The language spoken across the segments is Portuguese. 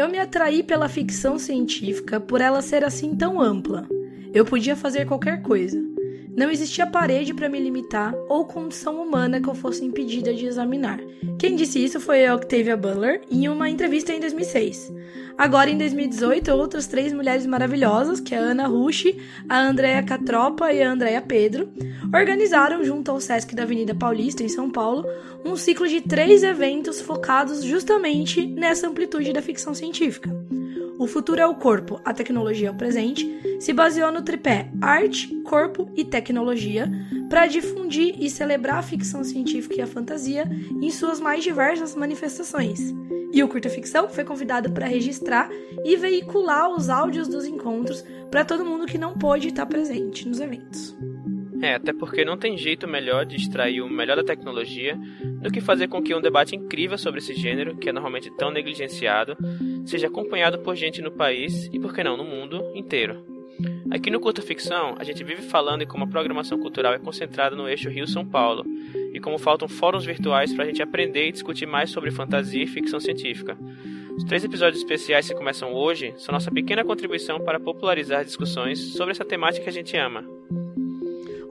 Eu me atraí pela ficção científica por ela ser assim tão ampla. Eu podia fazer qualquer coisa. Não existia parede para me limitar ou condição humana que eu fosse impedida de examinar. Quem disse isso foi a Octavia Butler em uma entrevista em 2006. Agora, em 2018, outras três mulheres maravilhosas, que é a Ana Rushi, a Andrea Catropa e a Andrea Pedro, organizaram, junto ao Sesc da Avenida Paulista, em São Paulo, um ciclo de três eventos focados justamente nessa amplitude da ficção científica. O Futuro é o Corpo, a Tecnologia é o Presente, se baseou no tripé Arte, Corpo e Tecnologia para difundir e celebrar a ficção científica e a fantasia em suas mais diversas manifestações. E o Curta Ficção foi convidado para registrar e veicular os áudios dos encontros para todo mundo que não pôde estar presente nos eventos. É, até porque não tem jeito melhor de extrair o melhor da tecnologia do que fazer com que um debate incrível sobre esse gênero, que é normalmente tão negligenciado, seja acompanhado por gente no país e, por que não, no mundo inteiro. Aqui no Curta Ficção, a gente vive falando em como a programação cultural é concentrada no eixo Rio-São Paulo e como faltam fóruns virtuais para a gente aprender e discutir mais sobre fantasia e ficção científica. Os três episódios especiais que começam hoje são nossa pequena contribuição para popularizar discussões sobre essa temática que a gente ama.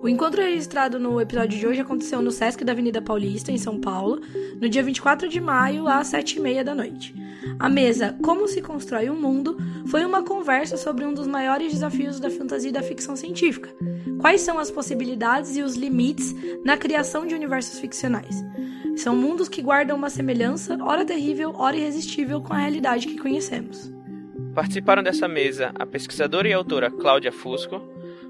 O encontro registrado no episódio de hoje aconteceu no Sesc da Avenida Paulista, em São Paulo, no dia 24 de maio, às 7h30 da noite. A mesa Como se Constrói um Mundo foi uma conversa sobre um dos maiores desafios da fantasia e da ficção científica. Quais são as possibilidades e os limites na criação de universos ficcionais? São mundos que guardam uma semelhança, ora terrível, ora irresistível, com a realidade que conhecemos. Participaram dessa mesa a pesquisadora e autora Cláudia Fusco,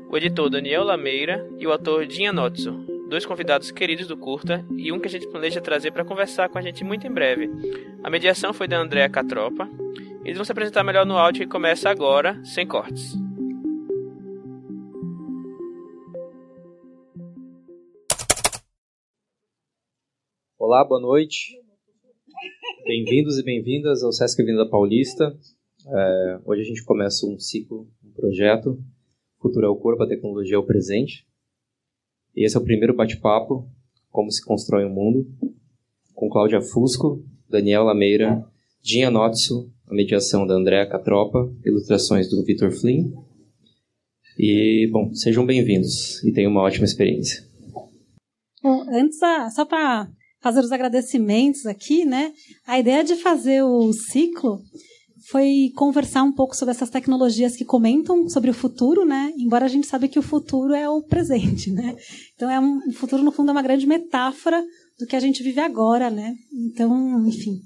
o editor Daniel Lameira e o ator Dinha Notso, dois convidados queridos do curta e um que a gente planeja trazer para conversar com a gente muito em breve. A mediação foi da Andrea Catropa. Eles vão se apresentar melhor no áudio que começa agora, sem cortes. Olá, boa noite. Bem-vindos e bem-vindas ao Sesc Avenida Paulista. É, hoje a gente começa um ciclo, um projeto Futuro é o corpo, a tecnologia é o presente. E esse é o primeiro bate-papo, Como se constrói um mundo, com Cláudia Fusco, Daniel Lameira, Dinha Notso, a mediação da Andréa Catropa, ilustrações do Vitor Flynn. E, bom, sejam bem-vindos e tenham uma ótima experiência. Bom, antes, só para fazer os agradecimentos aqui, né? A ideia de fazer o ciclo foi conversar um pouco sobre essas tecnologias que comentam sobre o futuro, né? Embora a gente saiba que o futuro é o presente, né? Então é um, o futuro no fundo é uma grande metáfora do que a gente vive agora, né? Então, enfim,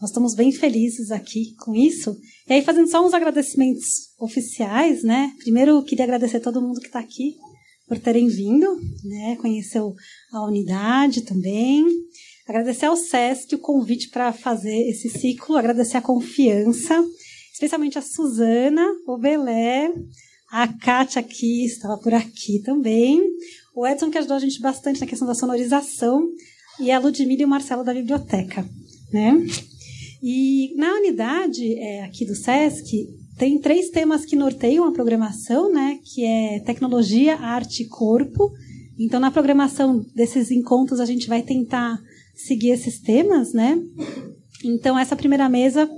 nós estamos bem felizes aqui com isso. E aí fazendo só uns agradecimentos oficiais, né? Primeiro queria agradecer a todo mundo que está aqui por terem vindo, né? Conheceu a unidade também. Agradecer ao SESC o convite para fazer esse ciclo, agradecer a confiança, especialmente a Suzana, o Belé, a Kátia aqui, estava por aqui também, o Edson que ajudou a gente bastante na questão da sonorização, e a Ludmila e o Marcelo da biblioteca. Né? E na unidade é, aqui do SESC, tem três temas que norteiam a programação, né? que é tecnologia, arte e corpo. Então, na programação desses encontros, a gente vai tentar seguir esses temas, né? Então, essa primeira mesa,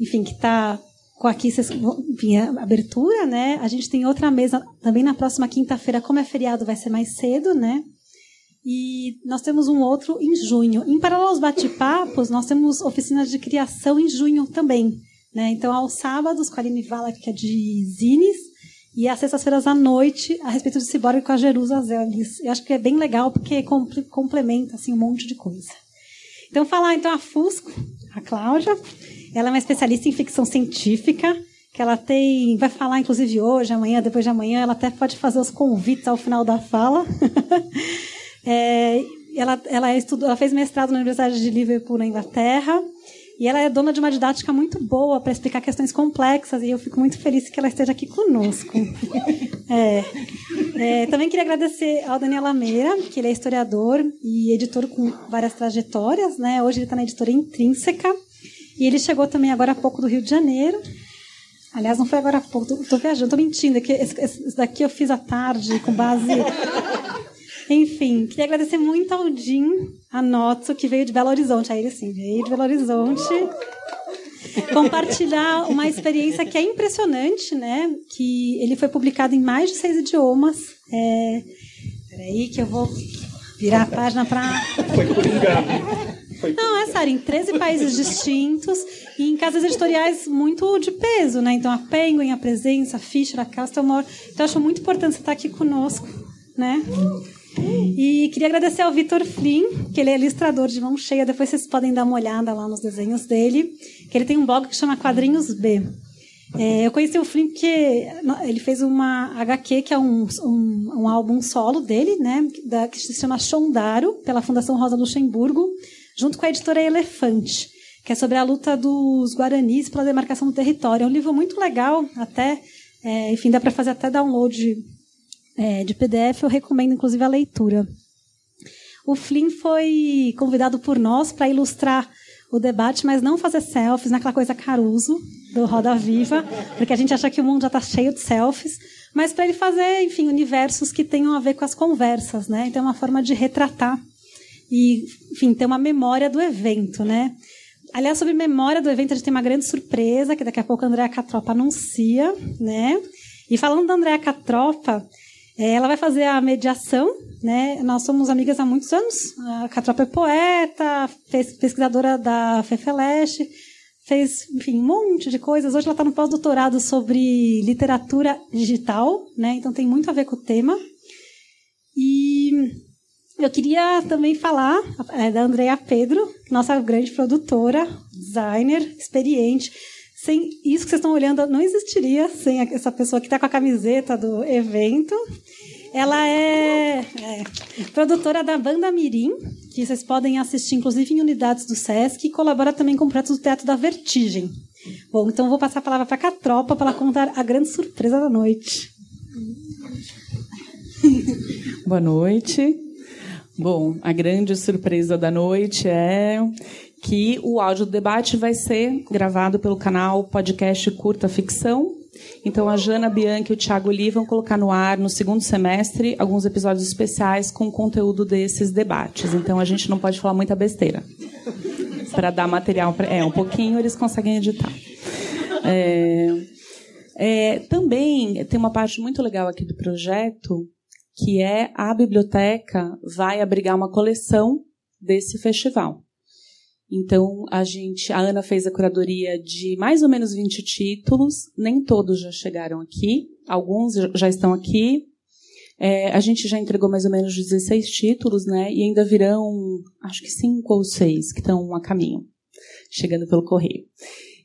enfim, que está com aqui enfim, a abertura, né? A gente tem outra mesa também na próxima quinta-feira, como é feriado, vai ser mais cedo, né? E nós temos um outro em junho. Em paralelo aos bate-papos, nós temos oficinas de criação em junho também. Né? Então, aos sábados, com a Aline Vala, que é de Zines, e às sextas-feiras à noite, a respeito de Ciborgue com a Jerusa Zelis. Eu acho que é bem legal, porque complementa assim, um monte de coisa. Então, falar então a Fusco, a Cláudia. Ela é uma especialista em ficção científica, que ela tem, vai falar inclusive hoje, amanhã, depois de amanhã, ela até pode fazer os convites ao final da fala. é, ela, ela, estudou, ela fez mestrado na Universidade de Liverpool, na Inglaterra. E ela é dona de uma didática muito boa para explicar questões complexas, e eu fico muito feliz que ela esteja aqui conosco. É, é, também queria agradecer ao Daniel Lameira, que ele é historiador e editor com várias trajetórias. Né? Hoje ele está na editora Intrínseca. E ele chegou também agora há pouco do Rio de Janeiro. Aliás, não foi agora há pouco, estou viajando, estou mentindo. Esse, esse daqui eu fiz à tarde, com base enfim, queria agradecer muito ao Jim Anotto, que veio de Belo Horizonte. Aí ele sim, veio de Belo Horizonte. compartilhar uma experiência que é impressionante, né? Que ele foi publicado em mais de seis idiomas. É... Peraí que eu vou virar a página para... Foi. Não, é sério, em 13 países distintos e em casas editoriais muito de peso, né? Então a Penguin, a Presença, a Fischer, a Castlemore. Então acho muito importante você estar aqui conosco, né? E queria agradecer ao Vitor Flynn, que ele é ilustrador de mão cheia. Depois vocês podem dar uma olhada lá nos desenhos dele. Que ele tem um blog que chama Quadrinhos B. É, eu conheci o Flynn porque ele fez uma HQ, que é um, um, um álbum solo dele, né? Da, que se chama Shondaro, pela Fundação Rosa Luxemburgo junto com a editora Elefante, que é sobre a luta dos guaranis pela demarcação do território. É um livro muito legal, até, é, enfim, dá para fazer até download é, de PDF, eu recomendo inclusive a leitura. O Flynn foi convidado por nós para ilustrar o debate, mas não fazer selfies naquela coisa Caruso do Roda Viva, porque a gente acha que o mundo já está cheio de selfies, mas para ele fazer, enfim, universos que tenham a ver com as conversas, né? Então é uma forma de retratar e, enfim, ter uma memória do evento, né? Aliás, sobre memória do evento, a gente tem uma grande surpresa, que daqui a pouco a Andréa Catropa anuncia, né? E falando da Andréa Catropa, ela vai fazer a mediação, né? Nós somos amigas há muitos anos. A Catropa é poeta, pesquisadora da FEFELESH, fez, enfim, um monte de coisas. Hoje ela está no pós-doutorado sobre literatura digital, né? Então tem muito a ver com o tema. E eu queria também falar é, da Andrea Pedro, nossa grande produtora, designer, experiente. Sem isso que vocês estão olhando, não existiria sem essa pessoa que está com a camiseta do evento. Ela é, é, produtora da Banda Mirim, que vocês podem assistir, inclusive, em unidades do SESC, e colabora também com projetos do Teatro da Vertigem. Bom, então vou passar a palavra para a Catropa para ela contar a grande surpresa da noite. Boa noite. Bom, a grande surpresa da noite é que o áudio do debate vai ser gravado pelo canal Podcast Curta Ficção. Então, a Jana Bianchi e o Thiago Lee vão colocar no ar, no segundo semestre, alguns episódios especiais com conteúdo desses debates. Então, a gente não pode falar muita besteira. Para dar material. Pra... É, um pouquinho eles conseguem editar. É... É, também tem uma parte muito legal aqui do projeto que é a biblioteca vai abrigar uma coleção desse festival. Então, a gente, a Ana fez a curadoria de mais ou menos 20 títulos, nem todos já chegaram aqui, alguns já estão aqui. É, a gente já entregou mais ou menos 16 títulos, né? E ainda virão, acho que cinco ou seis que estão a caminho, chegando pelo correio.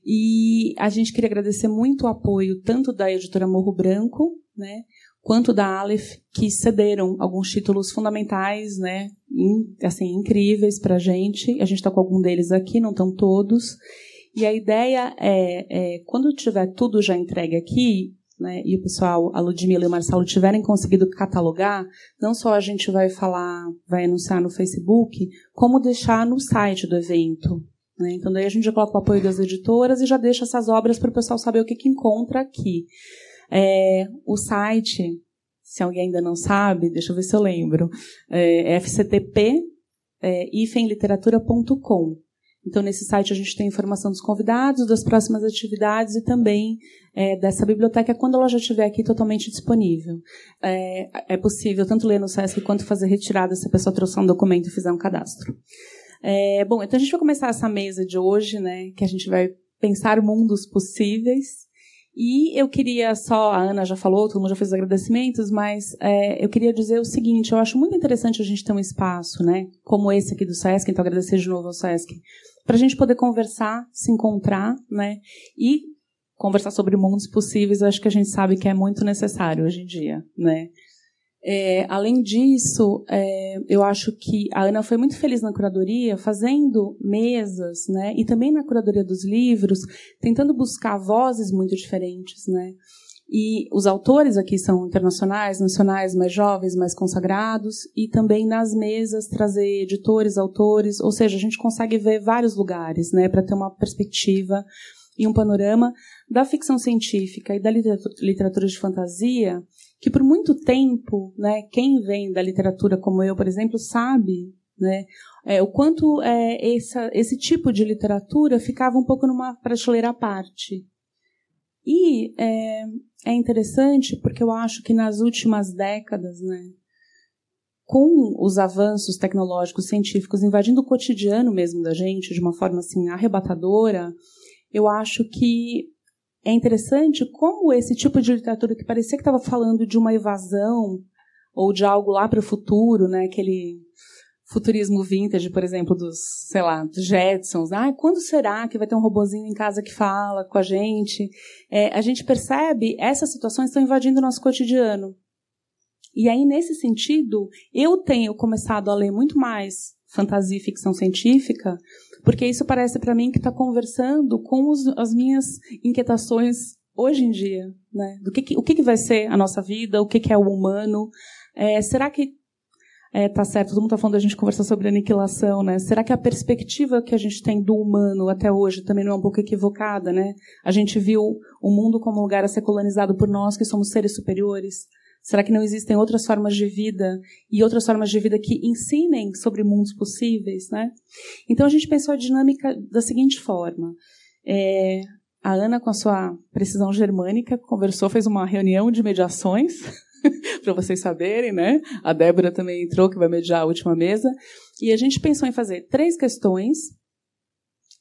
E a gente queria agradecer muito o apoio tanto da editora Morro Branco, né? quanto da Aleph, que cederam alguns títulos fundamentais, né, assim, incríveis para a gente. A gente está com algum deles aqui, não estão todos. E a ideia é, é, quando tiver tudo já entregue aqui, né, e o pessoal, a Ludmila e o Marcelo tiverem conseguido catalogar, não só a gente vai falar, vai anunciar no Facebook, como deixar no site do evento. Né? Então daí a gente coloca o apoio das editoras e já deixa essas obras para o pessoal saber o que, que encontra aqui. É, o site, se alguém ainda não sabe, deixa eu ver se eu lembro, é fctp é, ifemliteratura.com. Então, nesse site a gente tem informação dos convidados, das próximas atividades e também é, dessa biblioteca quando ela já estiver aqui totalmente disponível. É, é, possível tanto ler no SESC quanto fazer retirada se a pessoa trouxer um documento e fizer um cadastro. É, bom, então a gente vai começar essa mesa de hoje, né, que a gente vai pensar mundos possíveis. E eu queria só, a Ana já falou, todo mundo já fez os agradecimentos, mas é, eu queria dizer o seguinte: eu acho muito interessante a gente ter um espaço, né, como esse aqui do SESC, então agradecer de novo ao SESC, para a gente poder conversar, se encontrar, né, e conversar sobre mundos possíveis. Acho que a gente sabe que é muito necessário hoje em dia, né. É, além disso, é, eu acho que a Ana foi muito feliz na curadoria, fazendo mesas, né, e também na curadoria dos livros, tentando buscar vozes muito diferentes, né. E os autores aqui são internacionais, nacionais, mais jovens, mais consagrados, e também nas mesas trazer editores, autores, ou seja, a gente consegue ver vários lugares, né, para ter uma perspectiva e um panorama da ficção científica e da literatura de fantasia que por muito tempo, né, quem vem da literatura como eu, por exemplo, sabe né? É, o quanto é, essa, esse tipo de literatura ficava um pouco numa prateleira à parte. E é, é interessante porque eu acho que nas últimas décadas, né, com os avanços tecnológicos científicos invadindo o cotidiano mesmo da gente de uma forma assim arrebatadora, eu acho que é interessante como esse tipo de literatura que parecia que estava falando de uma evasão ou de algo lá para o futuro, né, aquele futurismo vintage, por exemplo, dos, sei lá, dos Jetsons. Ah, quando será que vai ter um robozinho em casa que fala com a gente? É, a gente percebe essas situações estão invadindo o nosso cotidiano. E aí, nesse sentido, eu tenho começado a ler muito mais fantasia e ficção científica, porque isso parece para mim que está conversando com os, as minhas inquietações hoje em dia, né? Do que, que o que, que, vai ser a nossa vida, o que, que é o humano. É, será que é, tá certo, todo mundo está falando da gente conversar sobre aniquilação, né? Será que a perspectiva que a gente tem do humano até hoje também não é um pouco equivocada, né? A gente viu o mundo como um lugar a ser colonizado por nós, que somos seres superiores. Será que não existem outras formas de vida e outras formas de vida que ensinem sobre mundos possíveis, né? Então a gente pensou a dinâmica da seguinte forma: é, a Ana, com a sua precisão germânica, conversou, fez uma reunião de mediações para vocês saberem, né? A Débora também entrou, que vai mediar a última mesa. E a gente pensou em fazer três questões.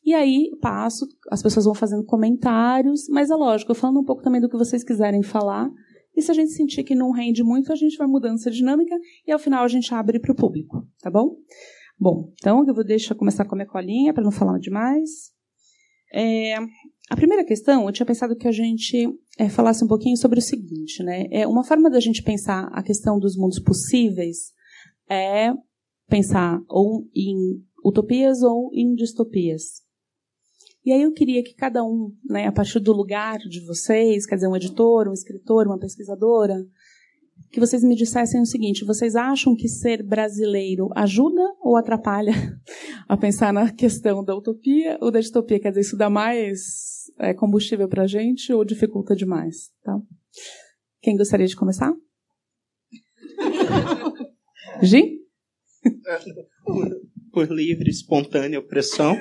E aí, passo, as pessoas vão fazendo comentários, mas é lógico, falando um pouco também do que vocês quiserem falar. E se a gente sentir que não rende muito, a gente vai mudando essa dinâmica e ao final a gente abre para o público, tá bom? Bom, então eu vou deixar começar com a minha colinha para não falar demais. É, a primeira questão, eu tinha pensado que a gente é, falasse um pouquinho sobre o seguinte, né? É uma forma da gente pensar a questão dos mundos possíveis é pensar ou em utopias ou em distopias. E aí eu queria que cada um, né, a partir do lugar de vocês, quer dizer, um editor, um escritor, uma pesquisadora, que vocês me dissessem o seguinte: vocês acham que ser brasileiro ajuda ou atrapalha a pensar na questão da utopia ou da distopia? Quer dizer, isso dá mais é, combustível para a gente ou dificulta demais? Tá? Quem gostaria de começar? Gi? Por livre, espontânea opressão.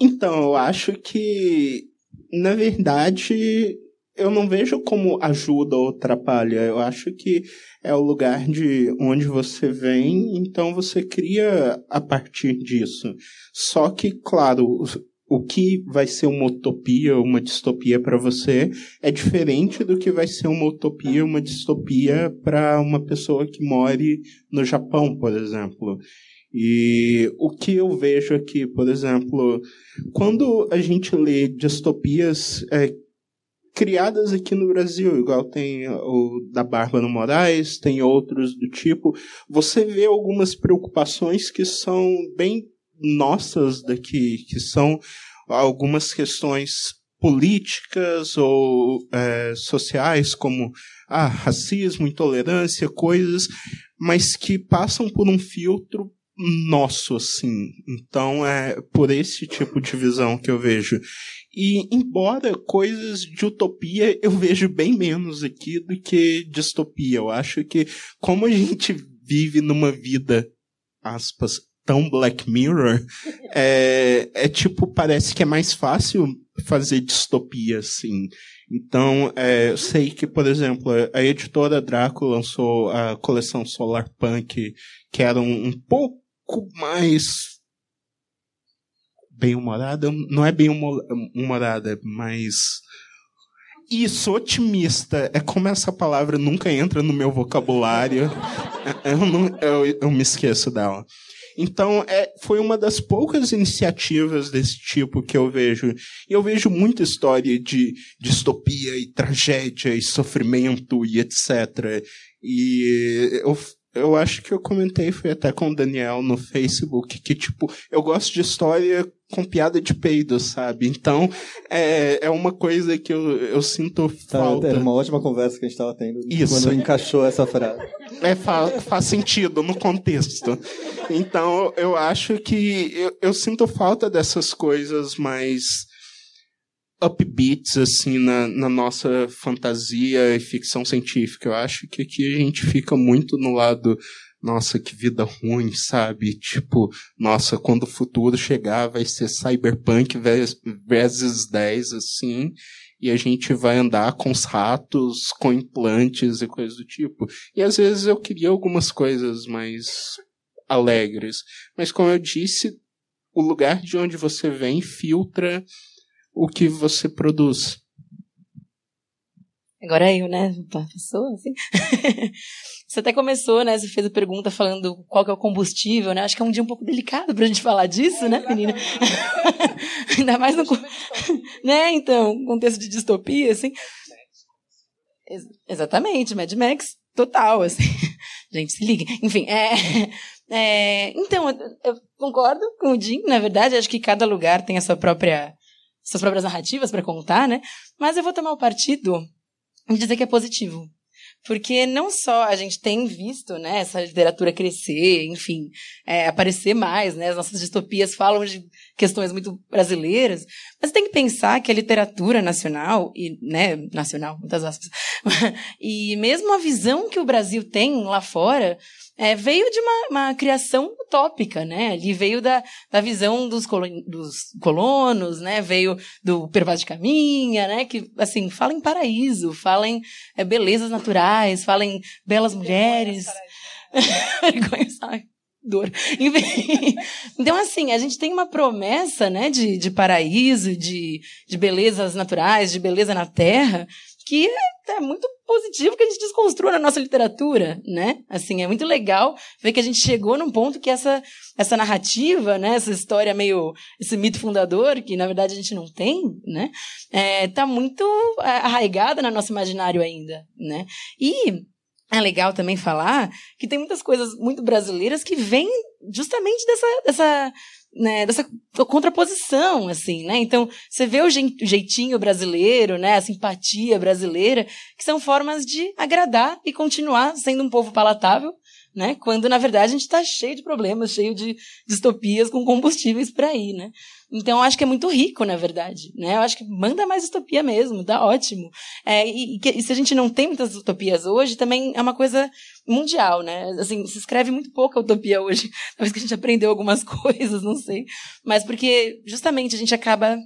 Então, eu acho que, na verdade, eu não vejo como ajuda ou atrapalha. Eu acho que é o lugar de onde você vem, então você cria a partir disso. Só que, claro, o que vai ser uma utopia, uma distopia para você é diferente do que vai ser uma utopia, uma distopia para uma pessoa que more no Japão, por exemplo. E o que eu vejo aqui, por exemplo, quando a gente lê distopias é, criadas aqui no Brasil, igual tem o da Bárbara Moraes, tem outros do tipo, você vê algumas preocupações que são bem nossas daqui, que são algumas questões políticas ou é, sociais, como ah, racismo, intolerância, coisas, mas que passam por um filtro nosso, assim. Então é por esse tipo de visão que eu vejo. E embora coisas de utopia eu vejo bem menos aqui do que distopia. Eu acho que como a gente vive numa vida, aspas, tão Black Mirror, é, é tipo, parece que é mais fácil fazer distopia, assim. Então, é, eu sei que, por exemplo, a editora Draco lançou a coleção Solar Punk, que era um, um pouco mais bem humorada, não é bem humorada, mas isso, otimista, é como essa palavra nunca entra no meu vocabulário. Eu, não, eu, eu me esqueço dela. Então, é, foi uma das poucas iniciativas desse tipo que eu vejo. E eu vejo muita história de distopia e tragédia e sofrimento e etc. E eu eu acho que eu comentei, foi até com o Daniel no Facebook, que, tipo, eu gosto de história com piada de peido, sabe? Então, é, é uma coisa que eu, eu sinto tá, falta. Era uma ótima conversa que a gente estava tendo Isso. quando encaixou essa frase. É, fa faz sentido no contexto. Então, eu acho que eu, eu sinto falta dessas coisas mais upbeats assim na, na, nossa fantasia e ficção científica. Eu acho que aqui a gente fica muito no lado nossa, que vida ruim, sabe? Tipo, nossa, quando o futuro chegar vai ser Cyberpunk vezes 10, assim, e a gente vai andar com os ratos, com implantes e coisas do tipo. E às vezes eu queria algumas coisas mais alegres. Mas como eu disse, o lugar de onde você vem filtra o que você produz. Agora é eu, né? Passou assim. Você até começou, né? Você fez a pergunta falando qual que é o combustível, né? Acho que é um dia um pouco delicado pra gente falar disso, né, menina? Ainda mais no. né, então, contexto de distopia, assim. Ex exatamente, Mad Max, total, assim. gente, se liga. Enfim, é. é então, eu, eu concordo com o Jim, na verdade, acho que cada lugar tem a sua própria. Suas próprias narrativas para contar, né? Mas eu vou tomar o partido e dizer que é positivo porque não só a gente tem visto né, essa literatura crescer, enfim, é, aparecer mais, né, as nossas distopias falam de questões muito brasileiras, mas tem que pensar que a literatura nacional, e, né, nacional, muitas aspas, e mesmo a visão que o Brasil tem lá fora, é, veio de uma, uma, criação utópica, né? Ele veio da, da visão dos, colon, dos colonos, né? Veio do Pervaz de Caminha, né? Que, assim, fala em paraíso, fala em é, belezas naturais, fala em belas mulheres. Vergonha, sabe? Dor. então, assim, a gente tem uma promessa, né, de, de paraíso, de, de belezas naturais, de beleza na terra, que é muito positivo que a gente desconstrua na nossa literatura, né? Assim, é muito legal ver que a gente chegou num ponto que essa, essa narrativa, né? Essa história meio, esse mito fundador, que na verdade a gente não tem, né? É, tá muito é, arraigada no nosso imaginário ainda, né? E é legal também falar que tem muitas coisas muito brasileiras que vêm justamente dessa, dessa né, dessa contraposição, assim, né? Então, você vê o jeitinho brasileiro, né, a simpatia brasileira, que são formas de agradar e continuar sendo um povo palatável, né? Quando, na verdade, a gente está cheio de problemas, cheio de distopias com combustíveis para ir, né? Então, eu acho que é muito rico, na verdade, né? Eu acho que manda mais distopia mesmo, dá ótimo. É, e, e, se a gente não tem muitas utopias hoje, também é uma coisa mundial, né? Assim, se escreve muito pouca utopia hoje. Talvez que a gente aprendeu algumas coisas, não sei. Mas porque, justamente, a gente acaba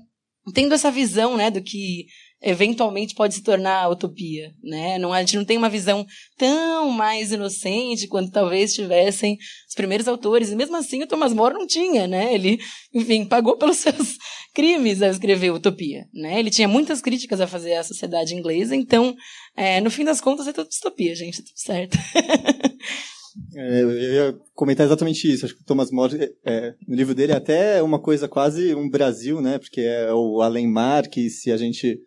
tendo essa visão, né, do que eventualmente pode se tornar utopia, né? Não, a gente não tem uma visão tão mais inocente quanto talvez tivessem os primeiros autores. E mesmo assim o Thomas More não tinha, né? Ele, enfim, pagou pelos seus crimes ao escrever Utopia, né? Ele tinha muitas críticas a fazer à sociedade inglesa, então, é, no fim das contas, é tudo distopia, gente, é tudo certo. É, eu ia comentar exatamente isso. Acho que o Thomas More, é, no livro dele, é até uma coisa quase um Brasil, né? Porque é o além mar, que se a gente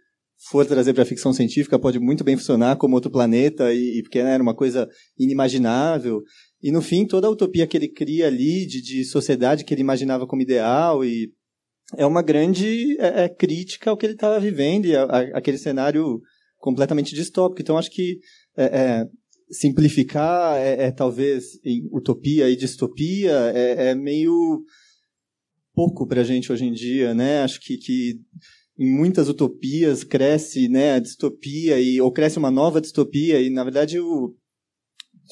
for trazer para a ficção científica, pode muito bem funcionar como outro planeta, e, e porque né, era uma coisa inimaginável. E no fim, toda a utopia que ele cria ali, de, de sociedade que ele imaginava como ideal, e é uma grande é, é, crítica ao que ele estava vivendo, e a, a, aquele cenário completamente distópico. Então, acho que é, é simplificar é, é, talvez utopia e distopia é, é meio pouco para a gente hoje em dia, né? Acho que, que em muitas utopias cresce né, a distopia, e, ou cresce uma nova distopia, e na verdade o,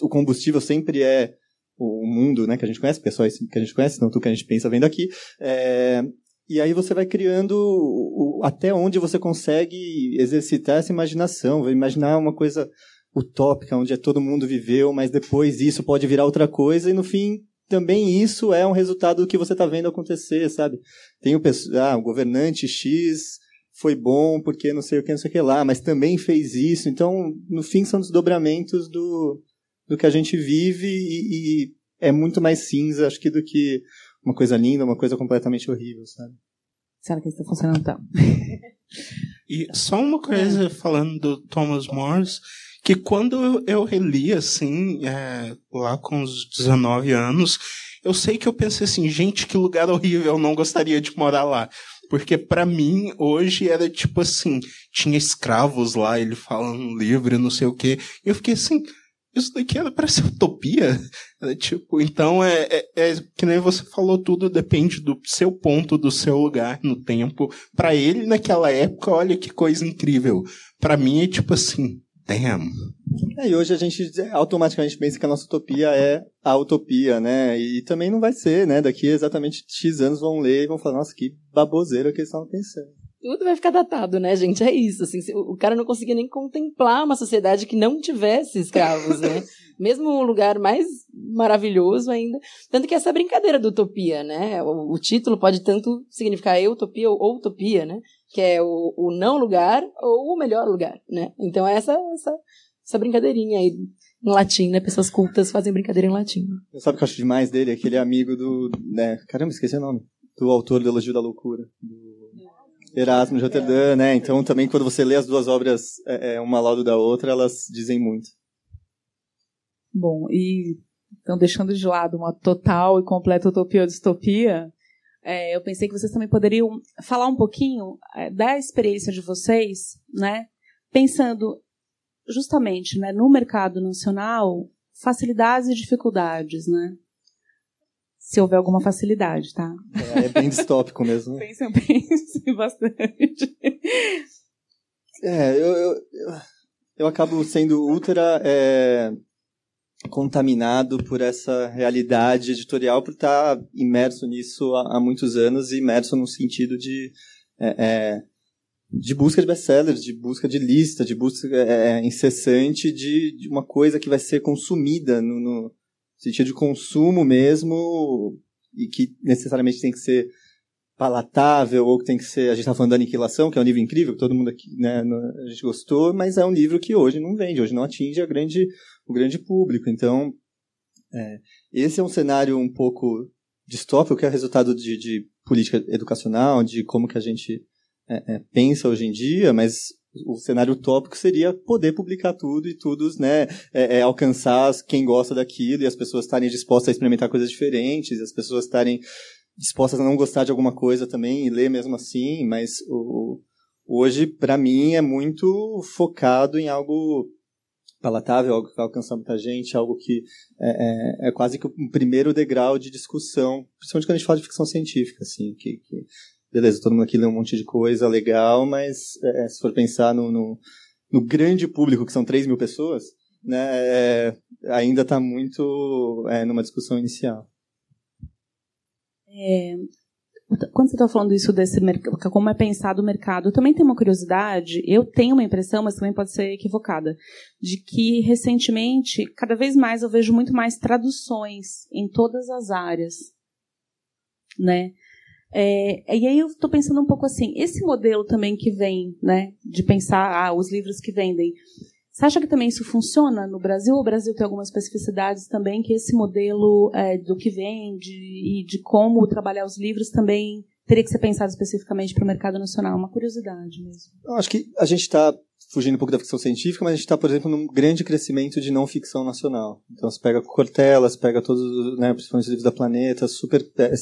o combustível sempre é o mundo né, que a gente conhece, pessoas que a gente conhece, não tudo que a gente pensa vendo aqui. É, e aí você vai criando o, até onde você consegue exercitar essa imaginação, vai imaginar uma coisa utópica, onde é todo mundo viveu, mas depois isso pode virar outra coisa, e no fim também isso é um resultado do que você está vendo acontecer, sabe? Tem o, ah, o governante X foi bom porque não sei o que, não sei o que lá, mas também fez isso. Então, no fim, são desdobramentos do, do que a gente vive e, e é muito mais cinza, acho que, do que uma coisa linda, uma coisa completamente horrível, sabe? Será que está funcionando então? e só uma coisa é. falando do Thomas Morris, que quando eu reli, assim, é, lá com os 19 anos, eu sei que eu pensei assim, gente, que lugar horrível, eu não gostaria de morar lá. Porque para mim, hoje era tipo assim, tinha escravos lá, ele falando livre, não sei o quê. E eu fiquei assim, isso daqui era para ser utopia. Era, tipo, então é, é, é, que nem você falou, tudo depende do seu ponto, do seu lugar no tempo. Para ele, naquela época, olha que coisa incrível. Para mim é tipo assim, damn, É, e hoje a gente automaticamente pensa que a nossa utopia é a utopia, né? E também não vai ser, né? Daqui exatamente X anos vão ler e vão falar, nossa, que baboseira que eles estavam pensando. Tudo vai ficar datado, né, gente? É isso. Assim, o cara não conseguia nem contemplar uma sociedade que não tivesse escravos, né? Mesmo um lugar mais maravilhoso ainda. Tanto que essa brincadeira da utopia, né? O, o título pode tanto significar utopia ou utopia, né? Que é o, o não lugar ou o melhor lugar, né? Então é essa, essa essa brincadeirinha aí em latim, né? Pessoas cultas fazem brincadeira em latim. Sabe o que eu acho demais dele? Aquele amigo do. Né? Caramba, esqueci o nome. Do autor do Elogio da Loucura. Do Erasmo de Roterdã, né? Então também quando você lê as duas obras, é, é, uma ao lado da outra, elas dizem muito. Bom, e então deixando de lado uma total e completa utopia ou distopia, é, eu pensei que vocês também poderiam falar um pouquinho é, da experiência de vocês, né? Pensando justamente né, no mercado nacional, facilidades e dificuldades, né? Se houver alguma facilidade, tá? É, é bem distópico mesmo. Né? Pensem, pensem bastante. É, eu, eu, eu acabo sendo ultra é, contaminado por essa realidade editorial, por estar imerso nisso há, há muitos anos, imerso no sentido de é, é, de busca de best-sellers, de busca de lista, de busca é, é, incessante de, de, uma coisa que vai ser consumida no, no, sentido de consumo mesmo e que necessariamente tem que ser palatável ou que tem que ser a gente está falando da aniquilação que é um livro incrível que todo mundo aqui né, a gente gostou mas é um livro que hoje não vende hoje não atinge a grande o grande público. Então é, esse é um cenário um pouco distópico que é resultado de, de política educacional de como que a gente é, é, pensa hoje em dia, mas o cenário utópico seria poder publicar tudo e tudo, né, é, é, alcançar quem gosta daquilo e as pessoas estarem dispostas a experimentar coisas diferentes, as pessoas estarem dispostas a não gostar de alguma coisa também e ler mesmo assim, mas o, hoje, para mim, é muito focado em algo palatável, algo que vai muita gente, algo que é, é, é quase que o um primeiro degrau de discussão, principalmente quando a gente fala de ficção científica, assim, que, que beleza, todo mundo aqui lê um monte de coisa legal, mas é, se for pensar no, no, no, grande público, que são 3 mil pessoas, né, é, ainda está muito é, numa discussão inicial. É, quando você está falando isso desse como é pensado o mercado, também tem uma curiosidade. Eu tenho uma impressão, mas também pode ser equivocada, de que recentemente, cada vez mais eu vejo muito mais traduções em todas as áreas, né? É, e aí eu estou pensando um pouco assim, esse modelo também que vem, né, de pensar ah, os livros que vendem, você acha que também isso funciona no Brasil? O Brasil tem algumas especificidades também que esse modelo é, do que vende e de como trabalhar os livros também teria que ser pensado especificamente para o mercado nacional? Uma curiosidade mesmo. Eu acho que a gente está fugindo um pouco da ficção científica, mas a gente está, por exemplo, num grande crescimento de não ficção nacional. Então, você pega Cortella, você pega todos, né, principalmente os livros da Planeta, super, é,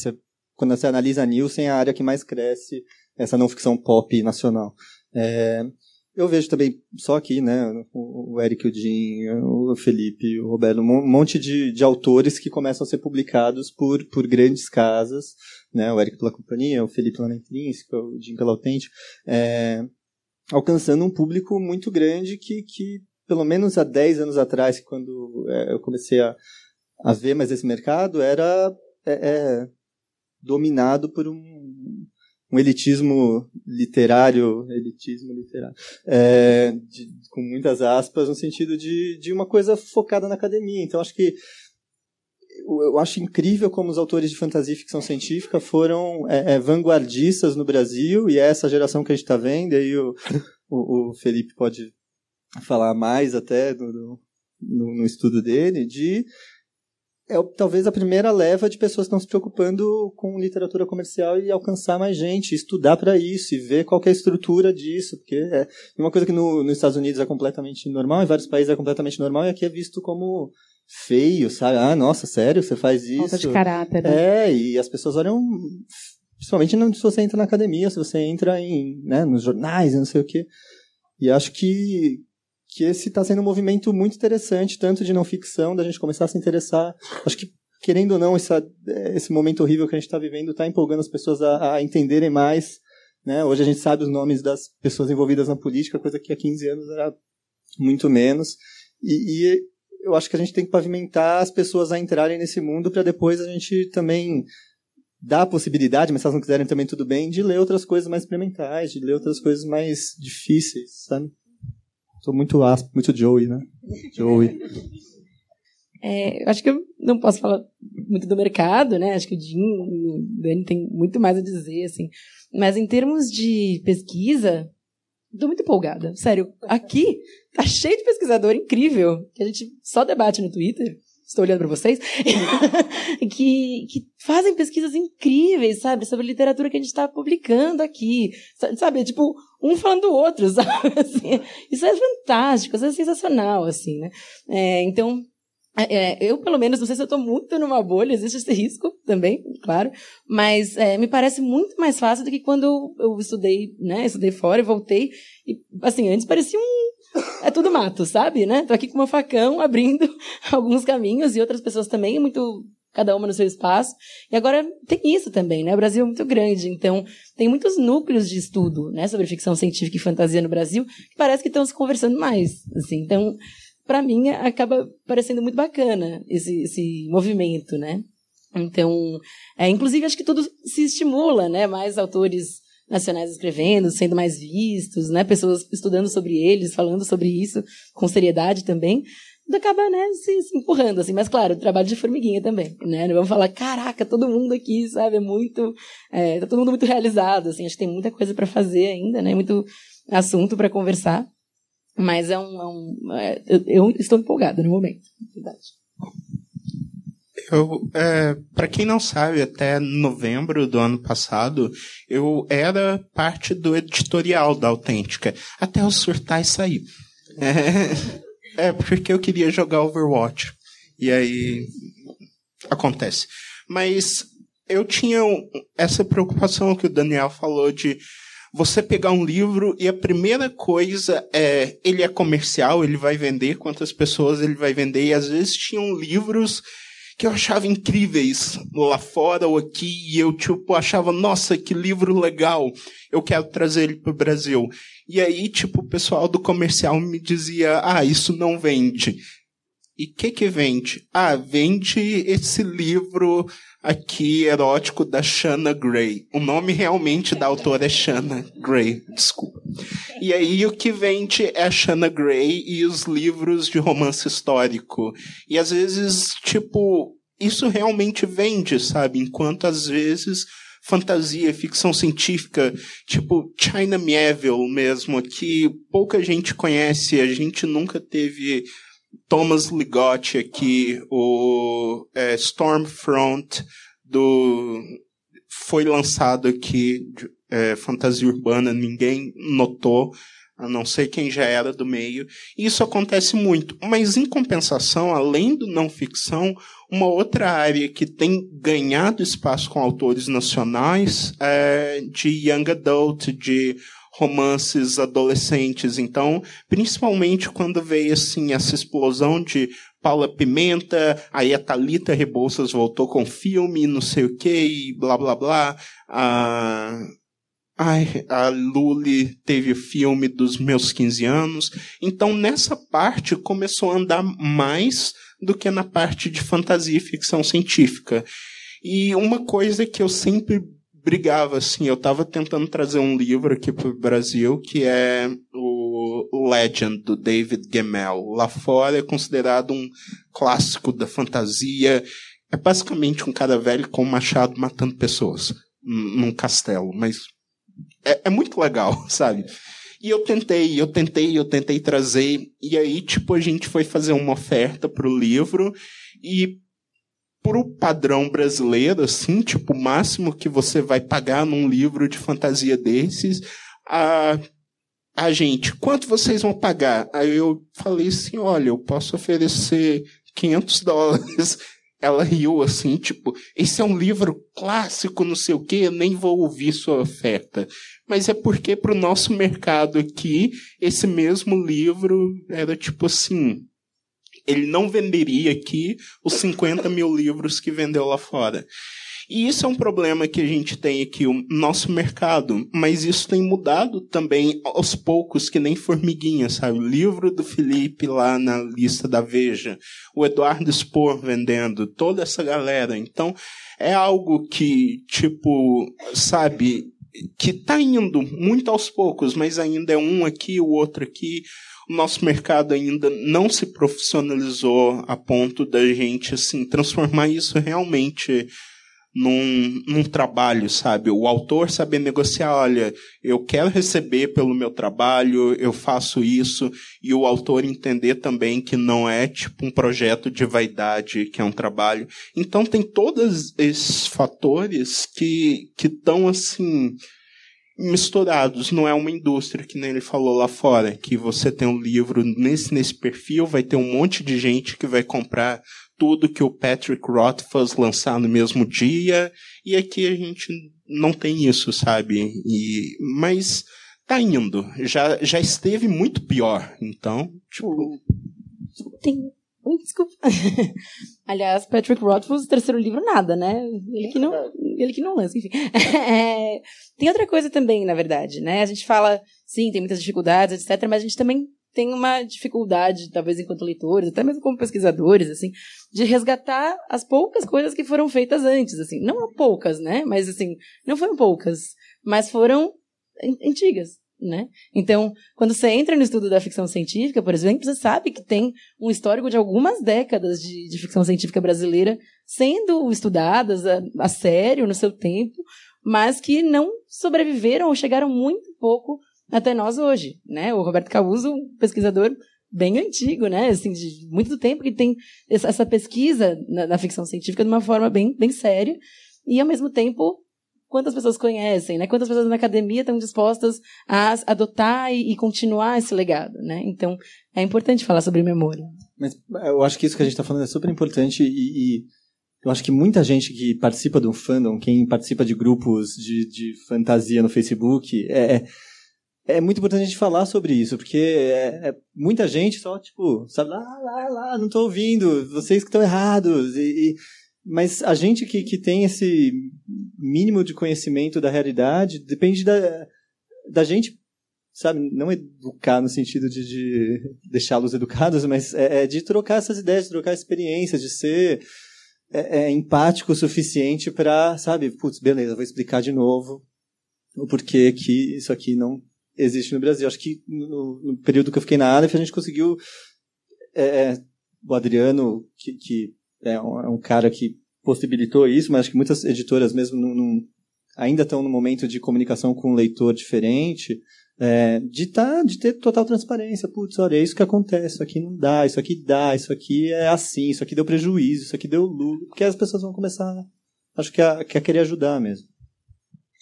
quando você analisa a Nielsen, é a área que mais cresce essa não ficção pop nacional. É, eu vejo também, só aqui, né, o Eric, o Jim, o Felipe, o Roberto, um monte de, de autores que começam a ser publicados por, por grandes casas, né, o Eric pela companhia, o Felipe na Intrínseca, o Jim pela Autêntico, é, alcançando um público muito grande que, que pelo menos há 10 anos atrás, quando é, eu comecei a, a ver mais esse mercado, era é, é dominado por um, um elitismo literário, elitismo literário, é, de, com muitas aspas, no sentido de, de uma coisa focada na academia. Então, acho que eu acho incrível como os autores de fantasia e ficção científica foram é, é, vanguardistas no Brasil, e é essa geração que a gente está vendo, e aí o, o, o, Felipe pode falar mais até no, no, no estudo dele, de é talvez a primeira leva de pessoas que estão se preocupando com literatura comercial e alcançar mais gente, estudar para isso e ver qual é a estrutura disso, porque é uma coisa que no, nos Estados Unidos é completamente normal, em vários países é completamente normal e aqui é visto como feio, sabe? Ah, nossa, sério, você faz isso? Falta de caráter. Né? É, e as pessoas olham, principalmente se você entra na academia, se você entra em, né, nos jornais, não sei o quê. E acho que que esse está sendo um movimento muito interessante, tanto de não ficção, da gente começar a se interessar. Acho que, querendo ou não, essa, esse momento horrível que a gente está vivendo está empolgando as pessoas a, a entenderem mais. Né? Hoje a gente sabe os nomes das pessoas envolvidas na política, coisa que há 15 anos era muito menos. E, e eu acho que a gente tem que pavimentar as pessoas a entrarem nesse mundo para depois a gente também dar a possibilidade, mas se elas não quiserem também tudo bem, de ler outras coisas mais experimentais, de ler outras coisas mais difíceis, sabe? Sou muito muito Joey, né? Joey. É, eu acho que eu não posso falar muito do mercado, né? Acho que o Jim e o Dani tem muito mais a dizer, assim. Mas em termos de pesquisa, estou muito empolgada. Sério, aqui tá cheio de pesquisador incrível, que a gente só debate no Twitter. Estou olhando para vocês, que, que fazem pesquisas incríveis, sabe, sobre literatura que a gente está publicando aqui, sabe, tipo, um falando do outro, sabe, assim, isso é fantástico, isso é sensacional, assim, né, é, então, é, é, eu, pelo menos, não sei se eu estou muito numa bolha, existe esse risco também, claro, mas é, me parece muito mais fácil do que quando eu estudei, né, estudei fora e voltei, e, assim, antes parecia um, é tudo mato, sabe, né, tô aqui com meu facão, abrindo alguns caminhos, e outras pessoas também, muito, cada uma no seu espaço, e agora tem isso também, né, o Brasil é muito grande, então, tem muitos núcleos de estudo, né, sobre ficção científica e fantasia no Brasil, que parece que estão se conversando mais, assim, então, para mim acaba parecendo muito bacana esse, esse movimento, né? Então, é, inclusive acho que tudo se estimula, né? Mais autores nacionais escrevendo, sendo mais vistos, né? Pessoas estudando sobre eles, falando sobre isso com seriedade também. Acaba, né, se, se empurrando, assim. Mas, claro, trabalho de formiguinha também, né? Não vamos falar, caraca, todo mundo aqui, sabe? É muito... É, tá todo mundo muito realizado, assim. Acho que tem muita coisa para fazer ainda, né? Muito assunto para conversar. Mas é um. É um é, eu, eu, estou empolgada no momento, verdade. Eu, é, para quem não sabe, até novembro do ano passado, eu era parte do editorial da Autêntica, até eu surtar e sair. É, é porque eu queria jogar Overwatch. E aí acontece. Mas eu tinha essa preocupação que o Daniel falou de você pegar um livro e a primeira coisa é ele é comercial, ele vai vender, quantas pessoas ele vai vender, e às vezes tinham livros que eu achava incríveis lá fora ou aqui, e eu, tipo, achava, nossa, que livro legal, eu quero trazer ele para o Brasil. E aí, tipo, o pessoal do comercial me dizia, ah, isso não vende. E o que que vende? Ah, vende esse livro aqui erótico da Shanna Gray. O nome realmente da autora é Shanna Gray, desculpa. E aí o que vende é a Shanna Gray e os livros de romance histórico. E às vezes, tipo, isso realmente vende, sabe? Enquanto às vezes fantasia, ficção científica, tipo China Miéville mesmo, que pouca gente conhece, a gente nunca teve Thomas Ligotti aqui, o é, Stormfront do foi lançado aqui é, fantasia urbana, ninguém notou, a não ser quem já era do meio. Isso acontece muito. Mas em compensação, além do não ficção, uma outra área que tem ganhado espaço com autores nacionais é de young adult, de romances adolescentes. Então, principalmente quando veio assim essa explosão de Paula Pimenta, aí a Thalita Rebouças voltou com filme, não sei o que, blá blá blá. A, ai, a Luli teve filme dos meus 15 anos. Então, nessa parte começou a andar mais do que na parte de fantasia e ficção científica. E uma coisa que eu sempre brigava, assim. Eu estava tentando trazer um livro aqui para o Brasil que é o Legend, do David Gemmell. Lá fora é considerado um clássico da fantasia. É basicamente um cara velho com um machado matando pessoas num castelo, mas é, é muito legal, sabe? E eu tentei, eu tentei, eu tentei trazer, e aí, tipo, a gente foi fazer uma oferta pro livro, e pro padrão brasileiro, assim, tipo, o máximo que você vai pagar num livro de fantasia desses, a, a gente, quanto vocês vão pagar? Aí eu falei assim, olha, eu posso oferecer 500 dólares. Ela riu assim, tipo, esse é um livro clássico, não sei o quê, nem vou ouvir sua oferta. Mas é porque pro nosso mercado aqui, esse mesmo livro era tipo assim, ele não venderia aqui os 50 mil livros que vendeu lá fora. E isso é um problema que a gente tem aqui, o nosso mercado, mas isso tem mudado também aos poucos, que nem formiguinha, sabe? O livro do Felipe lá na lista da Veja, o Eduardo Spor vendendo, toda essa galera. Então, é algo que, tipo, sabe, que tá indo muito aos poucos, mas ainda é um aqui, o outro aqui. O nosso mercado ainda não se profissionalizou a ponto da gente assim transformar isso realmente num, num trabalho, sabe? O autor saber negociar, olha, eu quero receber pelo meu trabalho, eu faço isso, e o autor entender também que não é tipo um projeto de vaidade, que é um trabalho. Então tem todos esses fatores que estão assim misturados, não é uma indústria que nem ele falou lá fora, que você tem um livro nesse nesse perfil, vai ter um monte de gente que vai comprar tudo que o Patrick Rothfuss lançar no mesmo dia, e aqui a gente não tem isso, sabe? E mas tá indo, já já esteve muito pior, então, tipo, Tem. Desculpa. Aliás, Patrick Rothfuss, terceiro livro, nada, né? Ele que não, ele que não lança, enfim. É, tem outra coisa também, na verdade, né? A gente fala, sim, tem muitas dificuldades, etc., mas a gente também tem uma dificuldade, talvez enquanto leitores, até mesmo como pesquisadores, assim, de resgatar as poucas coisas que foram feitas antes, assim. Não poucas, né? Mas, assim, não foram poucas, mas foram an- antigas, né? Então, quando você entra no estudo da ficção científica, por exemplo, você sabe que tem um histórico de algumas décadas de, de ficção científica brasileira sendo estudadas a, a sério no seu tempo, mas que não sobreviveram ou chegaram muito pouco até nós hoje, né? O Roberto Causo, um pesquisador bem antigo, né? Assim, de muito tempo que tem essa, pesquisa na, na ficção científica de uma forma bem, bem séria e ao mesmo tempo quantas pessoas conhecem, né? Quantas pessoas na academia estão dispostas a adotar e, e continuar esse legado, né? Então é importante falar sobre memória. Mas eu acho que isso que a gente está falando é super importante e, e eu acho que muita gente que participa do fandom, quem participa de grupos de, de fantasia no Facebook, é, é- é muito importante a gente falar sobre isso, porque é, é muita gente só, tipo, sabe, lá, lá, lá, não tô ouvindo, vocês que estão errados. E, e- mas a gente que, que tem esse mínimo de conhecimento da realidade, depende da, da gente, sabe, não educar no sentido de, de deixá-los educados, mas é, é de trocar essas ideias, de trocar experiências, de ser é, é, empático o suficiente para, sabe, putz, beleza, vou explicar de novo o porquê que isso aqui não existe no Brasil. Acho que no, no período que eu fiquei na Aleph, a gente conseguiu. é, é, o Adriano, que, que é, um, é um cara que possibilitou isso, mas acho que muitas editoras mesmo não, não- ainda estão no momento de comunicação com um leitor diferente. é, de, tá, de ter total transparência. Putz, olha, é isso que acontece, isso aqui não dá, isso aqui dá, isso aqui é assim, isso aqui deu prejuízo, isso aqui deu lucro. Porque as pessoas vão começar, acho que a, que a querer ajudar mesmo.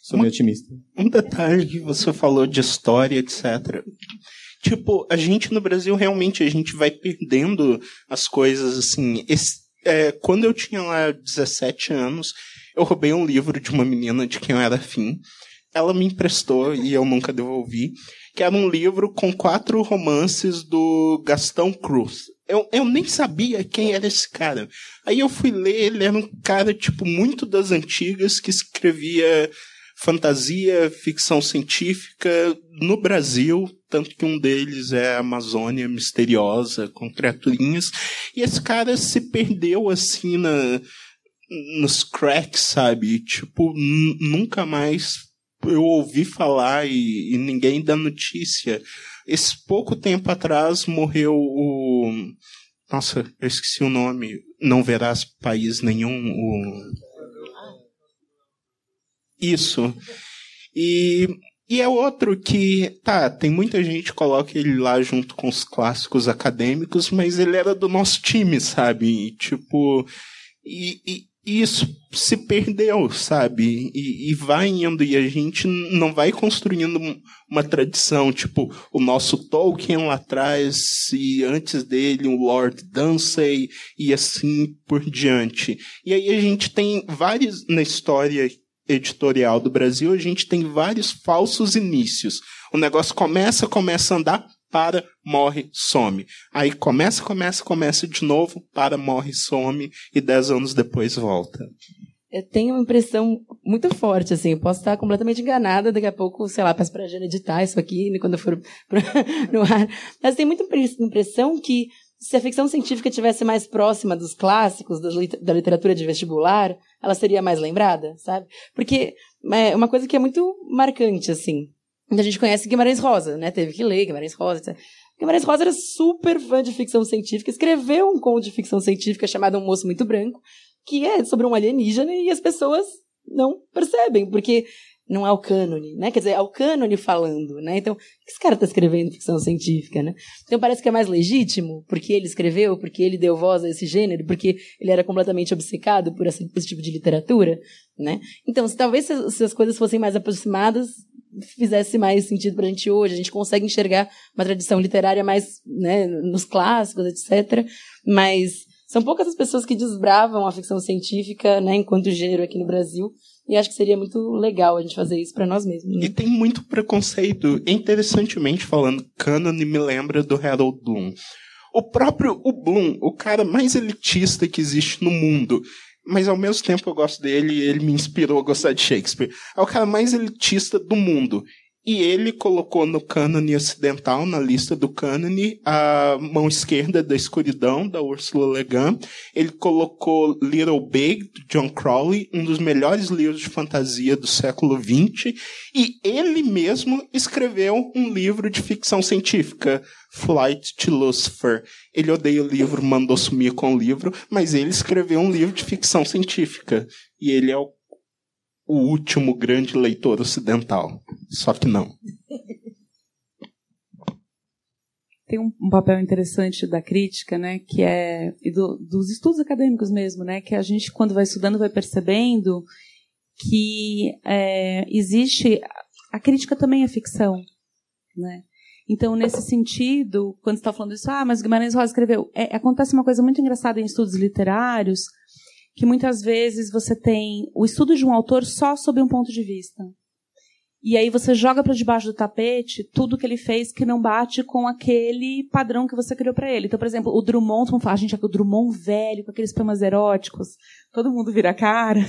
Sou meio otimista. Um detalhe que você falou de história, etc. Tipo, a gente no Brasil realmente a gente vai perdendo as coisas assim. Esse- é, quando eu tinha lá 17 anos, eu roubei um livro de uma menina de quem eu era afim. Ela me emprestou e eu nunca devolvi. Que era um livro com quatro romances do Gastão Cruz. Eu, eu nem sabia quem era esse cara. Aí eu fui ler, ele era um cara, tipo, muito das antigas que escrevia fantasia, ficção científica no Brasil, tanto que um deles é a Amazônia Misteriosa, com criaturinhas, e esse cara se perdeu assim na, nos cracks, sabe? Tipo, nu- nunca mais eu ouvi falar e, e ninguém dá notícia. Esse pouco tempo atrás morreu o. Nossa, eu esqueci o nome. Não verás país nenhum. O... Isso. E, e é outro que, tá, tem muita gente que coloca ele lá junto com os clássicos acadêmicos, mas ele era do nosso time, sabe? E, tipo, e, e- e isso se perdeu, sabe? E, e vai indo, e a gente não vai construindo um- uma tradição, tipo, o nosso Tolkien lá atrás, e antes dele o Lord Dunsey, e assim por diante. E aí a gente tem vários, na história editorial do Brasil, a gente tem vários falsos inícios. O negócio começa, começa a andar, para, morre, some. Aí começa, começa, começa de novo, para, morre, some, e dez anos depois volta. eu tenho uma impressão muito forte, assim, eu posso estar completamente enganada, daqui a pouco, sei lá, peço pra Jana editar isso aqui, né, quando eu for no ar, mas tenho muita impressão que se a ficção científica tivesse mais próxima dos clássicos, da literatura de vestibular, ela seria mais lembrada, sabe? Porque é uma coisa que é muito marcante, assim, a gente conhece Guimarães Rosa, né, teve que ler Guimarães Rosa, etc. Guimarães Rosa era super fã de ficção científica, escreveu um conto de ficção científica chamado Um Moço Muito Branco, que é sobre um alienígena e as pessoas não percebem, porque não é o cânone, né? Quer dizer, é o cânone falando, né? Então, esse cara está escrevendo ficção científica, né? Então parece que é mais legítimo, porque ele escreveu, porque ele deu voz a esse gênero, porque ele era completamente obcecado por esse tipo de literatura, né? Então, se talvez se, se as coisas fossem mais aproximadas, fizesse mais sentido para a gente hoje. A gente consegue enxergar uma tradição literária mais né, nos clássicos, etc. Mas são poucas as pessoas que desbravam a ficção científica né, enquanto gênero aqui no Brasil. E acho que seria muito legal a gente fazer isso para nós mesmos. Né? E tem muito preconceito. Interessantemente falando, Canon me lembra do Harold Bloom. O próprio o Bloom, o cara mais elitista que existe no mundo, mas ao mesmo tempo eu gosto dele e ele me inspirou a gostar de Shakespeare. É o cara mais elitista do mundo. E ele colocou no cânone ocidental, na lista do cânone, a mão esquerda da escuridão, da Ursula Le Guin. Ele colocou Little Big, de John Crowley, um dos melhores livros de fantasia do século XX. E ele mesmo escreveu um livro de ficção científica, Flight to Lucifer. Ele odeia o livro, mandou sumir com o livro, mas ele escreveu um livro de ficção científica. E ele é o o último grande leitor ocidental. Só que não. Tem um, papel interessante da crítica, né, que é e do, dos estudos acadêmicos mesmo, né, que a gente quando vai estudando vai percebendo que é, existe a crítica também é ficção, né? Então, nesse sentido, quando está falando isso, ah, mas Guimarães Rosa escreveu, é, acontece uma coisa muito engraçada em estudos literários, que muitas vezes você tem o estudo de um autor só sob um ponto de vista. E aí você joga para debaixo do tapete tudo que ele fez que não bate com aquele padrão que você criou para ele. Então, por exemplo, o Drummond, vamos falar, a gente é o Drummond velho, com aqueles poemas eróticos, todo mundo vira cara,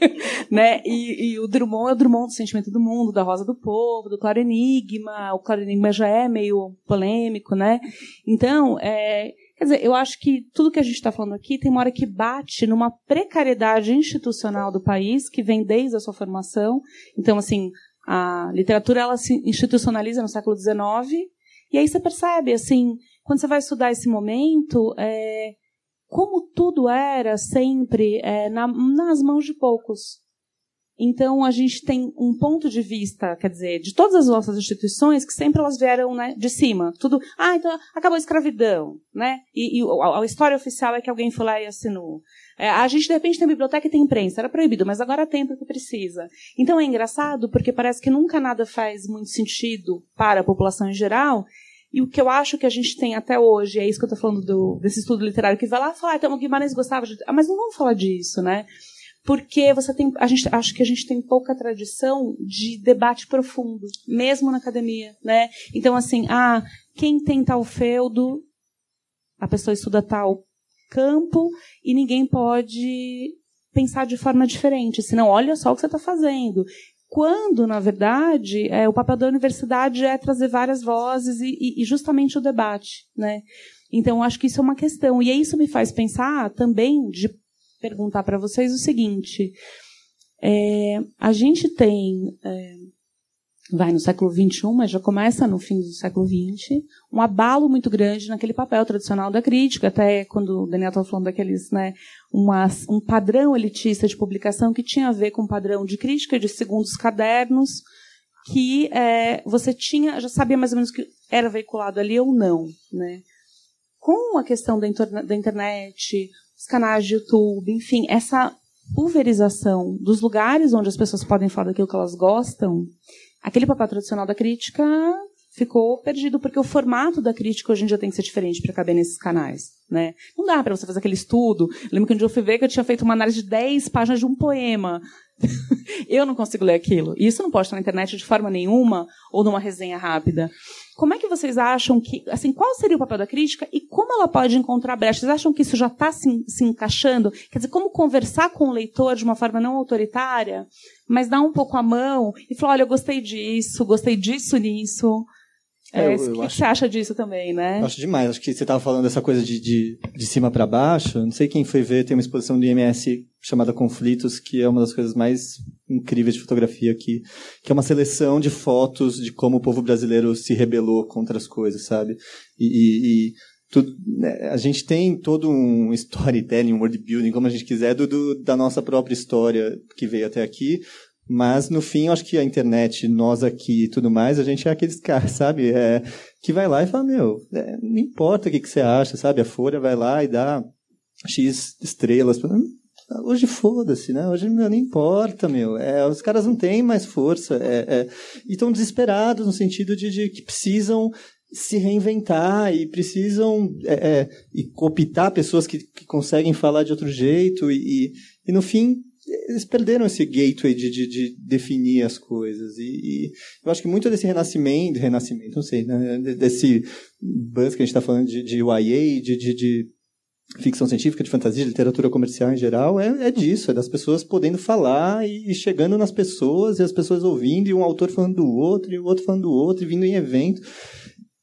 né? E, e, o Drummond é o Drummond do Sentimento do Mundo, da Rosa do Povo, do Claro Enigma. O Claro Enigma já é meio polêmico, né? Então, é, Quer dizer, eu acho que tudo que a gente está falando aqui tem uma hora que bate numa precariedade institucional do país, que vem desde a sua formação. Então, assim, a literatura ela se institucionaliza no século XIX, e aí você percebe, assim, quando você vai estudar esse momento, é, como tudo era sempre é, na, nas mãos de poucos. Então, a gente tem um ponto de vista, quer dizer, de todas as nossas instituições, que sempre elas vieram né, de cima. Tudo, ah, então acabou a escravidão, né? E, e a, a, história oficial é que alguém foi lá e assinou. É, a gente, de repente, tem biblioteca e tem imprensa. Era proibido, mas agora tem porque precisa. Então, é engraçado, porque parece que nunca nada faz muito sentido para a população em geral, e o que eu acho que a gente tem até hoje, é isso que eu estou falando do, desse estudo literário, que vai lá falar, então o Guimarães gostava de. Ah, mas não vamos falar disso, né? Porque você tem, a gente acho que a gente tem pouca tradição de debate profundo, mesmo na academia, né? Então assim, ah, quem tem tal feudo, a pessoa estuda tal campo e ninguém pode pensar de forma diferente, senão olha só o que você está fazendo. Quando, na verdade, é, o papel da universidade é trazer várias vozes e, e, justamente o debate, né? Então, acho que isso é uma questão. E isso me faz pensar também de perguntar para vocês o seguinte: é, a gente tem, é, vai no século XXI, mas já começa no fim do século XX, um abalo muito grande naquele papel tradicional da crítica, até quando o Daniel estava falando daqueles, né, uma, um padrão elitista de publicação que tinha a ver com o padrão de crítica de segundos cadernos, que é, você tinha, já sabia mais ou menos que era veiculado ali ou não, né? Com a questão da, da internet, os canais de YouTube, enfim, essa pulverização dos lugares onde as pessoas podem falar daquilo que elas gostam, aquele papel tradicional da crítica ficou perdido, porque o formato da crítica hoje em dia tem que ser diferente para caber nesses canais. Né? Não dá para você fazer aquele estudo. Eu lembro que um dia eu fui ver que eu tinha feito uma análise de 10 páginas de um poema. eu não consigo ler aquilo. E isso não pode estar na internet de forma nenhuma ou numa resenha rápida. Como é que vocês acham que, assim, qual seria o papel da crítica e como ela pode encontrar brechas? Vocês acham que isso já está se, se encaixando? Quer dizer, como conversar com o leitor de uma forma não autoritária, mas dar um pouco a mão e falar, olha, eu gostei disso, gostei disso nisso. É, É, eu- o que, acho- você acha disso também, né? Acho demais. Acho que você estava falando dessa coisa de, de, de cima para baixo. Não sei quem foi ver, tem uma exposição do IMS chamada Conflitos, que é uma das coisas mais incríveis de fotografia aqui, que é uma seleção de fotos de como o povo brasileiro se rebelou contra as coisas, sabe? E, e- e tudo, né, a gente tem todo um storytelling, um world building, como a gente quiser, do, do- da nossa própria história que veio até aqui. Mas, no fim, eu acho que a internet, nós aqui e tudo mais, a gente é aqueles caras, sabe? É, que vai lá e fala, meu, é, não importa o que, que você acha, sabe? A Folha vai lá e dá X estrelas. Hoje foda-se, né? Hoje meu, não importa, meu. É, os caras não têm mais força. É, é, e estão desesperados no sentido de, de que precisam se reinventar e precisam é, é, e cooptar pessoas que, que conseguem falar de outro jeito e, e, e, no fim eles perderam esse gateway de, de, de definir as coisas e, e eu acho que muito desse renascimento, renascimento, não sei, né, desse buzz que a gente está falando de, de YA, de, de, de ficção científica, de fantasia, de literatura comercial em geral, é, é disso, é das pessoas podendo falar e, e chegando nas pessoas e as pessoas ouvindo e um autor falando do outro e o outro falando do outro e vindo em evento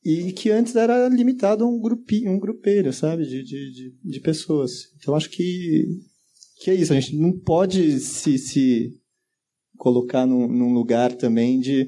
e que antes era limitado a um grupinho, um grupeiro, sabe, de, de, de, de pessoas. Então acho que que é isso, a gente não pode se, se colocar num, num lugar também de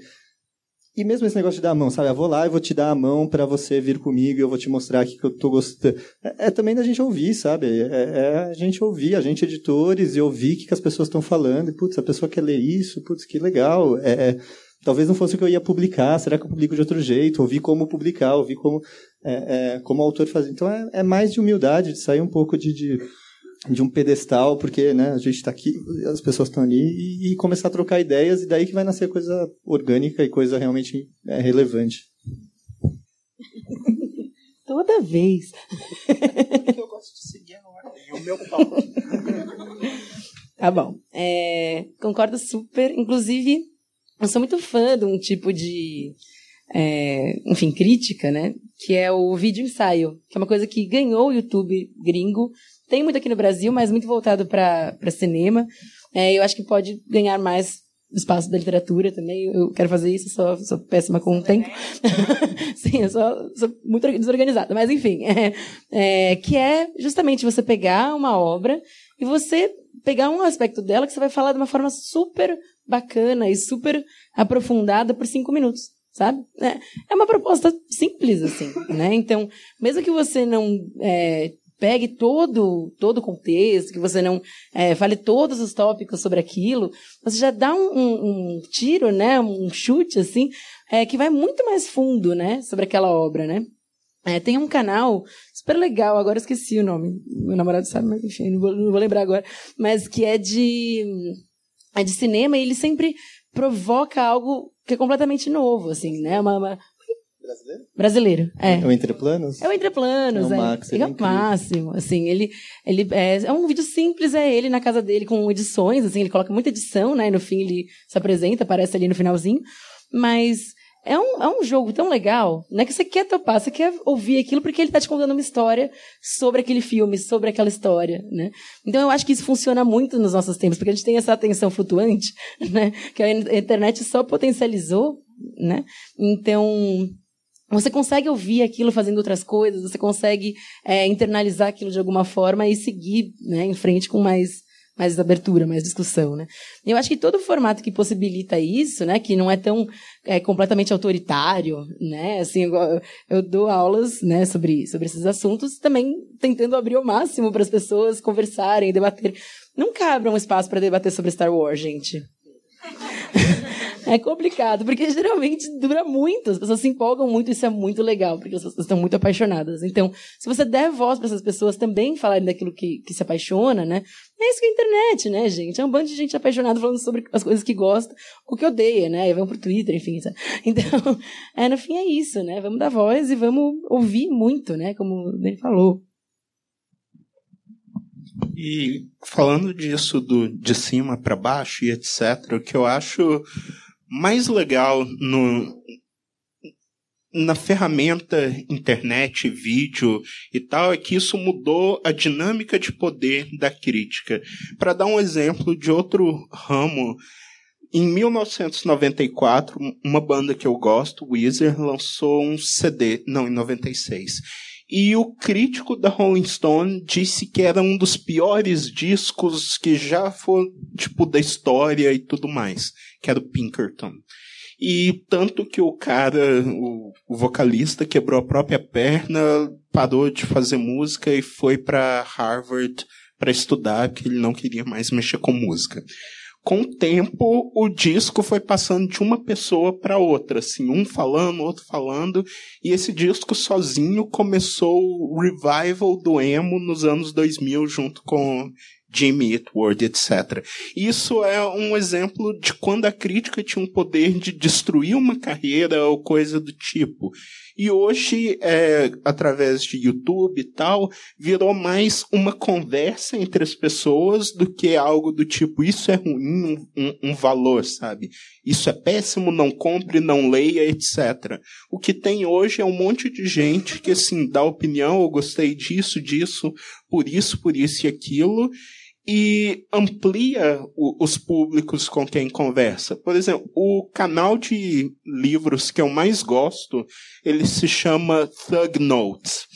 e mesmo esse negócio de dar a mão, sabe? Eu vou lá e vou te dar a mão para você vir comigo e eu vou te mostrar que eu tô gostando. É, é também da gente ouvir, sabe? É, é, a gente ouvir, a gente editores, e ouvir o que, que as pessoas estão falando. E, putz, a pessoa quer ler isso, putz, que legal. É, é, talvez não fosse o que eu ia publicar, será que eu publico de outro jeito? Ouvir como publicar, ouvir como, é, é, como o autor fazer. Então é, é, mais de humildade, de sair um pouco de, de, de um pedestal, porque né, a gente está aqui, as pessoas estão ali, e, e, começar a trocar ideias, e daí que vai nascer coisa orgânica e coisa realmente é, relevante. Toda vez. eu gosto de seguir a ordem, o meu palco. Tá bom. É, concordo super. Inclusive, eu sou muito fã de um tipo de, é, enfim, crítica, né? Que é o vídeo ensaio, que é uma coisa que ganhou o YouTube gringo. Tem muito aqui no Brasil, mas muito voltado para cinema. É, eu acho que pode ganhar mais espaço da literatura também. Eu quero fazer isso, sou, péssima com o tempo. Sim, eu sou, sou, muito desorganizada. Mas, enfim, é, é, que é justamente você pegar uma obra e você pegar um aspecto dela que você vai falar de uma forma super bacana e super aprofundada por cinco minutos, sabe? É, é uma proposta simples, assim, né? Então, mesmo que você não é, pegue todo, todo o contexto, que você não é, fale todos os tópicos sobre aquilo, você já dá um, um, um tiro, né? Um chute, assim, é, que vai muito mais fundo, né? Sobre aquela obra, né? É, tem um canal super legal, agora esqueci o nome. Meu namorado sabe, mas enfim, não vou, não vou lembrar agora. Mas que é de, é de cinema e ele sempre provoca algo que é completamente novo, assim, né? Uma, uma... Brasileiro? Brasileiro, é. É o Entreplanos? É o Entreplanos, é. É o Max, é, é o máximo, assim, ele, ele é, é, um vídeo simples, é ele na casa dele com edições, assim, ele coloca muita edição, né, no fim ele se apresenta, aparece ali no finalzinho, mas é um, é um jogo tão legal, né, que você quer topar, você quer ouvir aquilo porque ele está te contando uma história sobre aquele filme, sobre aquela história, né. Então eu acho que isso funciona muito nos nossos tempos, porque a gente tem essa atenção flutuante, né, que a internet só potencializou, né, então você consegue ouvir aquilo fazendo outras coisas, você consegue é, internalizar aquilo de alguma forma e seguir né, em frente com mais, mais abertura, mais discussão. Né? Eu acho que todo formato que possibilita isso, né, que não é tão é, completamente autoritário, né, assim, eu, eu dou aulas né, sobre, sobre esses assuntos, também tentando abrir o máximo para as pessoas conversarem, debater. Nunca abra um espaço para debater sobre Star Wars, gente. É complicado, porque geralmente dura muito, as pessoas se empolgam muito, isso é muito legal, porque as pessoas estão muito apaixonadas. Então, se você der voz para essas pessoas também falarem daquilo que, que se apaixona, né? É isso que é a internet, né, gente? É um bando de gente apaixonada falando sobre as coisas que gosta, o que odeia, né? E vão pro Twitter, enfim. Sabe? Então, é, no fim é isso, né? Vamos dar voz e vamos ouvir muito, né? Como ele falou. E falando disso do, de cima para baixo e etc., o que eu acho mais legal no, na ferramenta internet, vídeo e tal, é que isso mudou a dinâmica de poder da crítica. Para dar um exemplo de outro ramo, em 1994, uma banda que eu gosto, Weezer, lançou um CD, não, em 96. E o crítico da Rolling Stone disse que era um dos piores discos que já foi, tipo, da história e tudo mais, que era o Pinkerton. E tanto que o cara, o, o vocalista, quebrou a própria perna, parou de fazer música e foi para Harvard para estudar, porque ele não queria mais mexer com música com o tempo, o disco foi passando de uma pessoa para outra, assim, um falando, outro falando, e esse disco sozinho começou o revival do emo nos anos 2000 junto com Jimmy Eat World, etc. Isso é um exemplo de quando a crítica tinha um poder de destruir uma carreira ou coisa do tipo. E hoje, é, através de YouTube e tal, virou mais uma conversa entre as pessoas do que algo do tipo, isso é ruim, um, um valor, sabe? Isso é péssimo, não compre, não leia, etc. O que tem hoje é um monte de gente que, assim, dá opinião, eu gostei disso, disso, por isso, por isso e aquilo, e amplia o, os públicos com quem conversa. Por exemplo, o canal de livros que eu mais gosto, ele se chama Thug Notes.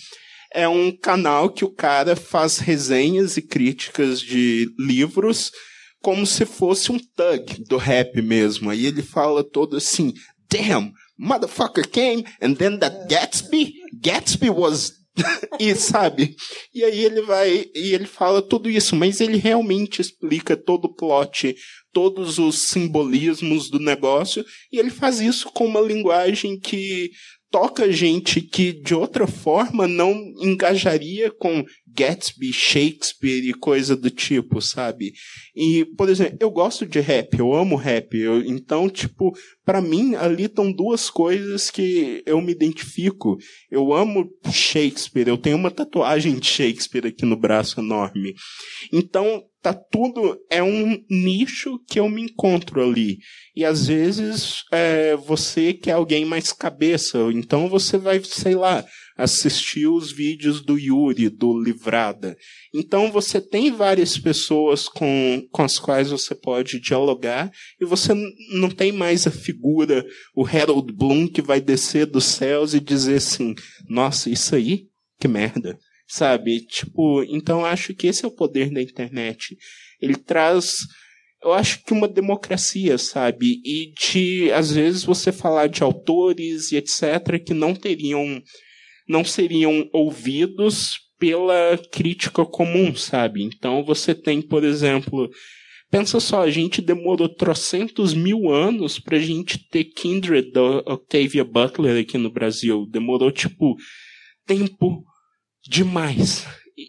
É um canal que o cara faz resenhas e críticas de livros como se fosse um thug do rap mesmo. Aí ele fala todo assim, damn, motherfucker came and then that Gatsby, Gatsby was e sabe? E aí ele vai e ele fala tudo isso, mas ele realmente explica todo o plot, todos os simbolismos do negócio, e ele faz isso com uma linguagem que toca gente que de outra forma não engajaria com Gatsby, Shakespeare e coisa do tipo, sabe? E, por exemplo, eu gosto de rap, eu amo rap, eu, então, tipo, para mim ali estão duas coisas que eu me identifico. Eu amo Shakespeare, eu tenho uma tatuagem de Shakespeare aqui no braço enorme. Então, tá tudo é um nicho que eu me encontro ali e às vezes é, você quer alguém mais cabeça então você vai sei lá assistir os vídeos do Yuri, do Livrada. Então você tem várias pessoas com, com as quais você pode dialogar e você não tem mais a figura, o Harold Bloom que vai descer dos céus e dizer assim: nossa, isso aí? Que merda. Sabe? Tipo, então acho que esse é o poder da internet. Ele traz eu acho que uma democracia, sabe? E de, às vezes, você falar de autores e etc., que não teriam não seriam ouvidos pela crítica comum, sabe? Então você tem, por exemplo, pensa só, a gente demorou trocentos mil anos pra gente ter Kindred da Octavia Butler aqui no Brasil. Demorou, tipo, tempo demais.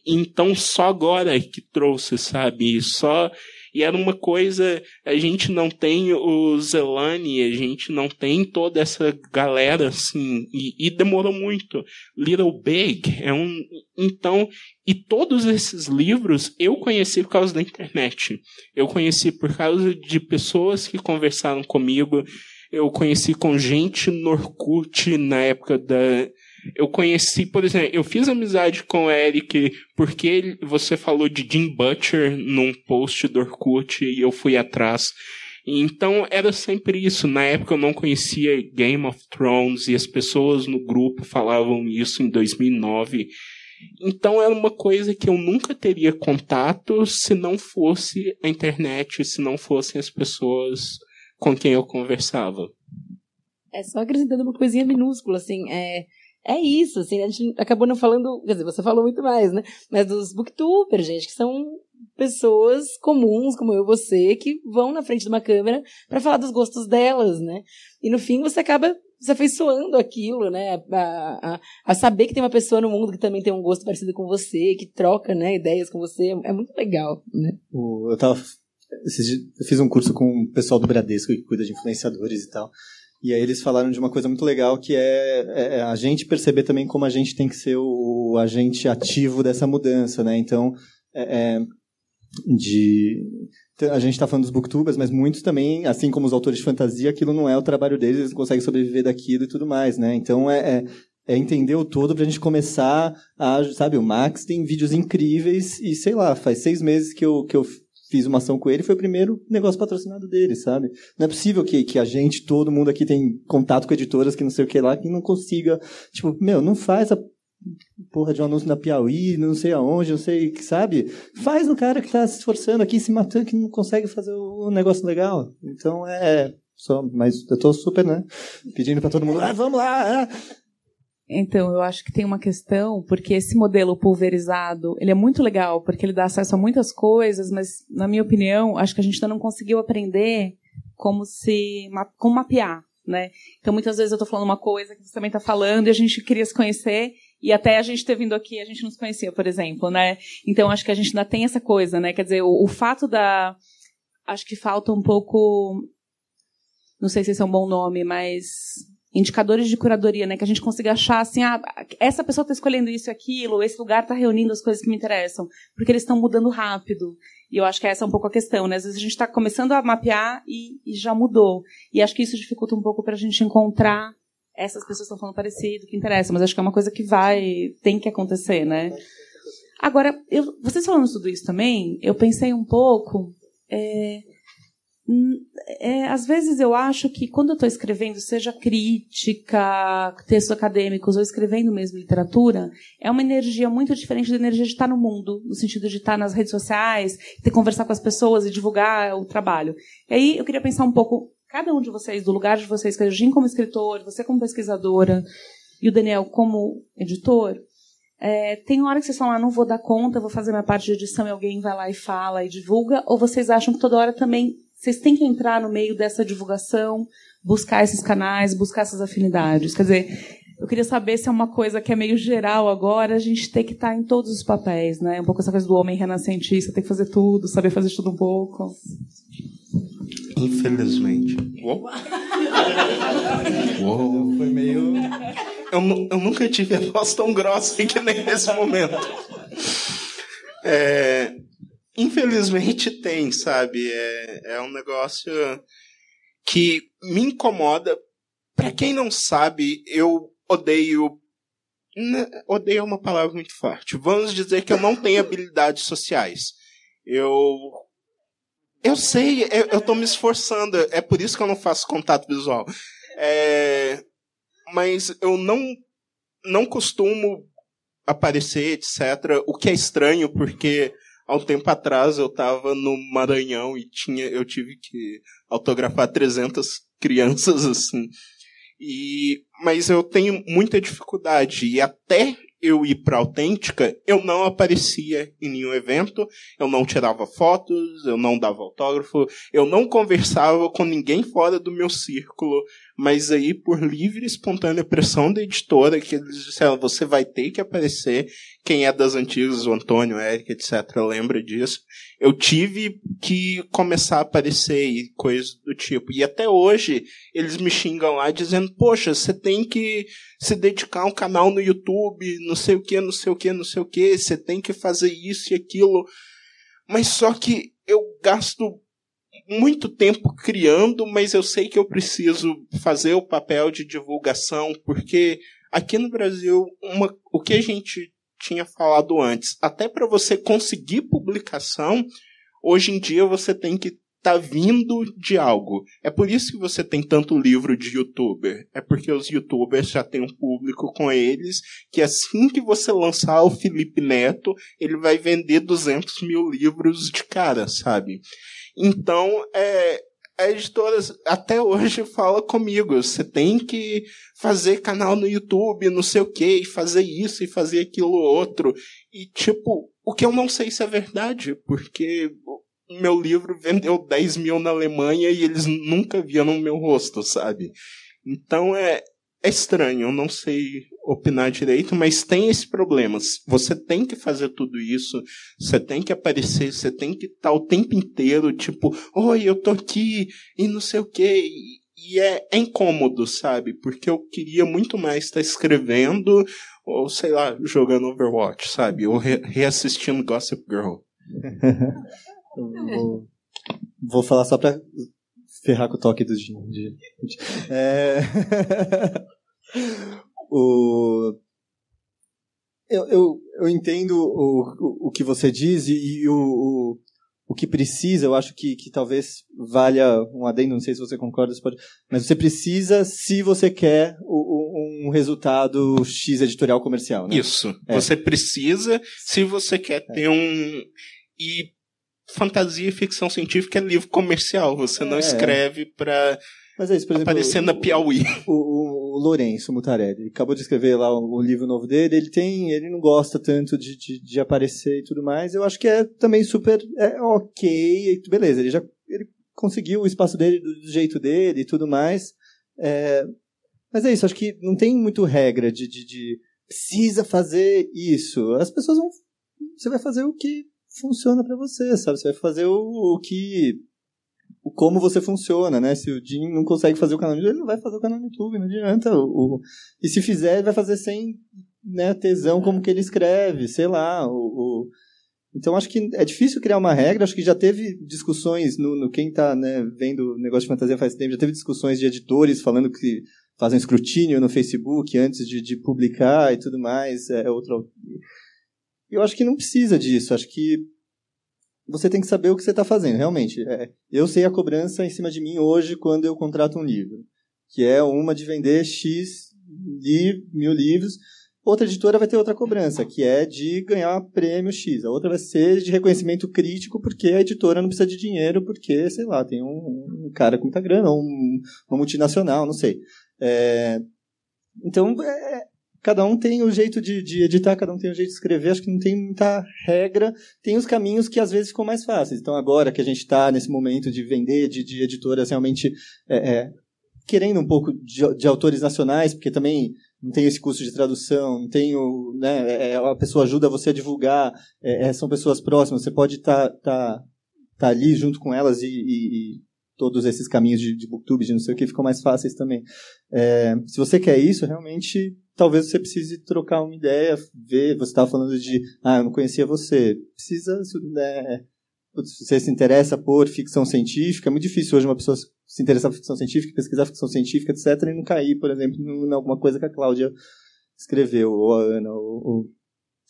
Então só agora que trouxe, sabe? Só e era uma coisa, a gente não tem o Zelani, a gente não tem toda essa galera assim, e, e demorou muito. Little Big é um. Então, e todos esses livros eu conheci por causa da internet. Eu conheci por causa de pessoas que conversaram comigo. Eu conheci com gente no Orkut na época da, eu conheci, por exemplo, eu fiz amizade com o Eric porque você falou de Jim Butcher num post do Orkut e eu fui atrás. Então era sempre isso. Na época eu não conhecia Game of Thrones e as pessoas no grupo falavam isso em 2009. Então era uma coisa que eu nunca teria contato se não fosse a internet, se não fossem as pessoas com quem eu conversava. É só acrescentando uma coisinha minúscula, assim, é, é isso, assim, a gente acabou não falando, quer dizer, você falou muito mais, né? Mas dos booktubers, gente, que são pessoas comuns, como eu e você, que vão na frente de uma câmera para falar dos gostos delas, né? E no fim você acaba se afeiçoando aquilo, né? A, a, a, saber que tem uma pessoa no mundo que também tem um gosto parecido com você, que troca, né, ideias com você, é muito legal, né? Eu tava eu fiz um curso com o pessoal do Bradesco que cuida de influenciadores e tal. E aí eles falaram de uma coisa muito legal que é, é, é, a gente perceber também como a gente tem que ser o, o agente ativo dessa mudança, né? Então, é, é, de a gente está falando dos booktubers, mas muitos também, assim como os autores de fantasia, aquilo não é o trabalho deles, eles conseguem sobreviver daquilo e tudo mais, né? Então é, é, é entender o todo para a gente começar a, sabe, o Max tem vídeos incríveis e sei lá, faz seis meses que eu, que eu fiz uma ação com ele, foi o primeiro negócio patrocinado dele, sabe? Não é possível que, que a gente, todo mundo aqui tem contato com editoras que não sei o que lá, que não consiga, tipo, meu, não faz a porra de um anúncio na Piauí, não sei aonde, não sei, sabe? Faz no cara que está se esforçando aqui, se matando, que não consegue fazer o negócio legal. Então é. Só, mas eu tô super, né? Pedindo para todo mundo, ah, vamos lá! Ah. Então, eu acho que tem uma questão, porque esse modelo pulverizado, ele é muito legal, porque ele dá acesso a muitas coisas, mas, na minha opinião, acho que a gente ainda não conseguiu aprender como se, como mapear, né? Então, muitas vezes eu estou falando uma coisa que você também está falando e a gente queria se conhecer, e até a gente ter vindo aqui, a gente não se conhecia, por exemplo, né? Então, acho que a gente ainda tem essa coisa, né? Quer dizer, o, o fato da. Acho que falta um pouco. Não sei se esse é um bom nome, mas indicadores de curadoria, né? Que a gente consiga achar assim, ah, essa pessoa está escolhendo isso e aquilo, esse lugar está reunindo as coisas que me interessam, porque eles estão mudando rápido. E eu acho que essa é um pouco a questão, né? Às vezes a gente está começando a mapear e, e, já mudou. E acho que isso dificulta um pouco para a gente encontrar essas pessoas estão falando parecido, que interessa, mas acho que é uma coisa que vai, tem que acontecer, né? Agora, eu, vocês falando tudo isso também, eu pensei um pouco. É, é, às vezes eu acho que quando eu estou escrevendo, seja crítica, textos acadêmicos ou escrevendo mesmo literatura, é uma energia muito diferente da energia de estar no mundo, no sentido de estar nas redes sociais, ter conversar com as pessoas e divulgar o trabalho. E aí eu queria pensar um pouco cada um de vocês, do lugar de vocês, que é Jim como escritor, você como pesquisadora e o Daniel como editor, é, tem hora que vocês falam, ah, não vou dar conta, vou fazer minha parte de edição e alguém vai lá e fala e divulga, ou vocês acham que toda hora também vocês têm que entrar no meio dessa divulgação, buscar esses canais, buscar essas afinidades? Quer dizer, eu queria saber se é uma coisa que é meio geral agora, a gente tem que estar em todos os papéis, né? Um pouco essa coisa do homem renascentista, tem que fazer tudo, saber fazer tudo um pouco. Infelizmente. Uou. Uou. Foi meio. Eu, eu nunca tive a voz tão grossa que nem nesse momento. É, infelizmente tem, sabe? É, é um negócio que me incomoda. Para quem não sabe, eu odeio. Né, odeio é uma palavra muito forte. Vamos dizer que eu não tenho habilidades sociais. Eu eu sei, eu, eu tô me esforçando. É por isso que eu não faço contato visual. É, mas eu não, não costumo aparecer, etc. O que é estranho, porque há um tempo atrás eu estava no Maranhão e tinha, eu tive que autografar 300 crianças, assim. E, mas eu tenho muita dificuldade. E até eu ir para Autêntica, eu não aparecia em nenhum evento, eu não tirava fotos, eu não dava autógrafo, eu não conversava com ninguém fora do meu círculo, mas aí por livre e espontânea pressão da editora, que eles disseram, você vai ter que aparecer, quem é das antigas, o Antônio, o Eric, etc., lembra disso, eu tive que começar a aparecer e coisas do tipo. E até hoje, eles me xingam lá dizendo, poxa, você tem que se dedicar a um canal no YouTube, não sei o que, não sei o que, não sei o que, você tem que fazer isso e aquilo. Mas só que eu gasto muito tempo criando, mas eu sei que eu preciso fazer o papel de divulgação, porque aqui no Brasil, uma, o que a gente tinha falado antes, até para você conseguir publicação, hoje em dia você tem que tá vindo de algo. É por isso que você tem tanto livro de youtuber. É porque os youtubers já têm um público com eles, que assim que você lançar o Felipe Neto, ele vai vender 200 mil livros de cara, sabe? Então, é, a editora até hoje fala comigo, você tem que fazer canal no YouTube, não sei o que, e fazer isso e fazer aquilo outro. E tipo, o que eu não sei se é verdade, porque meu livro vendeu 10 mil na Alemanha e eles nunca viam no meu rosto, sabe? Então é, é estranho, eu não sei opinar direito, mas tem esse problema. Você tem que fazer tudo isso, você tem que aparecer, você tem que estar o tempo inteiro, tipo, oi, eu tô aqui e não sei o quê. E é, é incômodo, sabe? Porque eu queria muito mais estar escrevendo ou, sei lá, jogando Overwatch, sabe? Ou re reassistindo Gossip Girl. vou falar só para ferrar com o toque do Jim. É... o, eu, eu, eu entendo o, o, o, que você diz e, e o, o, o, que precisa, eu acho que, que talvez valha um adendo, não sei se você concorda, pode, mas você precisa se você quer o, um resultado X editorial comercial. Né? Isso. É. Você precisa se você quer ter um. E fantasia e ficção científica é livro comercial. Você não é. escreve para mas é isso, por exemplo. Aparecendo na Piauí. O, o, Lourenço Mutarelli acabou de escrever lá o, o, livro novo dele. Ele tem. Ele não gosta tanto de, de, de, aparecer e tudo mais. Eu acho que é também super é, ok. Beleza, ele já ele conseguiu o espaço dele do, do jeito dele e tudo mais. É, mas é isso, acho que não tem muito regra de, de, de precisa fazer isso. As pessoas vão. Você vai fazer o que funciona para você, sabe? Você vai fazer o, o que o como você funciona, né? Se o Jim não consegue fazer o canal no YouTube, ele não vai fazer o canal no YouTube, não adianta. O, o, e se fizer, vai fazer sem né, tesão como que ele escreve, sei lá. O, o, então acho que é difícil criar uma regra, acho que já teve discussões no, no quem está né, vendo negócio de fantasia faz tempo, já teve discussões de editores falando que fazem escrutínio no Facebook antes de, de publicar e tudo mais. É outro. Eu acho que não precisa disso. Acho que você tem que saber o que você está fazendo, realmente. É, eu sei a cobrança em cima de mim hoje quando eu contrato um livro, que é uma de vender X li, mil livros. Outra editora vai ter outra cobrança, que é de ganhar prêmio X. A outra vai ser de reconhecimento crítico, porque a editora não precisa de dinheiro, porque, sei lá, tem um, um cara com muita grana, ou um, uma multinacional, não sei. É, então, é, cada um tem o jeito de, de, editar, cada um tem o jeito de escrever, acho que não tem muita regra, tem os caminhos que às vezes ficam mais fáceis. Então agora que a gente está nesse momento de vender, de, de editoras realmente é, é, querendo um pouco de, de, autores nacionais, porque também não tem esse curso de tradução, não tem o, né, é, é a pessoa ajuda você a divulgar, é, é, são pessoas próximas, você pode estar tá, tá, tá ali junto com elas e, e, e todos esses caminhos de, de booktube, de não sei o que, ficam mais fáceis também. É, se você quer isso, realmente talvez você precise trocar uma ideia, ver, você estava falando de, ah, eu não conhecia você. Precisa, né, você se interessa por ficção científica, é muito difícil hoje uma pessoa se interessar por ficção científica, pesquisar ficção científica, etc., e não cair, por exemplo, em alguma coisa que a Cláudia escreveu, ou a Ana. Ou, ou...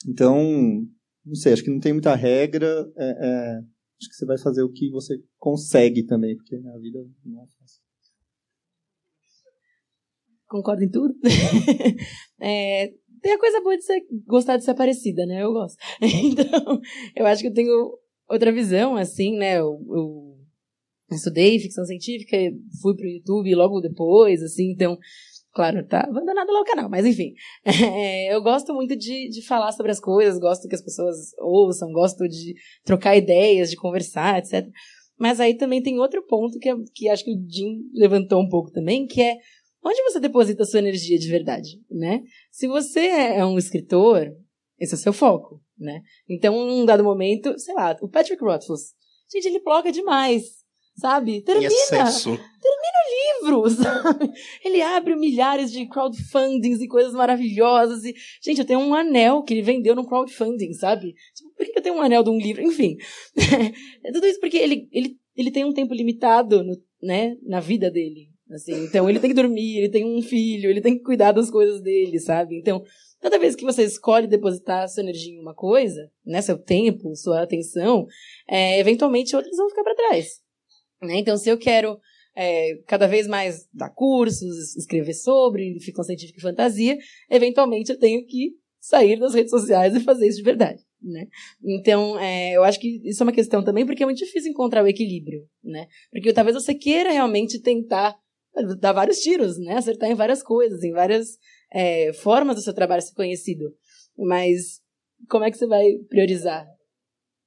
Então, não sei, acho que não tem muita regra, é, é, acho que você vai fazer o que você consegue também, porque a vida não é fácil concordo em tudo. é, tem a coisa boa de ser, gostar de ser parecida, né? Eu gosto. Então, eu acho que eu tenho outra visão, assim, né? Eu, eu estudei ficção científica, fui pro YouTube logo depois, assim, então, claro, tá abandonado lá o canal, mas enfim. É, eu gosto muito de, de falar sobre as coisas, gosto que as pessoas ouçam, gosto de trocar ideias, de conversar, etc. Mas aí também tem outro ponto que, que acho que o Jim levantou um pouco também, que é onde você deposita a sua energia de verdade, né? Se você é um escritor, esse é o seu foco, né? Então, num dado momento, sei lá, o Patrick Rothfuss, gente, ele bloga demais, sabe? Termina, termina o livro, sabe? Ele abre milhares de crowdfundings e coisas maravilhosas e, gente, eu tenho um anel que ele vendeu no crowdfunding, sabe? Tipo, por que eu tenho um anel de um livro? Enfim, é tudo isso porque ele, ele, ele tem um tempo limitado, no, né, na vida dele, Assim, então ele tem que dormir, ele tem um filho, ele tem que cuidar das coisas dele, sabe? Então, toda vez que você escolhe depositar sua energia em uma coisa, né, seu tempo, sua atenção, é, eventualmente outras vão ficar para trás. Né? Então, se eu quero é, cada vez mais dar cursos, escrever sobre ficção científica e fantasia, eventualmente eu tenho que sair das redes sociais e fazer isso de verdade. Né? Então, é, eu acho que isso é uma questão também, porque é muito difícil encontrar o equilíbrio, né? Porque talvez você queira realmente tentar dar vários tiros, né? Acertar em várias coisas, em várias é, formas do seu trabalho ser conhecido. Mas como é que você vai priorizar?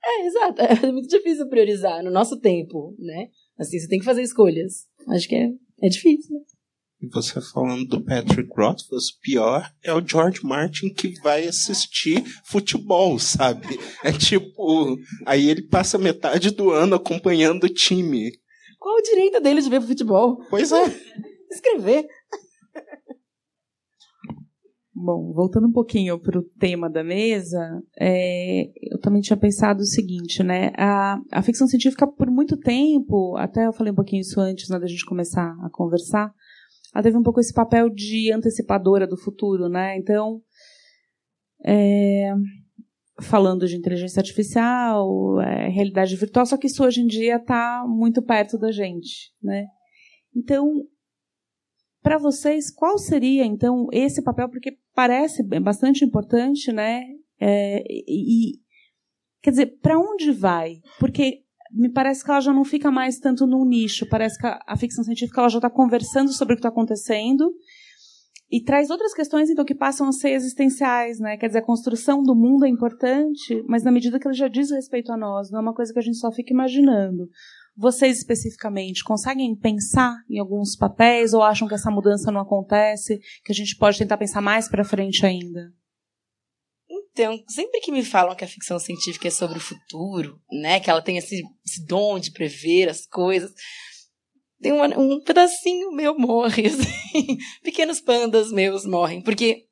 É, exato. É muito difícil priorizar no nosso tempo, né? Assim, você tem que fazer escolhas. Acho que é, é difícil, né? E você falando do Patrick Rothfuss, pior é o George Martin que vai assistir futebol, sabe? É tipo, aí ele passa metade do ano acompanhando o time. Qual o direito dele de ver futebol? Pois é. Escrever. Bom, voltando um pouquinho para o tema da mesa, é, eu também tinha pensado o seguinte, né? A, a, ficção científica, por muito tempo, até eu falei um pouquinho isso antes né, da gente começar a conversar, ela teve um pouco esse papel de antecipadora do futuro, né? Então, é, falando de inteligência artificial, é, realidade virtual, só que isso hoje em dia está muito perto da gente, né? Então, para vocês, qual seria então esse papel? Porque parece bastante importante, né? É, e quer dizer, para onde vai? Porque me parece que ela já não fica mais tanto num nicho. Parece que a, a ficção científica ela já está conversando sobre o que está acontecendo e traz outras questões então que passam a ser existenciais, né? Quer dizer, a construção do mundo é importante, mas na medida que ele já diz respeito a nós, não é uma coisa que a gente só fica imaginando. Vocês especificamente conseguem pensar em alguns papéis ou acham que essa mudança não acontece, que a gente pode tentar pensar mais para frente ainda? Então, sempre que me falam que a ficção científica é sobre o futuro, né, que ela tem esse, esse dom de prever as coisas, tem um, um pedacinho meu morre, assim. Pequenos pandas meus morrem, porque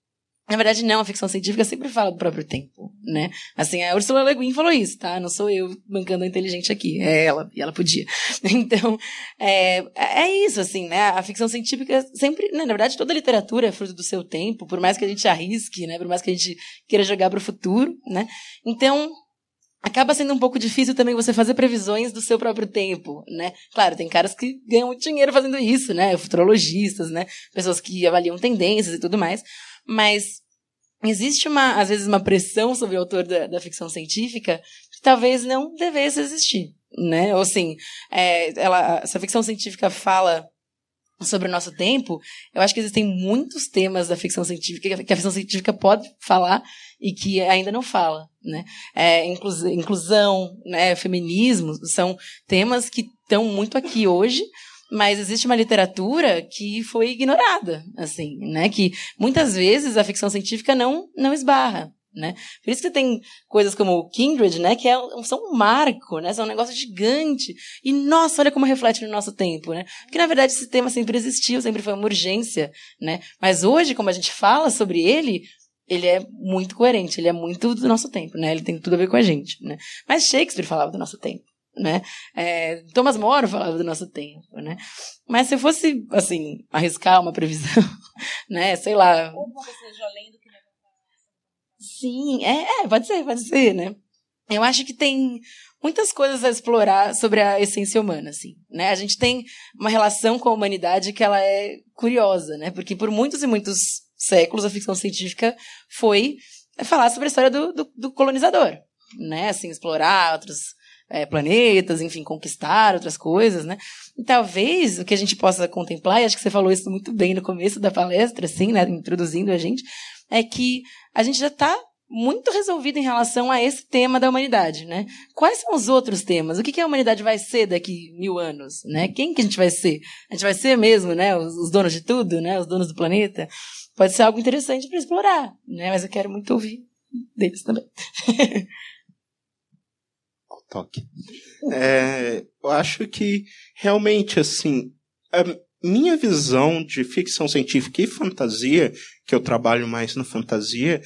na verdade, não, a ficção científica sempre fala do próprio tempo, né? Assim, a Ursula Le Guin falou isso, tá? Não sou eu bancando a inteligente aqui, é ela, e ela podia. Então, é, é isso, assim, né? A ficção científica sempre, né? na verdade, toda literatura é fruto do seu tempo, por mais que a gente arrisque, né? Por mais que a gente queira jogar para o futuro, né? Então, acaba sendo um pouco difícil também você fazer previsões do seu próprio tempo, né? Claro, tem caras que ganham dinheiro fazendo isso, né? Futurologistas, né? Pessoas que avaliam tendências e tudo mais. Mas existe uma, às vezes, uma pressão sobre o autor da, da ficção científica que talvez não devesse existir, né? Ou assim, é, ela, essa ficção científica fala sobre o nosso tempo, eu acho que existem muitos temas da ficção científica que a ficção científica pode falar e que ainda não fala, né? É, inclusão, né, feminismo, são temas que estão muito aqui hoje, mas existe uma literatura que foi ignorada, assim, né? Que muitas vezes a ficção científica não não esbarra, né? Por isso que tem coisas como Kindred, né? Que é, são um marco, né? São um negócio gigante. E, nossa, olha como reflete no nosso tempo, né? Porque, na verdade, esse tema sempre existiu, sempre foi uma urgência, né? Mas hoje, como a gente fala sobre ele, ele é muito coerente, ele é muito do nosso tempo, né? Ele tem tudo a ver com a gente, né? Mas Shakespeare falava do nosso tempo né? É, Thomas More falava do nosso tempo, né? Mas se eu fosse, assim, arriscar uma previsão, né? Sei lá. Ou Sim, é, é, pode ser, pode ser, né? Eu acho que tem muitas coisas a explorar sobre a essência humana, assim, né? A gente tem uma relação com a humanidade que ela é curiosa, né? Porque por muitos e muitos séculos a ficção científica foi falar sobre a história do, do, do colonizador, né? Assim, explorar outros é, planetas, enfim, conquistar outras coisas, né? E talvez o que a gente possa contemplar, e acho que você falou isso muito bem no começo da palestra, assim, né, introduzindo a gente, é que a gente já está muito resolvido em relação a esse tema da humanidade, né? Quais são os outros temas? O que, que a humanidade vai ser daqui mil anos, né? Quem que a gente vai ser? A gente vai ser mesmo, né? Os, os donos de tudo, né? Os donos do planeta? Pode ser algo interessante para explorar, né? Mas eu quero muito ouvir deles também. toque. É, eu acho que realmente assim a minha visão de ficção científica e fantasia, que eu trabalho mais na fantasia,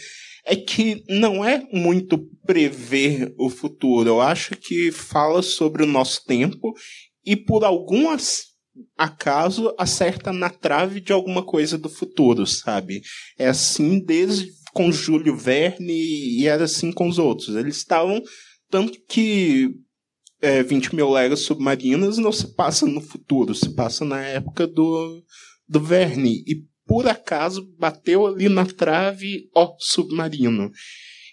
é que não é muito prever o futuro. Eu acho que fala sobre o nosso tempo e por algum acaso acerta na trave de alguma coisa do futuro, sabe? É assim desde com Júlio Verne e era assim com os outros. Eles estavam tanto que é, 20 mil léguas submarinas não se passa no futuro, se passa na época do, do Verne. E por acaso bateu ali na trave o submarino.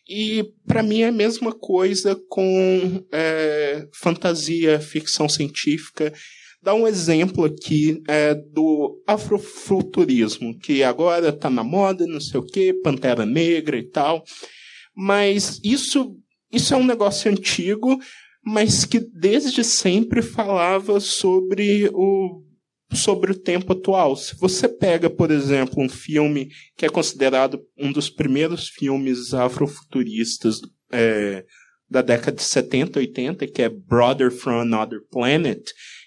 E para mim é a mesma coisa com é, fantasia, ficção científica. Dá um exemplo aqui é, do afrofuturismo, que agora está na moda, não sei o quê, Pantera Negra e tal. Mas isso isso é um negócio antigo, mas que desde sempre falava sobre o, sobre o tempo atual. Se você pega, por exemplo, um filme que é considerado um dos primeiros filmes afrofuturistas é, da década de 70, 80, que é Brother from Another Planet,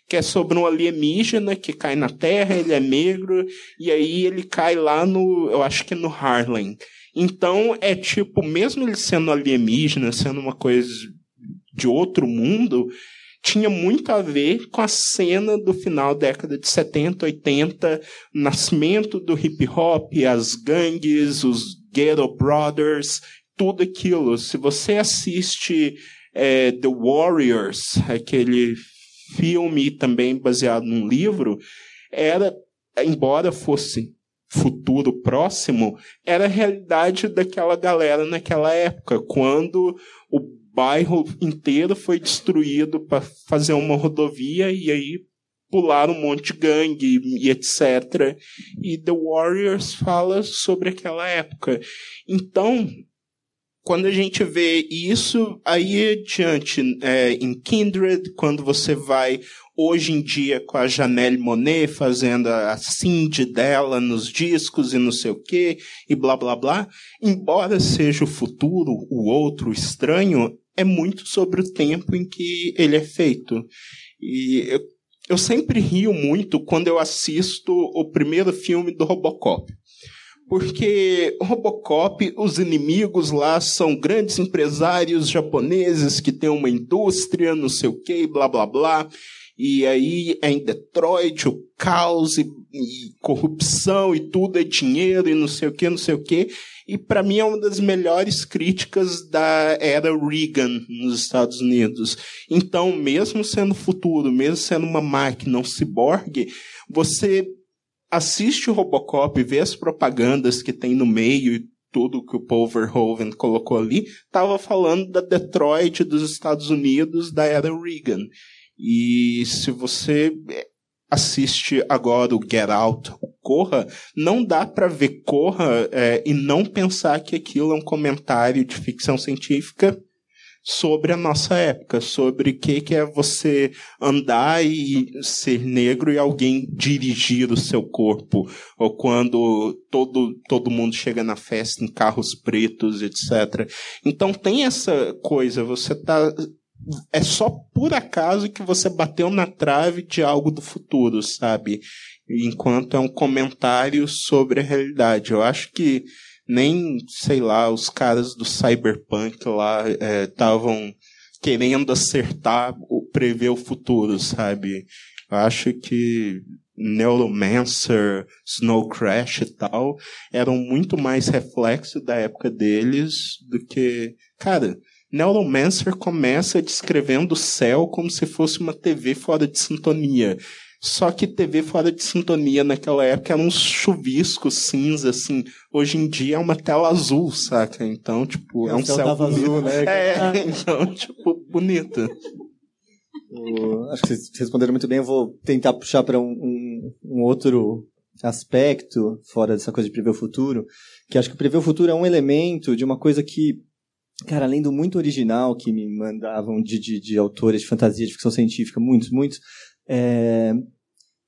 que é sobre um alienígena que cai na Terra, ele é negro, e aí ele cai lá no, eu acho que no Harlem. Então é tipo, mesmo ele sendo alienígena, sendo uma coisa de outro mundo, tinha muito a ver com a cena do final da década de 70, 80, nascimento do hip hop, as gangues, os Ghetto Brothers, tudo aquilo. Se você assiste é, The Warriors, aquele filme também baseado num livro, era, embora fosse futuro próximo, era a realidade daquela galera naquela época, quando o bairro inteiro foi destruído para fazer uma rodovia e aí pularam um monte de gangue e etc. E The Warriors fala sobre aquela época. Então, quando a gente vê isso, aí adiante, é, em Kindred, quando você vai hoje em dia com a Janelle Monet fazendo a Cindy dela nos discos e não sei o que, e blá blá blá, embora seja o futuro, o outro, o estranho, é muito sobre o tempo em que ele é feito. E eu, eu sempre rio muito quando eu assisto o primeiro filme do Robocop. Porque Robocop, os inimigos lá são grandes empresários japoneses que têm uma indústria, não sei o que, blá blá blá. E aí é em Detroit o caos e, e corrupção e tudo é dinheiro e não sei o que, não sei o que. E para mim é uma das melhores críticas da era Reagan nos Estados Unidos. Então, mesmo sendo futuro, mesmo sendo uma máquina, um ciborgue, você assiste o Robocop, vê as propagandas que tem no meio e tudo que o Paul Verhoeven colocou ali, estava falando da Detroit dos Estados Unidos da era Reagan. E se você assiste agora o Get Out, o Corra, não dá para ver Corra é, e não pensar que aquilo é um comentário de ficção científica sobre a nossa época, sobre o que, que é você andar e ser negro e alguém dirigir o seu corpo, ou quando todo, todo mundo chega na festa em carros pretos, etc. Então tem essa coisa, você tá é só por acaso que você bateu na trave de algo do futuro, sabe? Enquanto é um comentário sobre a realidade. Eu acho que nem, sei lá, os caras do Cyberpunk lá estavam é, querendo acertar, prever o futuro, sabe? Eu acho que Neuromancer, Snow Crash e tal eram muito mais reflexo da época deles do que. Cara, Neuromancer começa descrevendo o céu como se fosse uma TV fora de sintonia. Só que TV fora de sintonia naquela época era um chuvisco cinza, assim. Hoje em dia é uma tela azul, saca? Então, tipo, é, é um céu bonito. Azul, né? É, então, tipo, bonito. acho que vocês responderam muito bem. Eu vou tentar puxar para um, um, um outro aspecto, fora dessa coisa de prever o futuro, que acho que prever o futuro é um elemento de uma coisa que Cara, além do muito original que me mandavam de, de, de autores de fantasia, de ficção científica, muitos, muitos, é,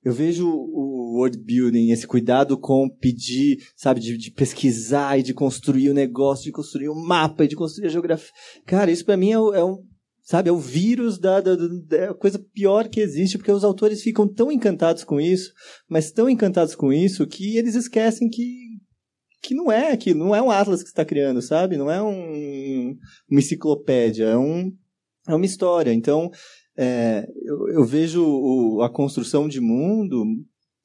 eu vejo o world building, esse cuidado com pedir, sabe, de, de, pesquisar e de construir o negócio, de construir o um mapa e de construir a geografia. Cara, isso para mim é, é, um, sabe, é o vírus da, da, da, coisa pior que existe, porque os autores ficam tão encantados com isso, mas tão encantados com isso que eles esquecem que que não é aquilo, não é um atlas que você está criando, sabe? Não é um, uma enciclopédia, é, um, é uma história. Então, é, eu, eu, vejo o, a construção de mundo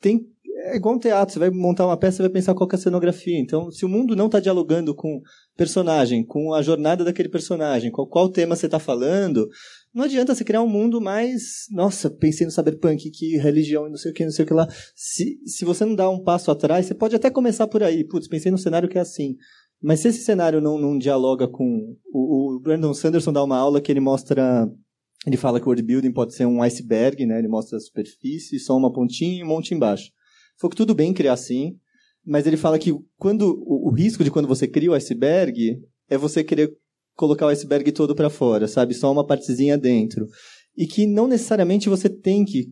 tem é igual um teatro, você vai montar uma peça e vai pensar qual é a cenografia. Então, se o mundo não está dialogando com personagem, com a jornada daquele personagem, qual, qual tema você está falando, não adianta você criar um mundo mais. Nossa, pensei no cyberpunk, que religião e não sei o que, não sei o que lá. Se, se você não dá um passo atrás, você pode até começar por aí. Putz, pensei num cenário que é assim. Mas se esse cenário não, não dialoga com. O, o Brandon Sanderson dá uma aula que ele mostra. Ele fala que o world building pode ser um iceberg, né? Ele mostra a superfície, só uma pontinha e um monte embaixo. Foi que tudo bem criar assim, mas ele fala que quando o, o risco de quando você cria o iceberg é você querer colocar o iceberg todo para fora, sabe? Só uma partezinha dentro. E que não necessariamente você tem que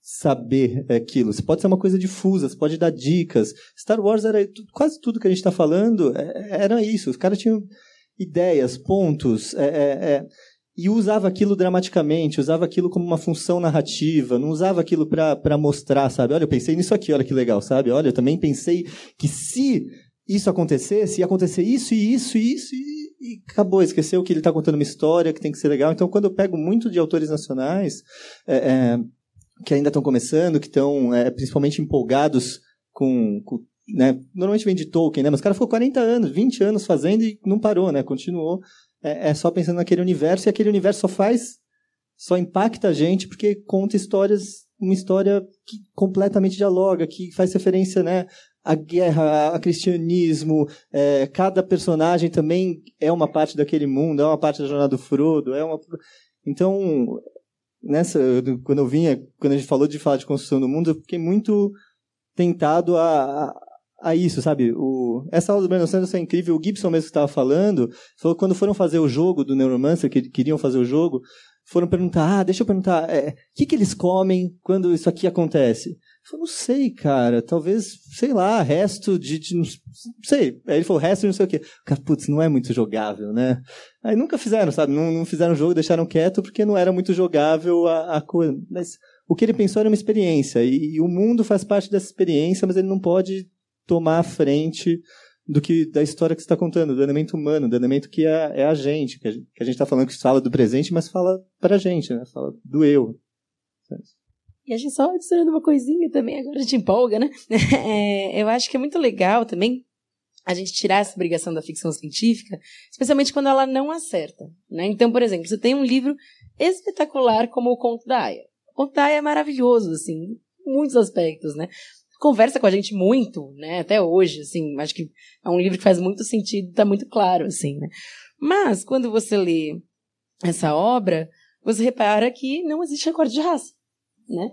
saber aquilo. Você pode ser uma coisa difusa, você pode dar dicas. Star Wars era quase tudo que a gente está falando é, era isso. Os caras tinham ideias, pontos. É, é, é. e usava aquilo dramaticamente, usava aquilo como uma função narrativa, não usava aquilo para mostrar, sabe? Olha, eu pensei nisso aqui, olha que legal, sabe? Olha, eu também pensei que se isso acontecesse, ia acontecer isso e isso e isso e, e acabou, esqueceu que ele está contando uma história que tem que ser legal. Então, quando eu pego muito de autores nacionais é, é, que ainda estão começando, que estão é, principalmente empolgados com, com né? Normalmente vem de Tolkien, né? Mas o cara ficou 40 anos, 20 anos fazendo e não parou, né? Continuou é, é só pensando naquele universo, e aquele universo só faz, só impacta a gente porque conta histórias, uma história que completamente dialoga, que faz referência, né? A guerra, a cristianismo, é, cada personagem também é uma parte daquele mundo, é uma parte da jornada do Frodo, é uma então nessa quando eu vinha, quando a gente falou de falar de construção do mundo, eu fiquei muito tentado a, a isso, sabe? O, essa aula do Brandon Sanderson é incrível. O Gibson mesmo que estava falando, falou que quando foram fazer o jogo do Neuromancer, que queriam fazer o jogo, foram perguntar, ah, deixa eu perguntar, é, o que, que eles comem quando isso aqui acontece? Eu falei, não sei, cara, talvez, sei lá, resto de, de não sei. Aí ele falou, resto de não sei o quê. Cara, putz, não é muito jogável, né? Aí nunca fizeram, sabe? Não, não fizeram jogo, deixaram quieto porque não era muito jogável a, a coisa. Mas o que ele pensou era uma experiência, e, e o mundo faz parte dessa experiência, mas ele não pode tomar a frente do que da história que você está contando, do elemento humano, do elemento que é, é a gente, que a gente está falando que fala do presente, mas fala para a gente, né? Fala do eu. E a gente só adicionando uma coisinha também, agora gente empolga, né? É, eu acho que é muito legal também a gente tirar essa obrigação da ficção científica, especialmente quando ela não acerta. Né? Então, por exemplo, você tem um livro espetacular como O Conto da Aya. O Conto da Aya é maravilhoso, assim, em muitos aspectos, né? Conversa com a gente muito, né? Até hoje, assim, acho que é um livro que faz muito sentido, tá muito claro, assim, né? Mas, quando você lê essa obra, você repara que não existe acorde de raça, né?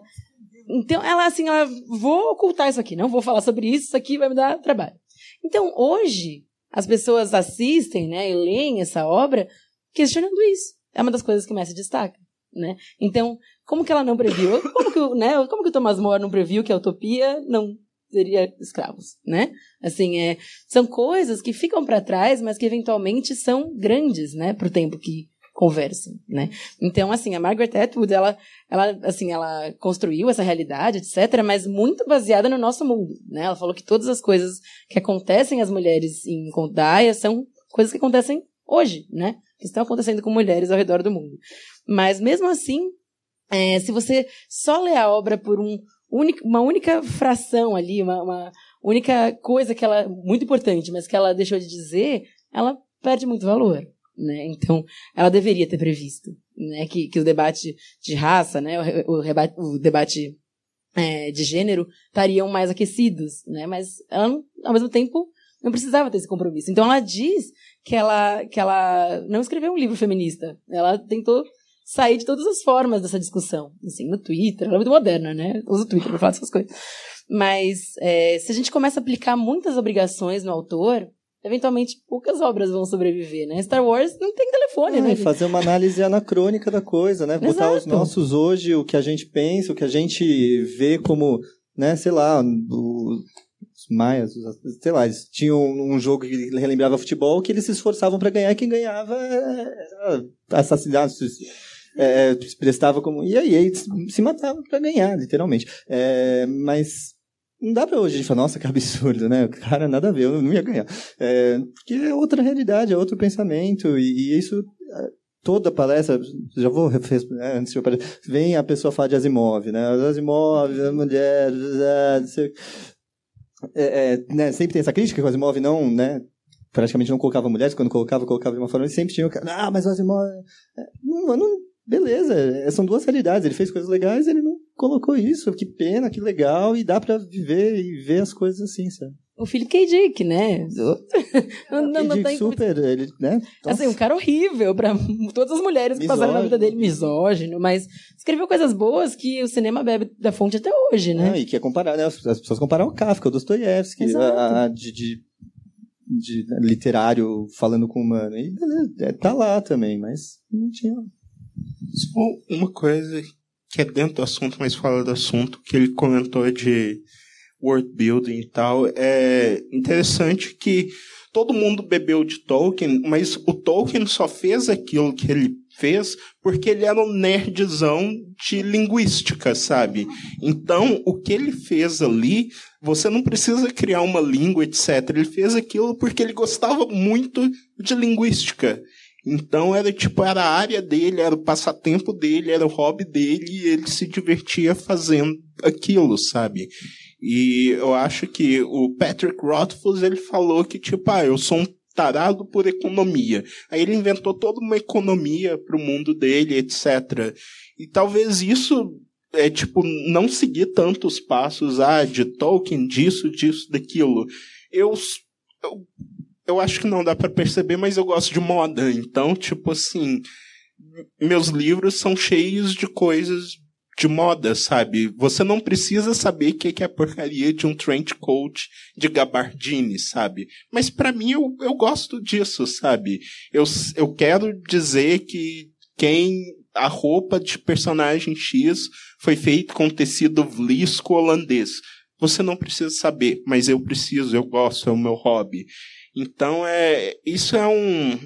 Então, ela, assim, ela, vou ocultar isso aqui, não vou falar sobre isso, isso aqui vai me dar trabalho. Então, hoje, as pessoas assistem, né, e leem essa obra questionando isso. É uma das coisas que mais se destaca, né? Então, como que ela não previu? Como que, né, como que o Thomas More não previu que a utopia não seria escravos, né? Assim, é, são coisas que ficam para trás, mas que eventualmente são grandes, né, para o tempo que conversam, né? Então, assim, a Margaret Atwood, ela, ela, assim, ela construiu essa realidade, etc., mas muito baseada no nosso mundo, né? Ela falou que todas as coisas que acontecem às mulheres em Condaia são coisas que acontecem hoje, né? Que estão acontecendo com mulheres ao redor do mundo. Mas mesmo assim, é, se você só lê a obra por um, uma única fração ali, uma, uma, única coisa que ela, muito importante, mas que ela deixou de dizer, ela perde muito valor. Né? Então, ela deveria ter previsto né? que, que o debate de raça, né? o, o, o debate é, de gênero estariam mais aquecidos, né? mas ela, ao mesmo tempo, não precisava ter esse compromisso. Então, ela diz que ela, que ela não escreveu um livro feminista. Ela tentou sair de todas as formas dessa discussão. Assim, no Twitter, ela é muito moderna, né? Usa o Twitter para falar dessas coisas. Mas é, se a gente começa a aplicar muitas obrigações no autor, eventualmente poucas obras vão sobreviver, né? Star Wars não tem telefone, ah, né? Fazer uma análise anacrônica da coisa, né? Botar Exato. os nossos hoje, o que a gente pensa, o que a gente vê como, né, sei lá, os maias, sei lá, eles tinham um jogo que relembrava futebol que eles se esforçavam para ganhar e quem ganhava era assassinado, é, é, prestava como. E aí, aí se matava para ganhar, literalmente. É, mas não dá pra hoje a gente falar, nossa, que absurdo, né? O cara nada a ver, eu não ia ganhar. É, porque é outra realidade, é outro pensamento, e, e isso. É, toda palestra, já vou né, antes de eu vem a pessoa falar de Asimov, né? Asimov, mulher, é, é, né, sempre tem essa crítica que o Asimov não, né, praticamente não colocava mulheres, quando colocava, colocava de uma forma, sempre tinha, ah, mas o Asimov, é, não, não, beleza, é, são duas realidades. Ele fez coisas legais, ele não colocou isso. Que pena, que legal, e dá para viver e ver as coisas assim, sabe? O Philip K. Dick, né? não, não, não super, ele, né? Nossa. Assim, um cara horrível para todas as mulheres que misógino. passaram na vida dele, misógino, mas escreveu coisas boas que o cinema bebe da fonte até hoje, né? Ah, e que é comparar, né? As pessoas comparam o Kafka, o Dostoiévski, de, de, de, literário falando com humano. E beleza, é, tá lá também, mas não tinha uma coisa que é dentro do assunto, mas fora do assunto, que ele comentou de world building e tal. É interessante que todo mundo bebeu de Tolkien, mas o Tolkien só fez aquilo que ele fez porque ele era um nerdzão de linguística, sabe? Então, o que ele fez ali, você não precisa criar uma língua, etc. Ele fez aquilo porque ele gostava muito de linguística. Então era tipo, era a área dele, era o passatempo dele, era o hobby dele, e ele se divertia fazendo aquilo, sabe? E eu acho que o Patrick Rothfuss, ele falou que, tipo, ah, eu sou um tarado por economia. Aí ele inventou toda uma economia para o mundo dele, etc. E talvez isso é tipo não seguir tantos passos ah, de Tolkien, disso, disso, daquilo. Eu, eu, eu acho que não dá para perceber, mas eu gosto de moda. Então, tipo assim, meus livros são cheios de coisas de moda, sabe? Você não precisa saber o que é a porcaria de um trench coat de gabardine, sabe? Mas para mim eu, eu gosto disso, sabe? Eu, eu quero dizer que quem a roupa de personagem X foi feita com tecido vlisco holandês. Você não precisa saber, mas eu preciso, eu gosto, é o meu hobby. Então é isso é um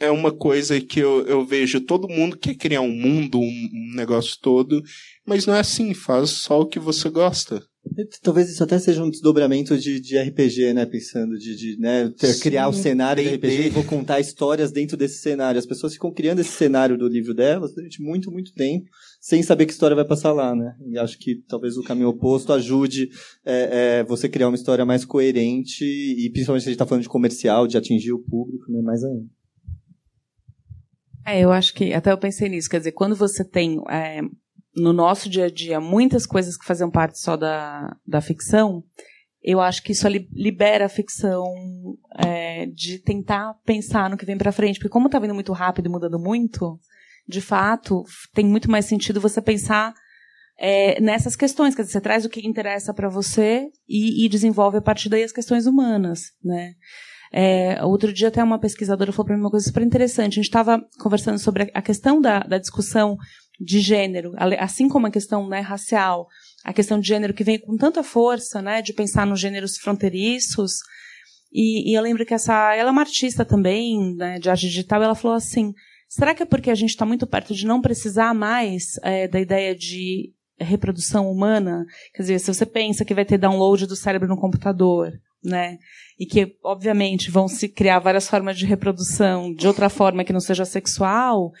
é uma coisa que eu, eu vejo todo mundo quer criar um mundo, um, negócio todo, mas não é assim, faz só o que você gosta. Talvez isso até seja um desdobramento de, de RPG, né? Pensando de, de né, ter, criar o cenário de RPG e vou contar histórias dentro desse cenário. As pessoas ficam criando esse cenário do livro delas durante muito, muito tempo, sem saber que história vai passar lá, né? E acho que talvez o caminho oposto ajude é, é, você criar uma história mais coerente e principalmente se a gente está falando de comercial, de atingir o público, né? Mais ainda. É, eu acho que até eu pensei nisso. Quer dizer, quando você tem é, no nosso dia a dia muitas coisas que faziam parte só da, da ficção, eu acho que isso libera a ficção é, de tentar pensar no que vem para frente. Porque como está vindo muito rápido mudando muito, de fato, tem muito mais sentido você pensar é, nessas questões. Quer dizer, você traz o que interessa para você e, e, desenvolve a partir daí as questões humanas, né? É, outro dia até uma pesquisadora falou para mim uma coisa super interessante. A gente estava conversando sobre a questão da, da, discussão de gênero, assim como a questão né, racial, a questão de gênero que vem com tanta força, né, de pensar nos gêneros fronteiriços. E, e eu lembro que essa, ela é uma artista também, né, de arte digital, ela falou assim: será que é porque a gente está muito perto de não precisar mais é, da ideia de reprodução humana? Quer dizer, se você pensa que vai ter download do cérebro no computador, né? E que, obviamente, vão se criar várias formas de reprodução de outra forma que não seja sexual,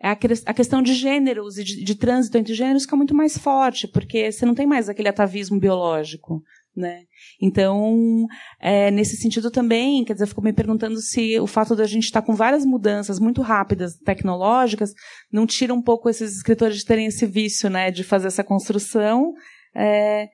é a, questão de gêneros e de, de trânsito entre gêneros fica muito mais forte, porque você não tem mais aquele atavismo biológico. Né? Então, é, nesse sentido também, quer dizer, eu fico me perguntando se o fato de a gente estar com várias mudanças muito rápidas tecnológicas não tira um pouco esses escritores de terem esse vício, né, de fazer essa construção é,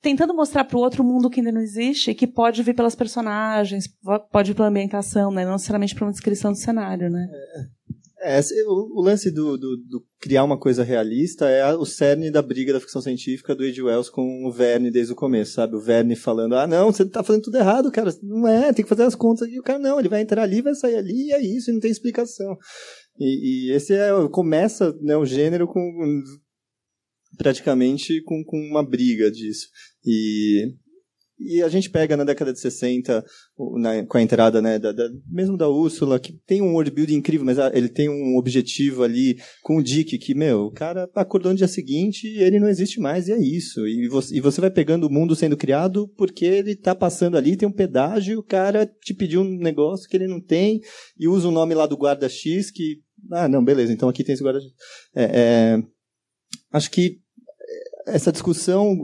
tentando mostrar para o outro mundo que ainda não existe e que pode vir pelas personagens, pode vir pela ambientação, né? não necessariamente por uma descrição do cenário, né? É, é, o, lance do, do, do, criar uma coisa realista é o cerne da briga da ficção científica do Ed Wells com o Verne desde o começo, sabe? O Verne falando, ah, não, você está fazendo tudo errado, cara, não é, tem que fazer as contas. E o cara, não, ele vai entrar ali, vai sair ali, e é isso, e não tem explicação. E, e esse é, começa né, o gênero com praticamente com, com uma briga disso. E, e a gente pega na década de 60, na, com a entrada né, da, da, mesmo da Úrsula, que tem um world building incrível, mas ele tem um objetivo ali com o Dick, que, meu, o cara acordou no dia seguinte e ele não existe mais, e é isso. E você, e você vai pegando o mundo sendo criado porque ele está passando ali, tem um pedágio, o cara te pediu um negócio que ele não tem, e usa o nome lá do guarda X, que. Ah, não, beleza, então aqui tem esse guarda X. É, é, acho que essa discussão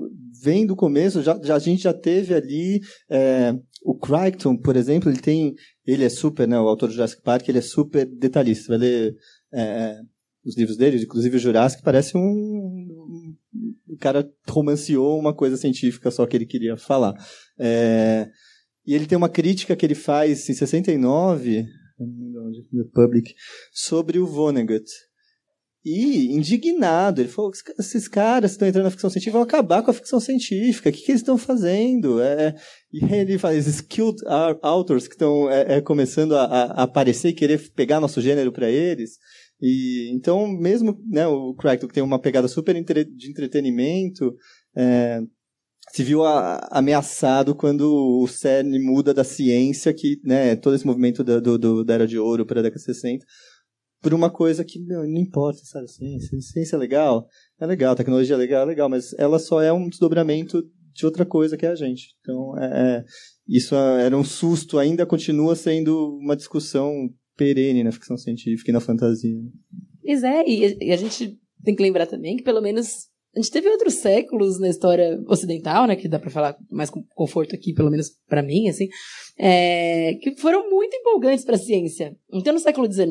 vem do começo, já, já, a gente já teve ali é, o Crichton, por exemplo, ele tem, ele é super, né, o autor do Jurassic Park, ele é super detalhista, vai ler é, os livros dele, inclusive o Jurassic, parece um, o cara romanceou uma coisa científica só que ele queria falar. É, e ele tem uma crítica que ele faz em 69, Public, sobre o Vonnegut, e indignado, ele falou: esses caras que estão entrando na ficção científica vão acabar com a ficção científica, o que, que eles estão fazendo? É, e ele fala: esses skilled authors que estão é, é, começando a, a, aparecer e querer pegar nosso gênero para eles. E, então, mesmo né, o Crackton, que tem uma pegada super entre, de entretenimento, é, se viu a, ameaçado quando o CERN muda da ciência, que né, todo esse movimento da, do, do, da Era de Ouro para a década de 60 por uma coisa que não importa, sabe? Ciência, ciência é legal, é legal, tecnologia é legal, é legal, mas ela só é um desdobramento de outra coisa que é a gente. Então, é, é isso era um susto, ainda continua sendo uma discussão perene na ficção científica e na fantasia. Pois é, e, e a gente tem que lembrar também que pelo menos a gente teve outros séculos na história ocidental, né, que dá para falar mais com conforto aqui, pelo menos para mim, assim, é, que foram muito empolgantes para a ciência. Então, no século XIX,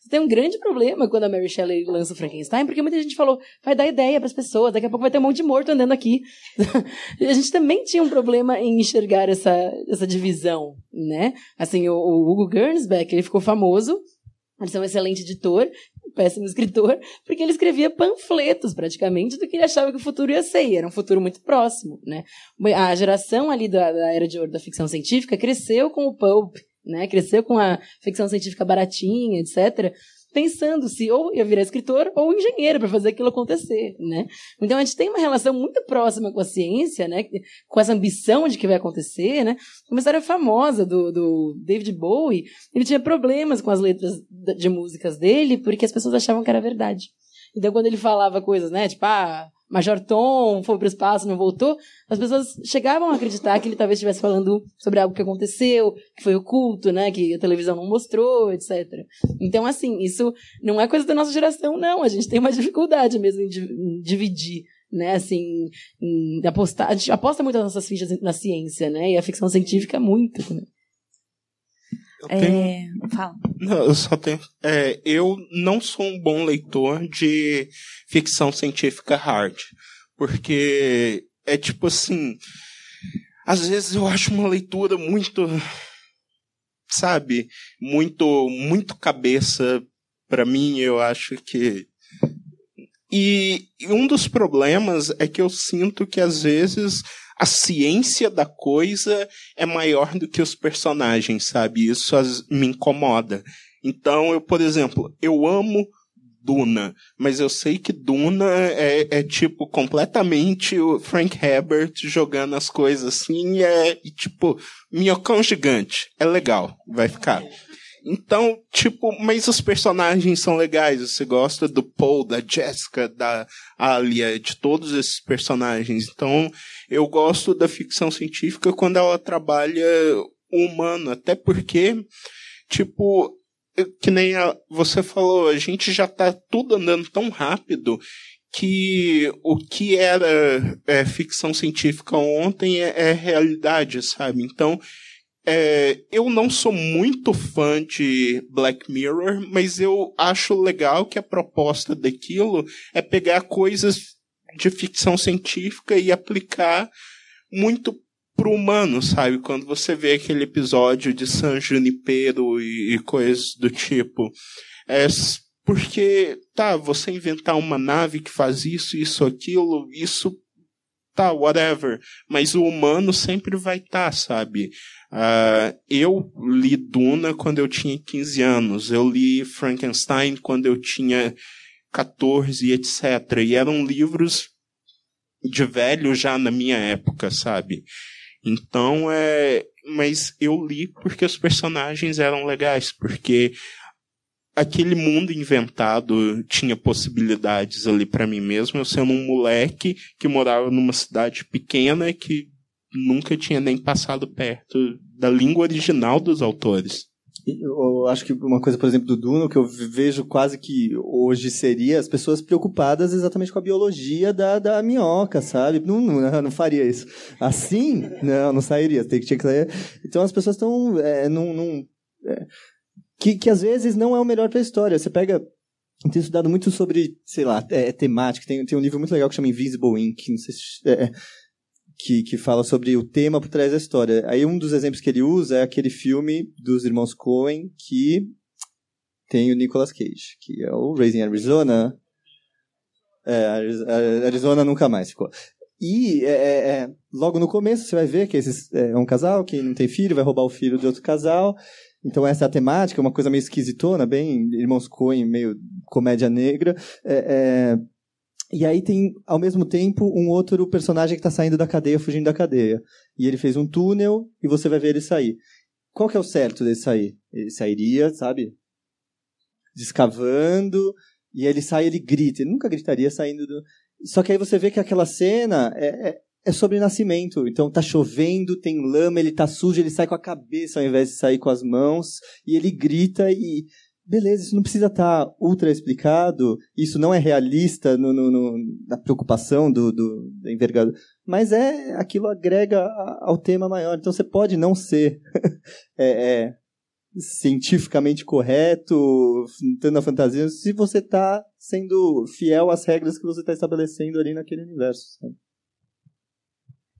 você tem um grande problema quando a Mary Shelley lança o Frankenstein, porque muita gente falou, vai dar ideia para as pessoas, daqui a pouco vai ter um monte de morto andando aqui. a gente também tinha um problema em enxergar essa, essa divisão, né? Assim, o, o Hugo Gernsback, ele ficou famoso ele é um excelente editor, um péssimo escritor, porque ele escrevia panfletos, praticamente, do que ele achava que o futuro ia ser. E era um futuro muito próximo, né? A geração ali da, da era de ouro da ficção científica cresceu com o pulp, né? Cresceu com a ficção científica baratinha, etc pensando se ou ia virar escritor ou engenheiro para fazer aquilo acontecer, né? Então a gente tem uma relação muito próxima com a ciência, né? Com essa ambição de que vai acontecer, né? Uma história famosa do, do David Bowie, ele tinha problemas com as letras de músicas dele porque as pessoas achavam que era verdade. Então quando ele falava coisas, né? Tipo, ah, Major Tom foi para o espaço, não voltou, as pessoas chegavam a acreditar que ele talvez estivesse falando sobre algo que aconteceu, que foi oculto, né, que a televisão não mostrou, etc. Então, assim, isso não é coisa da nossa geração, não. A gente tem uma dificuldade mesmo em, dividir né, assim, apostar, a gente aposta muito as nossas fichas na ciência, né, e a ficção científica muito também. Eu tenho... É... Fala. Não, eu só tenho. É, eu não sou um bom leitor de ficção científica hard. Porque é tipo assim. Às vezes eu acho uma leitura muito. Sabe? Muito, muito cabeça para mim. Eu acho que. E um dos problemas é que eu sinto que às vezes a ciência da coisa é maior do que os personagens, sabe? Isso me incomoda. Então, eu, por exemplo, eu amo Duna, mas eu sei que Duna é, é tipo completamente o Frank Herbert jogando as coisas assim, é e, tipo minhocão gigante. É legal, vai ficar. Então, tipo, mas os personagens são legais. Você gosta do Paul, da Jessica, da Alia, de todos esses personagens. Então, eu gosto da ficção científica quando ela trabalha o humano, até porque, tipo, que nem a, você falou, a gente já tá tudo andando tão rápido que o que era é, ficção científica ontem é, é realidade, sabe? Então, é, eu não sou muito fã de Black Mirror, mas eu acho legal que a proposta daquilo é pegar coisas de ficção científica e aplicar muito pro humano, sabe? Quando você vê aquele episódio de San Junipero e, e coisas do tipo. É porque, tá, você inventar uma nave que faz isso, isso, aquilo, isso tá, whatever. Mas o humano sempre vai estar, tá, sabe? Uh, eu li Duna quando eu tinha 15 anos, eu li Frankenstein quando eu tinha 14, etc. E eram livros de velho já na minha época, sabe? Então é. Mas eu li porque os personagens eram legais, porque aquele mundo inventado tinha possibilidades ali para mim mesmo, eu sendo um moleque que morava numa cidade pequena que nunca tinha nem passado perto da língua original dos autores. Eu acho que uma coisa, por exemplo, do Duno, que eu vejo quase que hoje seria as pessoas preocupadas exatamente com a biologia da, da minhoca, sabe? Não, não, não faria isso. Assim, não, não sairia. Tem que, tinha que sair. Então as pessoas estão é, num é, que, que às vezes não é o melhor para a história. Você pega eu tenho estudado muito sobre, sei lá, é, temática. Tem, tem um livro muito legal que chama Invisible Ink. Não sei se, é, que, que fala sobre o tema por trás da história. Aí um dos exemplos que ele usa é aquele filme dos irmãos Coen que tem o Nicolas Cage, que é o Raising Arizona. É, Arizona nunca mais ficou. E é, é, é, logo no começo você vai ver que esses, é um casal que não tem filho, vai roubar o filho de outro casal. Então essa é a temática, uma coisa meio esquisitona, bem irmãos Coen, meio comédia negra. É, é e aí tem, ao mesmo tempo, um outro personagem que está saindo da cadeia, fugindo da cadeia. E ele fez um túnel e você vai ver ele sair. Qual que é o certo dele sair? Ele sairia, sabe? descavando, e ele sai ele grita. Ele nunca gritaria saindo do. Só que aí você vê que aquela cena é, é, sobre nascimento. Então tá chovendo, tem lama, ele tá sujo, ele sai com a cabeça ao invés de sair com as mãos, e ele grita e. Beleza, isso não precisa estar tá ultra explicado, isso não é realista no, no, no, na preocupação do, do, da envergadura, mas é aquilo agrega ao tema maior. Então você pode não ser é, é, cientificamente correto, tendo a fantasia, se você está sendo fiel às regras que você está estabelecendo ali naquele universo. Sabe?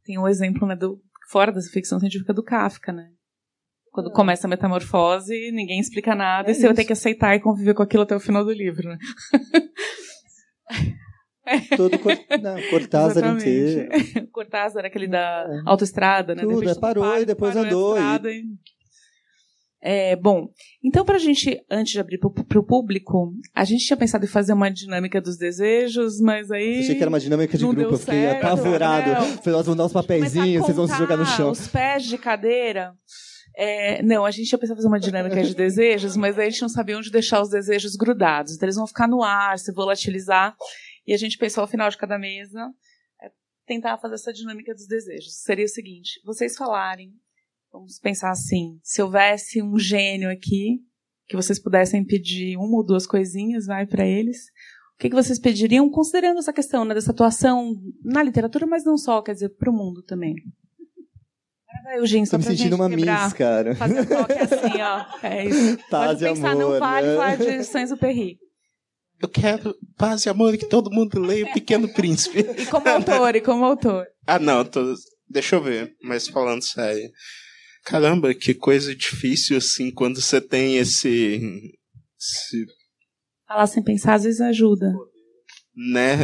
Tem um exemplo né, do, fora da ficção científica do Kafka, né? Quando ah. começa a metamorfose, ninguém explica nada é e você vai ter que aceitar e conviver com aquilo até o final do livro, né? Todo cor... Não, Cortázar inteiro. Cortázar, aquele da é. autoestrada, né? Tudo, é, parou e depois andou. E... É, bom, então para a gente, antes de abrir para o público, a gente tinha pensado em fazer uma dinâmica dos desejos, mas aí. Eu achei que era uma dinâmica de grupo, eu fiquei certo, apavorado. Falei, nós vamos dar uns papeizinhos, vocês vão se jogar no chão. Os pés de cadeira. É, não, a gente ia pensar em fazer uma dinâmica de desejos, mas aí a gente não sabia onde deixar os desejos grudados. Então eles vão ficar no ar, se volatilizar. E a gente pensou ao final de cada mesa é, tentar fazer essa dinâmica dos desejos. Seria o seguinte: vocês falarem Vamos pensar assim: se houvesse um gênio aqui, que vocês pudessem pedir uma ou duas coisinhas, vai para eles. O que, que vocês pediriam, considerando essa questão né, dessa atuação na literatura, mas não só, quer dizer, para o mundo também? Vai, Eugênio, Tô me sentindo uma quebrar, miss, cara. Fazer toque assim, ó. É isso. Paz Pode pensar, amor, não vale né? falar de Saint-Exupéry. Eu quero paz e amor que todo mundo leia O Pequeno Príncipe. E como autor, e como autor. Ah, não, tô... deixa eu ver, mas falando sério. Caramba, que coisa difícil assim quando você tem esse. esse... Falar sem pensar às vezes ajuda. Né?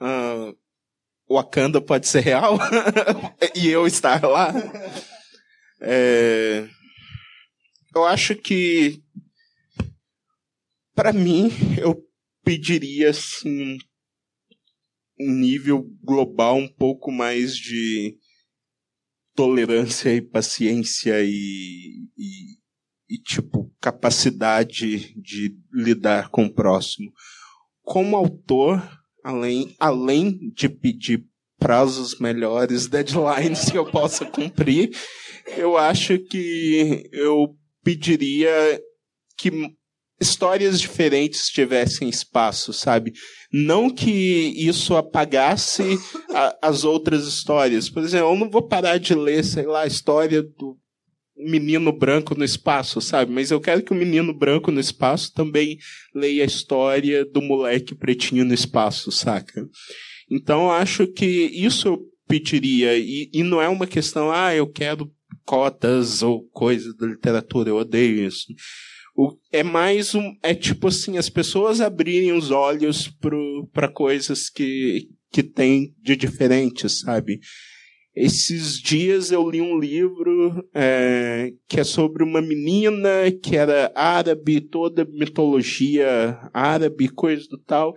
Uh, Wakanda pode ser real e eu estar lá. É... Eu acho que para mim eu pediria assim um nível global um pouco mais de tolerância e paciência e, e, e, tipo, capacidade de lidar com o próximo. Como autor, além, além de pedir prazos melhores, deadlines que eu possa cumprir, eu acho que eu pediria que histórias diferentes tivessem espaço, sabe? Não que isso apagasse a, as outras histórias. Por exemplo, eu não vou parar de ler, sei lá, a história do menino branco no espaço, sabe? Mas eu quero que o menino branco no espaço também leia a história do moleque pretinho no espaço, saca? Então acho que isso eu pediria. E, e não é uma questão, ah, eu quero cotas ou coisa da literatura, eu odeio isso. O, é mais um. É tipo assim, as pessoas abrirem os olhos para coisas que, que tem de diferente, sabe? Esses dias eu li um livro é, que é sobre uma menina que era árabe, toda mitologia árabe, coisa do tal.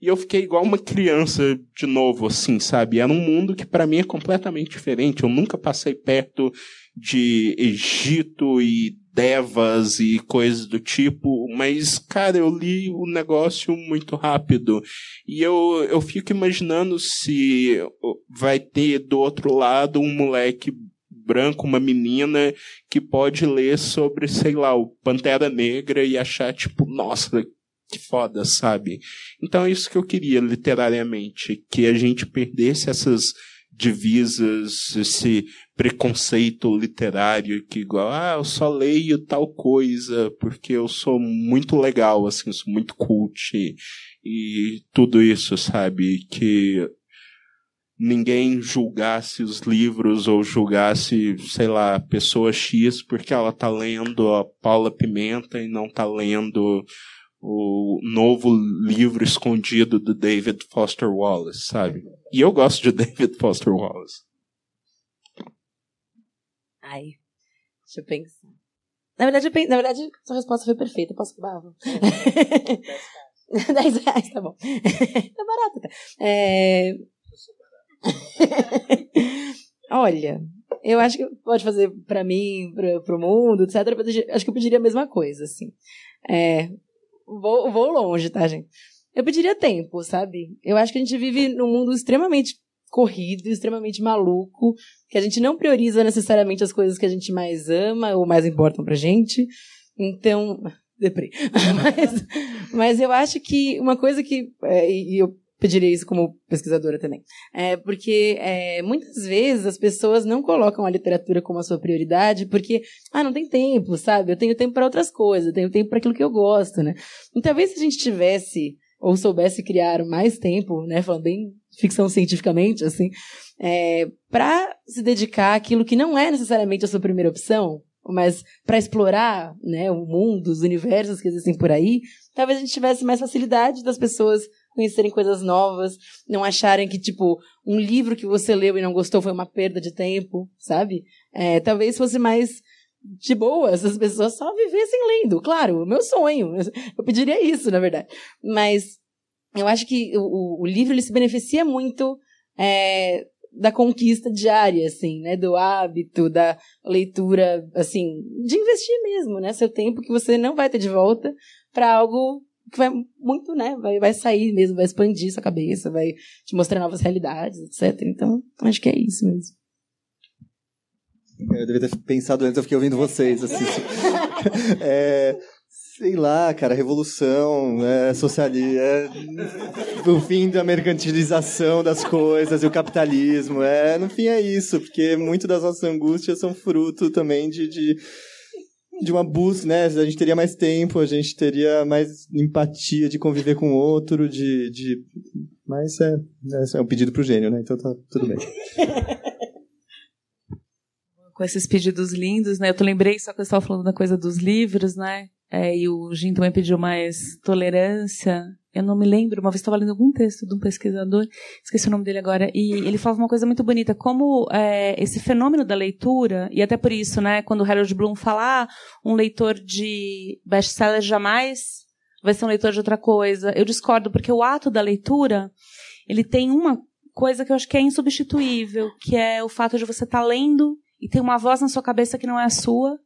E eu fiquei igual uma criança de novo, assim, sabe? Era um mundo que para mim é completamente diferente. Eu nunca passei perto de Egito e devas e coisas do tipo, mas, cara, eu li o negócio muito rápido. E eu, eu fico imaginando se vai ter do outro lado um moleque branco, uma menina que pode ler sobre, sei lá, o Pantera Negra e achar, tipo, nossa, que foda, sabe? Então é isso que eu queria, literariamente, que a gente perdesse essas divisas, esse preconceito literário que igual, ah, eu só leio tal coisa porque eu sou muito legal, assim, sou muito cult e, e tudo isso, sabe? Que ninguém julgasse os livros ou julgasse, sei lá, pessoa X porque ela tá lendo a Paula Pimenta e não tá lendo o novo livro escondido do David Foster Wallace, sabe? E eu gosto de David Foster Wallace. Ai, deixa eu pensar. Na verdade, eu, na verdade, sua resposta foi perfeita. Posso acabar? 10 reais, tá bom. tá barato, tá? É... Olha, eu acho que pode fazer para mim, para o mundo, etc. Acho que eu pediria a mesma coisa, assim. É, vou, vou longe, tá, gente? Eu pediria tempo, sabe? Eu acho que a gente vive num mundo extremamente corrido, extremamente maluco, que a gente não prioriza necessariamente as coisas que a gente mais ama ou mais importam pra gente. Então, deprê. mas, mas eu acho que uma coisa que, é, e eu pediria isso como pesquisadora também, é porque é, muitas vezes as pessoas não colocam a literatura como a sua prioridade porque, ah, não tem tempo, sabe? Eu tenho tempo para outras coisas, eu tenho tempo para aquilo que eu gosto, né? Então, talvez se a gente tivesse ou soubesse criar mais tempo, né, falando bem ficção cientificamente, assim, é, para se dedicar àquilo que não é necessariamente a sua primeira opção, mas para explorar né, o mundo, os universos que existem por aí, talvez a gente tivesse mais facilidade das pessoas conhecerem coisas novas, não acharem que, tipo, um livro que você leu e não gostou foi uma perda de tempo, sabe? É, talvez fosse mais de boa se as pessoas só vivessem lendo. Claro, meu sonho. Eu pediria isso, na verdade. Mas eu acho que o, o livro ele se beneficia muito é, da conquista diária, assim, né? Do hábito, da leitura, assim, de investir mesmo, né? Seu tempo que você não vai ter de volta para algo que vai muito, né? Vai, vai sair mesmo, vai expandir sua cabeça, vai te mostrar novas realidades, etc. Então, acho que é isso mesmo. Eu devia ter pensado antes, eu fiquei ouvindo vocês. Assim. é, Sei lá, cara, revolução, é, socialismo, é, o fim da mercantilização das coisas e o capitalismo. É, no fim é isso, porque muito das nossas angústias são fruto também de, de, de uma busca, né? A gente teria mais tempo, a gente teria mais empatia de conviver com o outro, de. de... Mas é, é, é um pedido pro gênio, né? Então tá tudo bem. com esses pedidos lindos, né? Eu lembrei só que eu estava falando da coisa dos livros, né? É, e o Jim também pediu mais tolerância. Eu não me lembro, uma vez estava lendo algum texto de um pesquisador, esqueci o nome dele agora, e ele falava uma coisa muito bonita, como é, esse fenômeno da leitura, e até por isso, né, quando Harold Bloom fala, ah, um leitor de best-seller jamais vai ser um leitor de outra coisa, eu discordo, porque o ato da leitura, ele tem uma coisa que eu acho que é insubstituível, que é o fato de você estar tá lendo e ter uma voz na sua cabeça que não é a sua,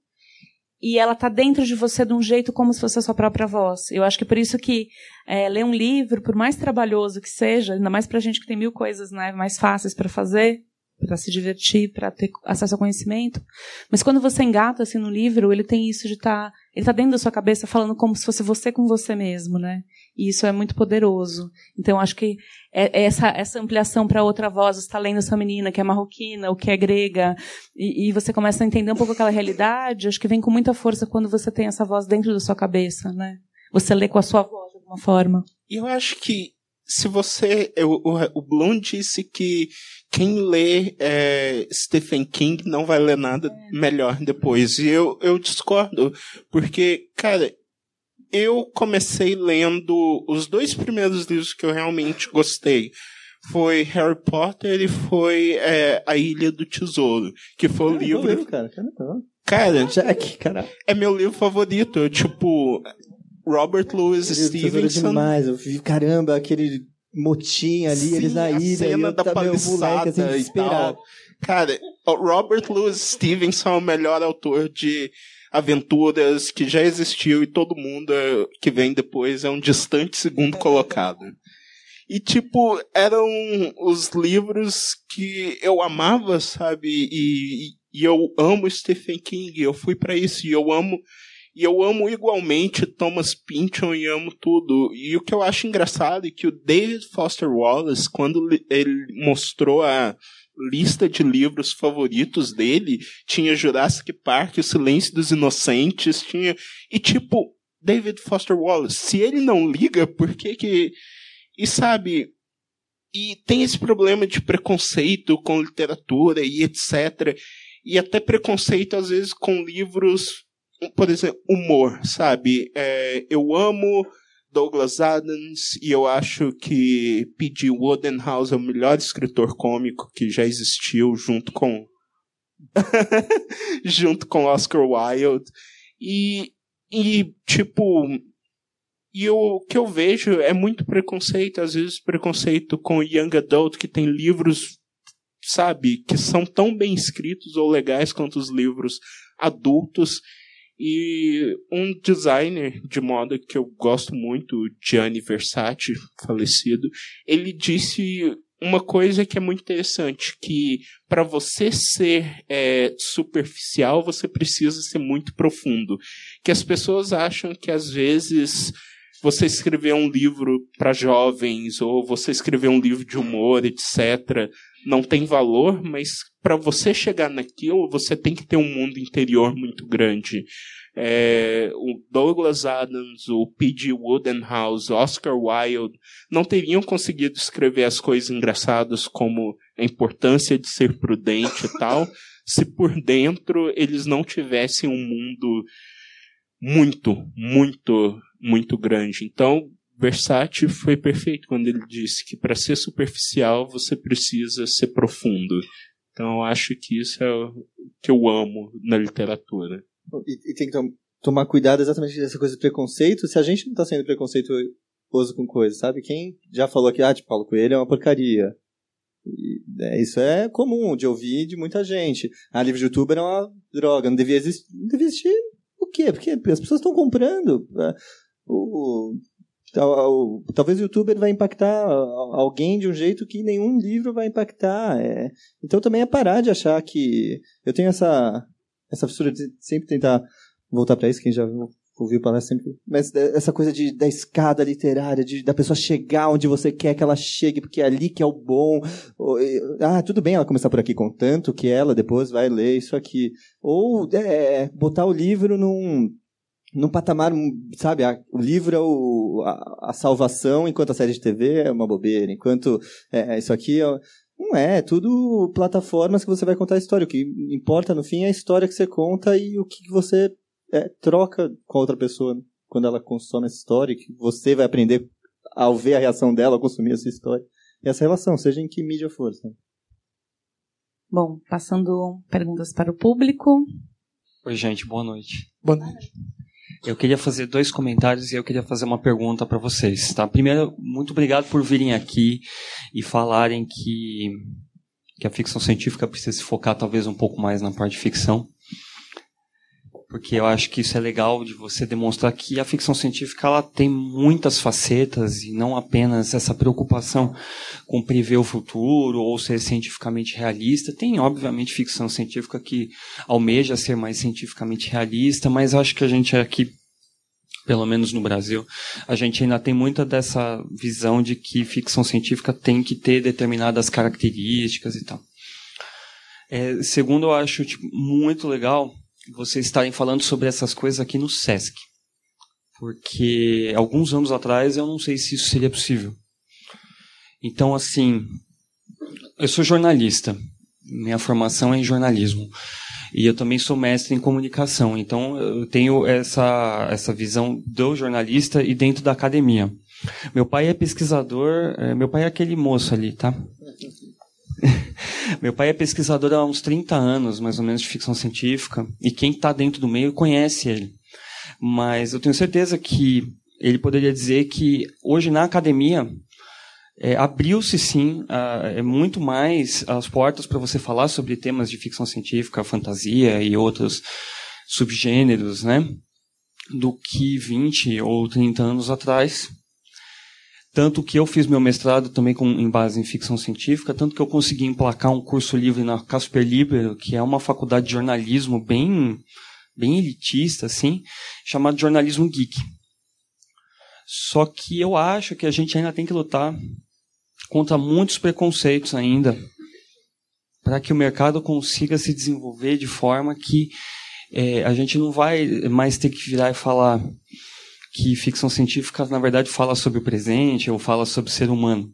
e ela está dentro de você de um jeito como se fosse a sua própria voz. Eu acho que por isso que é, ler um livro, por mais trabalhoso que seja, ainda mais para gente que tem mil coisas né, mais fáceis para fazer, para se divertir, para ter acesso ao conhecimento, mas quando você engata assim no livro, ele tem isso de estar, tá, ele está dentro da sua cabeça falando como se fosse você com você mesmo, né? E isso é muito poderoso. Então, acho que é, é essa, essa ampliação para outra voz, você está lendo essa menina que é marroquina, ou que é grega, e, e, você começa a entender um pouco aquela realidade, acho que vem com muita força quando você tem essa voz dentro da sua cabeça, né? Você lê com a sua voz, de alguma forma. E eu acho que se você. O, o Bloom disse que quem lê é, Stephen King não vai ler nada é. melhor depois. E eu, eu discordo, porque, cara, eu comecei lendo os dois primeiros livros que eu realmente gostei. Foi Harry Potter e foi é, A Ilha do Tesouro, que foi o livro. Livro, cara. Cara, Jack, cara, é meu livro favorito. Tipo, Robert Louis Stevenson. demais. Eu vi, caramba, aquele motim ali, Sim, eles na ilha. A cena da tá, moleque, assim, desesperado. Cara, Robert Louis Stevenson é o melhor autor de aventuras que já existiu e todo mundo que vem depois é um distante segundo colocado. E, tipo, eram os livros que eu amava, sabe? E, e eu amo Stephen King, eu fui para isso, e eu amo. E eu amo igualmente Thomas Pynchon e amo tudo. E o que eu acho engraçado é que o David Foster Wallace, quando ele mostrou a lista de livros favoritos dele, tinha Jurassic Park, O Silêncio dos Inocentes, tinha. E tipo, David Foster Wallace, se ele não liga, por que que. E sabe. E tem esse problema de preconceito com literatura e etc. E até preconceito, às vezes, com livros, por exemplo, humor, sabe? É, eu amo Douglas Adams, e eu acho que P.G. Wodenhouse é o melhor escritor cômico que já existiu, junto com. junto com Oscar Wilde. E, e tipo. E o que eu vejo é muito preconceito, às vezes preconceito com Young Adult, que tem livros, sabe, que são tão bem escritos ou legais quanto os livros adultos. E um designer de moda que eu gosto muito, Gianni Versace, falecido, ele disse uma coisa que é muito interessante, que para você ser é, superficial, você precisa ser muito profundo. Que as pessoas acham que às vezes você escrever um livro para jovens ou você escrever um livro de humor, etc, não tem valor, mas para você chegar naquilo, você tem que ter um mundo interior muito grande. É, o Douglas Adams, o P.G. Woodenhouse, Oscar Wilde não teriam conseguido escrever as coisas engraçadas como a importância de ser prudente e tal, se por dentro eles não tivessem um mundo muito, muito, muito grande. Então, Versace foi perfeito quando ele disse que para ser superficial você precisa ser profundo. Então eu acho que isso é o que eu amo na literatura. E, e tem que tom, tomar cuidado exatamente dessa coisa do preconceito, se a gente não está sendo preconceituoso com coisas, sabe? Quem já falou aqui, ah, tipo, Paulo Coelho é uma porcaria. E, é, isso é comum de ouvir de muita gente. Ah, livro de youtuber é uma droga, não devia existir. Não devia existir o quê? Porque as pessoas estão comprando. É, o, talvez o youtuber vai impactar alguém de um jeito que nenhum livro vai impactar. É. Então também é parar de achar que. Eu tenho essa, essa fissura de sempre tentar voltar para isso, quem já ouviu falar sempre. Mas essa coisa de, da escada literária, de, da pessoa chegar onde você quer que ela chegue, porque é ali que é o bom. Ah, tudo bem ela começar por aqui, contanto que ela depois vai ler isso aqui. Ou é, botar o livro num num patamar, sabe, a, o livro é o, a, a, salvação, enquanto a série de TV é uma bobeira, enquanto é, é, isso aqui é, não é, é tudo plataformas que você vai contar a história. O que importa no fim é a história que você conta e o que você é, troca com a outra pessoa quando ela consome essa história, que você vai aprender ao ver a reação dela ao consumir essa história. E essa relação, seja em que mídia for. Sabe? Bom, passando perguntas para o público. Oi, gente, boa noite. Boa noite. Eu queria fazer dois comentários e eu queria fazer uma pergunta para vocês, tá? Primeiro, muito obrigado por virem aqui e falarem que, que a ficção científica precisa se focar talvez um pouco mais na parte de ficção porque eu acho que isso é legal de você demonstrar que a ficção científica ela tem muitas facetas e não apenas essa preocupação com prever o futuro ou ser cientificamente realista. Tem, obviamente, ficção científica que almeja ser mais cientificamente realista, mas acho que a gente aqui pelo menos no Brasil, a gente ainda tem muita dessa visão de que ficção científica tem que ter determinadas características e tal. É, segundo, eu acho tipo, muito legal vocês estarem falando sobre essas coisas aqui no SESC. Porque alguns anos atrás eu não sei se isso seria possível. Então, assim, eu sou jornalista. Minha formação é em jornalismo. E eu também sou mestre em comunicação. Então, eu tenho essa, essa visão do jornalista e dentro da academia. Meu pai é pesquisador, é, meu pai é aquele moço ali, tá? Meu pai é pesquisador há uns 30 anos, mais ou menos, de ficção científica, e quem está dentro do meio conhece ele. Mas eu tenho certeza que ele poderia dizer que hoje na academia é, abriu-se sim é muito mais as portas para você falar sobre temas de ficção científica, fantasia e outros subgêneros, né? Do que 20 ou 30 anos atrás. Tanto que eu fiz meu mestrado também com, em base em ficção científica, tanto que eu consegui emplacar um curso livre na Casper Libero, que é uma faculdade de jornalismo bem, bem elitista, assim, chamado Jornalismo Geek. Só que eu acho que a gente ainda tem que lutar contra muitos preconceitos ainda, para que o mercado consiga se desenvolver de forma que é, a gente não vai mais ter que virar e falar que ficção científica, na verdade, fala sobre o presente ou fala sobre o ser humano.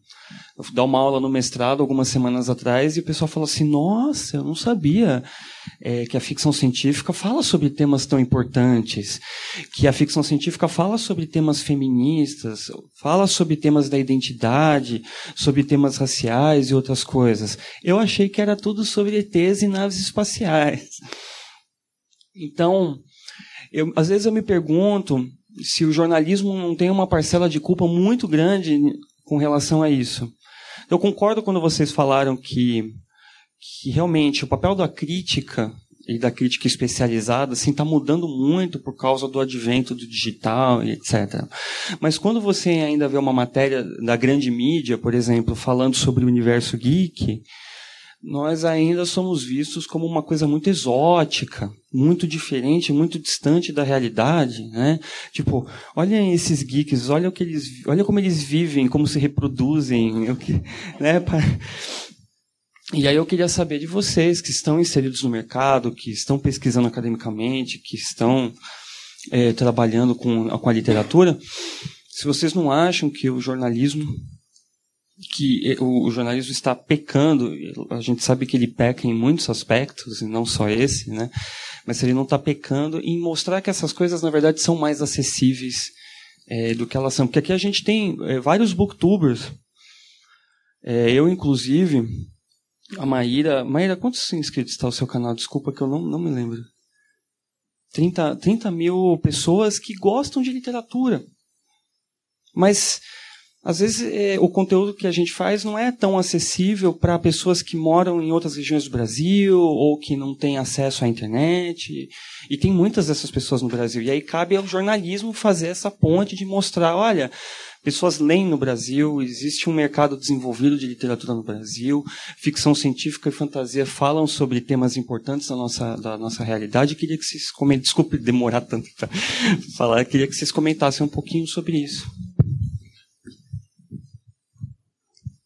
Eu dar uma aula no mestrado algumas semanas atrás e o pessoal falou assim: Nossa, eu não sabia é, que a ficção científica fala sobre temas tão importantes, que a ficção científica fala sobre temas feministas, fala sobre temas da identidade, sobre temas raciais e outras coisas. Eu achei que era tudo sobre ETs e naves espaciais. Então, eu, às vezes eu me pergunto se o jornalismo não tem uma parcela de culpa muito grande com relação a isso. Eu concordo quando vocês falaram que, que realmente o papel da crítica e da crítica especializada assim está mudando muito por causa do advento do digital e etc. Mas quando você ainda vê uma matéria da grande mídia, por exemplo, falando sobre o universo geek, nós ainda somos vistos como uma coisa muito exótica, muito diferente, muito distante da realidade, né? Tipo, olha esses geeks, olha o que eles, olha como eles vivem, como se reproduzem, o que, né? E aí eu queria saber de vocês que estão inseridos no mercado, que estão pesquisando academicamente, que estão é, trabalhando com, com a literatura, se vocês não acham que o jornalismo que o, jornalismo está pecando, a gente sabe que ele peca em muitos aspectos, e não só esse, né? Mas ele não está pecando em mostrar que essas coisas, na verdade, são mais acessíveis é, do que elas são. Porque aqui a gente tem é, vários booktubers. É, eu, inclusive, a Maíra. Maíra, quantos inscritos está o seu canal? Desculpa que eu não, não me lembro. 30, 30 mil pessoas que gostam de literatura. Mas às vezes é, o conteúdo que a gente faz não é tão acessível para pessoas que moram em outras regiões do Brasil ou que não têm acesso à internet. E tem muitas dessas pessoas no Brasil. E aí cabe ao jornalismo fazer essa ponte de mostrar, olha, pessoas leem no Brasil, existe um mercado desenvolvido de literatura no Brasil, ficção científica e fantasia falam sobre temas importantes da nossa, da nossa realidade. Eu queria que vocês comentassem, desculpe demorar tanto para falar, queria que vocês comentassem um pouquinho sobre isso.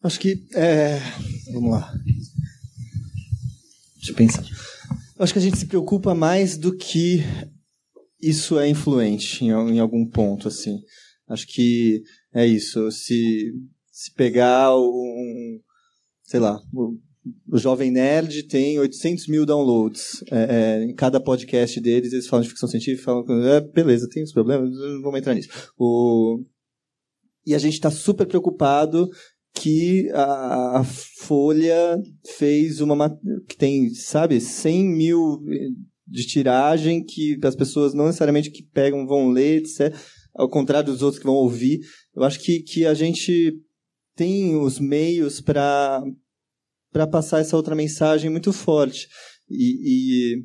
Acho que. É... Vamos lá. Deixa eu pensar. Acho que a gente se preocupa mais do que isso é influente em, algum ponto, assim. Acho que é isso. Se, se pegar um. Sei lá. O, o Jovem Nerd tem 800 mil downloads. É, é, em cada podcast deles, eles falam de ficção científica, falam. É, beleza, tem os problemas, não vamos entrar nisso. O, e a gente está super preocupado que a, Folha fez uma que tem, sabe, 100 mil de tiragem que as pessoas não necessariamente que pegam vão ler, etc. Ao contrário dos outros que vão ouvir. Eu acho que, que a gente tem os meios para para passar essa outra mensagem muito forte. E, e,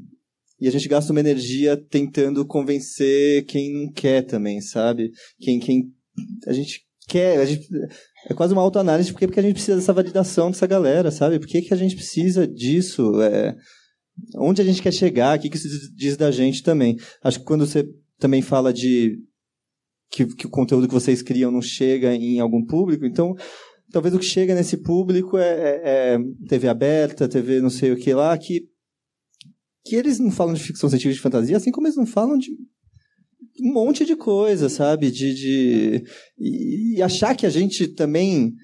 e, a gente gasta uma energia tentando convencer quem não quer também, sabe? Quem, quem a gente quer, a gente, é quase uma autoanálise, porque, porque a gente precisa dessa validação dessa galera, sabe? Por que, que a gente precisa disso? É, onde a gente quer chegar? O que, que isso diz da gente também? Acho que quando você também fala de que, que o conteúdo que vocês criam não chega em algum público, então talvez o que chega nesse público é, é, é TV aberta, TV não sei o que lá, que, que eles não falam de ficção científica de fantasia, assim como eles não falam de um monte de coisa, sabe? De, de e, achar que a gente também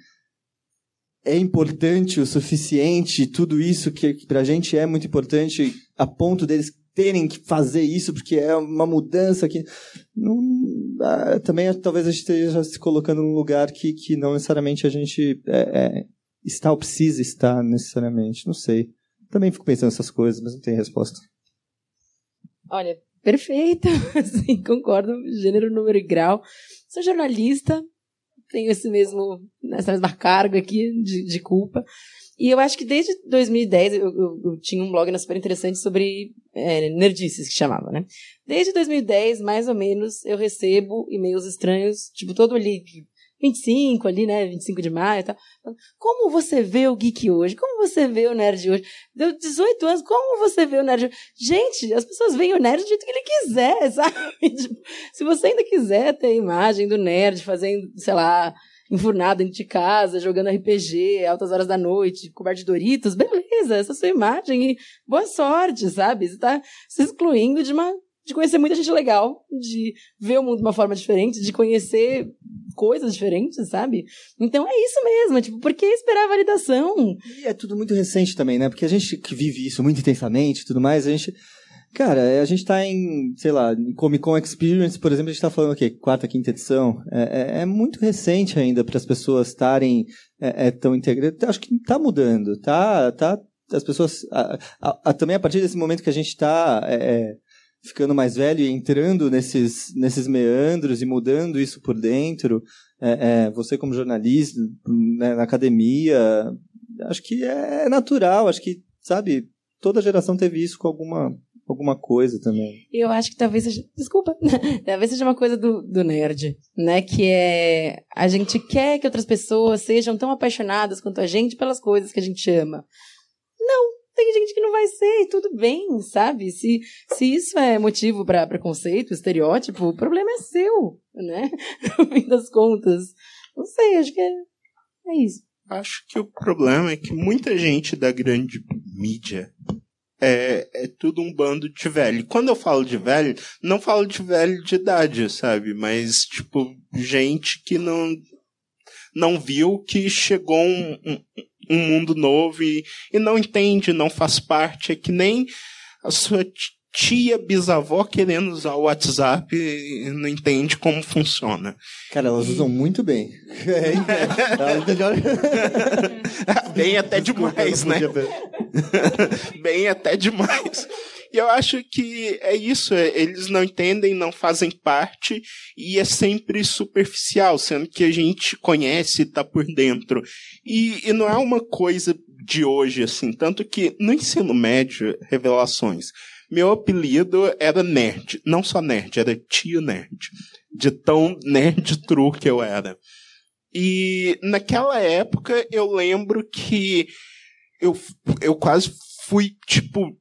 é importante o suficiente, tudo isso que pra gente é muito importante, a ponto deles terem que fazer isso porque é uma mudança que não, ah, também talvez a gente esteja se colocando num lugar que, que não necessariamente a gente é, é, está ou precisa estar necessariamente, não sei. Também fico pensando nessas coisas, mas não tenho resposta. Olha, perfeita, assim, concordo, gênero, número e grau. Sou jornalista, tenho esse mesmo, essa mesma carga aqui de, de culpa. E eu acho que desde 2010 eu, eu, eu tinha um blog super interessante sobre é, nerdices, que chamava, né? Desde 2010, mais ou menos, eu recebo e-mails estranhos, tipo, todo ali 25 ali, né? 25 de maio e tal. Como você vê o geek hoje? Como você vê o nerd hoje? Deu 18 anos, como você vê o nerd hoje? Gente, as pessoas veem o nerd do jeito que ele quiser, sabe? Tipo, se você ainda quiser ter a imagem do nerd fazendo, sei lá, enfurnado dentro de casa, jogando RPG, altas horas da noite, coberto de Doritos, beleza, essa é a sua imagem e boa sorte, sabe? Você está se excluindo de uma de conhecer muita gente legal, de ver o mundo de uma forma diferente, de conhecer coisas diferentes, sabe? Então é isso mesmo, tipo, por que esperar a validação? E é tudo muito recente também, né? Porque a gente que vive isso muito intensamente e tudo mais, a gente. Cara, é, a gente tá em, sei lá, em Comic Con Experience, por exemplo, a gente tá falando o quê? Quarta, quinta edição. É, é, é muito recente ainda para as pessoas estarem é, é, tão integradas. Acho que tá mudando, tá? tá as pessoas. A, a, a, também a partir desse momento que a gente está é, é ficando mais velho e entrando nesses, nesses meandros e mudando isso por dentro. É, é, você como jornalista, né, na academia, acho que é natural, acho que, sabe, toda geração teve isso com alguma alguma coisa também. Eu acho que talvez seja. Desculpa. talvez seja uma coisa do, do nerd, né? Que é. A gente quer que outras pessoas sejam tão apaixonadas quanto a gente pelas coisas que a gente ama. Não, tem gente que não vai ser, e tudo bem, sabe? Se, se isso é motivo para preconceito, estereótipo, o problema é seu, né? No fim das contas. Não sei, acho que é, é isso. Acho que o problema é que muita gente da grande mídia é, é tudo um bando de velho. Quando eu falo de velho, não falo de velho de idade, sabe? Mas, tipo, gente que não, não viu que chegou um, um, um mundo novo e, e não entende, não faz parte. É que nem a sua tia bisavó querendo usar o WhatsApp e não entende como funciona. Cara, elas usam muito bem. bem até demais, né? bem até demais. E eu acho que é isso, é, eles não entendem, não fazem parte e é sempre superficial, sendo que a gente conhece e tá por dentro. E, e não é uma coisa de hoje, assim, tanto que no ensino médio, revelações, meu apelido era nerd. Não só nerd, era tio nerd. De tão nerd true que eu era. E naquela época eu lembro que eu, eu quase fui, tipo,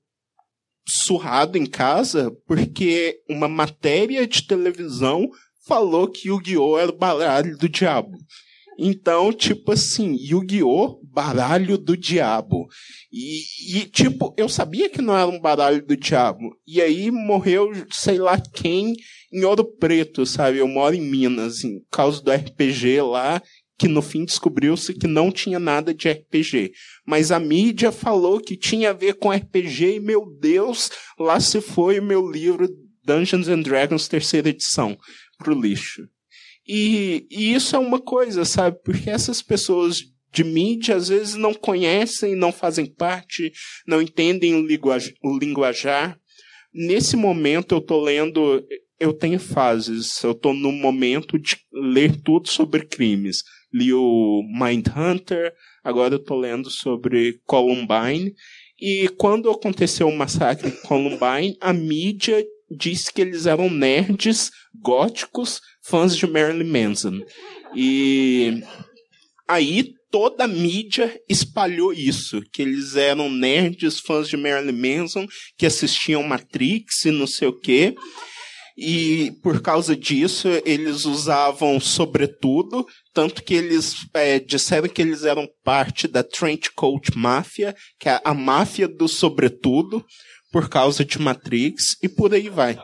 surrado em casa porque uma matéria de televisão falou que Yu-Gi-Oh! era o baralho do diabo. Então, tipo assim, Yu-Gi-Oh! baralho do diabo. E, e, tipo, eu sabia que não era um baralho do diabo. E aí morreu, sei lá quem, em Ouro Preto, sabe? Eu moro em Minas, em causa do RPG lá, que no fim descobriu-se que não tinha nada de RPG. Mas a mídia falou que tinha a ver com RPG e, meu Deus, lá se foi o meu livro Dungeons and Dragons terceira edição pro lixo. E, e isso é uma coisa, sabe? Porque essas pessoas de mídia às vezes não conhecem, não fazem parte, não entendem o. O linguajar. Nesse momento eu estou lendo, eu tenho fases, eu estou no momento de ler tudo sobre crimes. Li o Mindhunter, agora eu estou lendo sobre Columbine. E quando aconteceu o massacre em Columbine, a mídia disse que eles eram nerds góticos fãs de Marilyn Manson. E aí toda a mídia espalhou isso, que eles eram nerds, fãs de Marilyn Manson, que assistiam Matrix e não sei o quê. E por causa disso, eles usavam sobretudo, tanto que eles é, disseram que eles eram parte da Trench Coat Mafia, que é a máfia do sobretudo, por causa de Matrix, e por aí vai.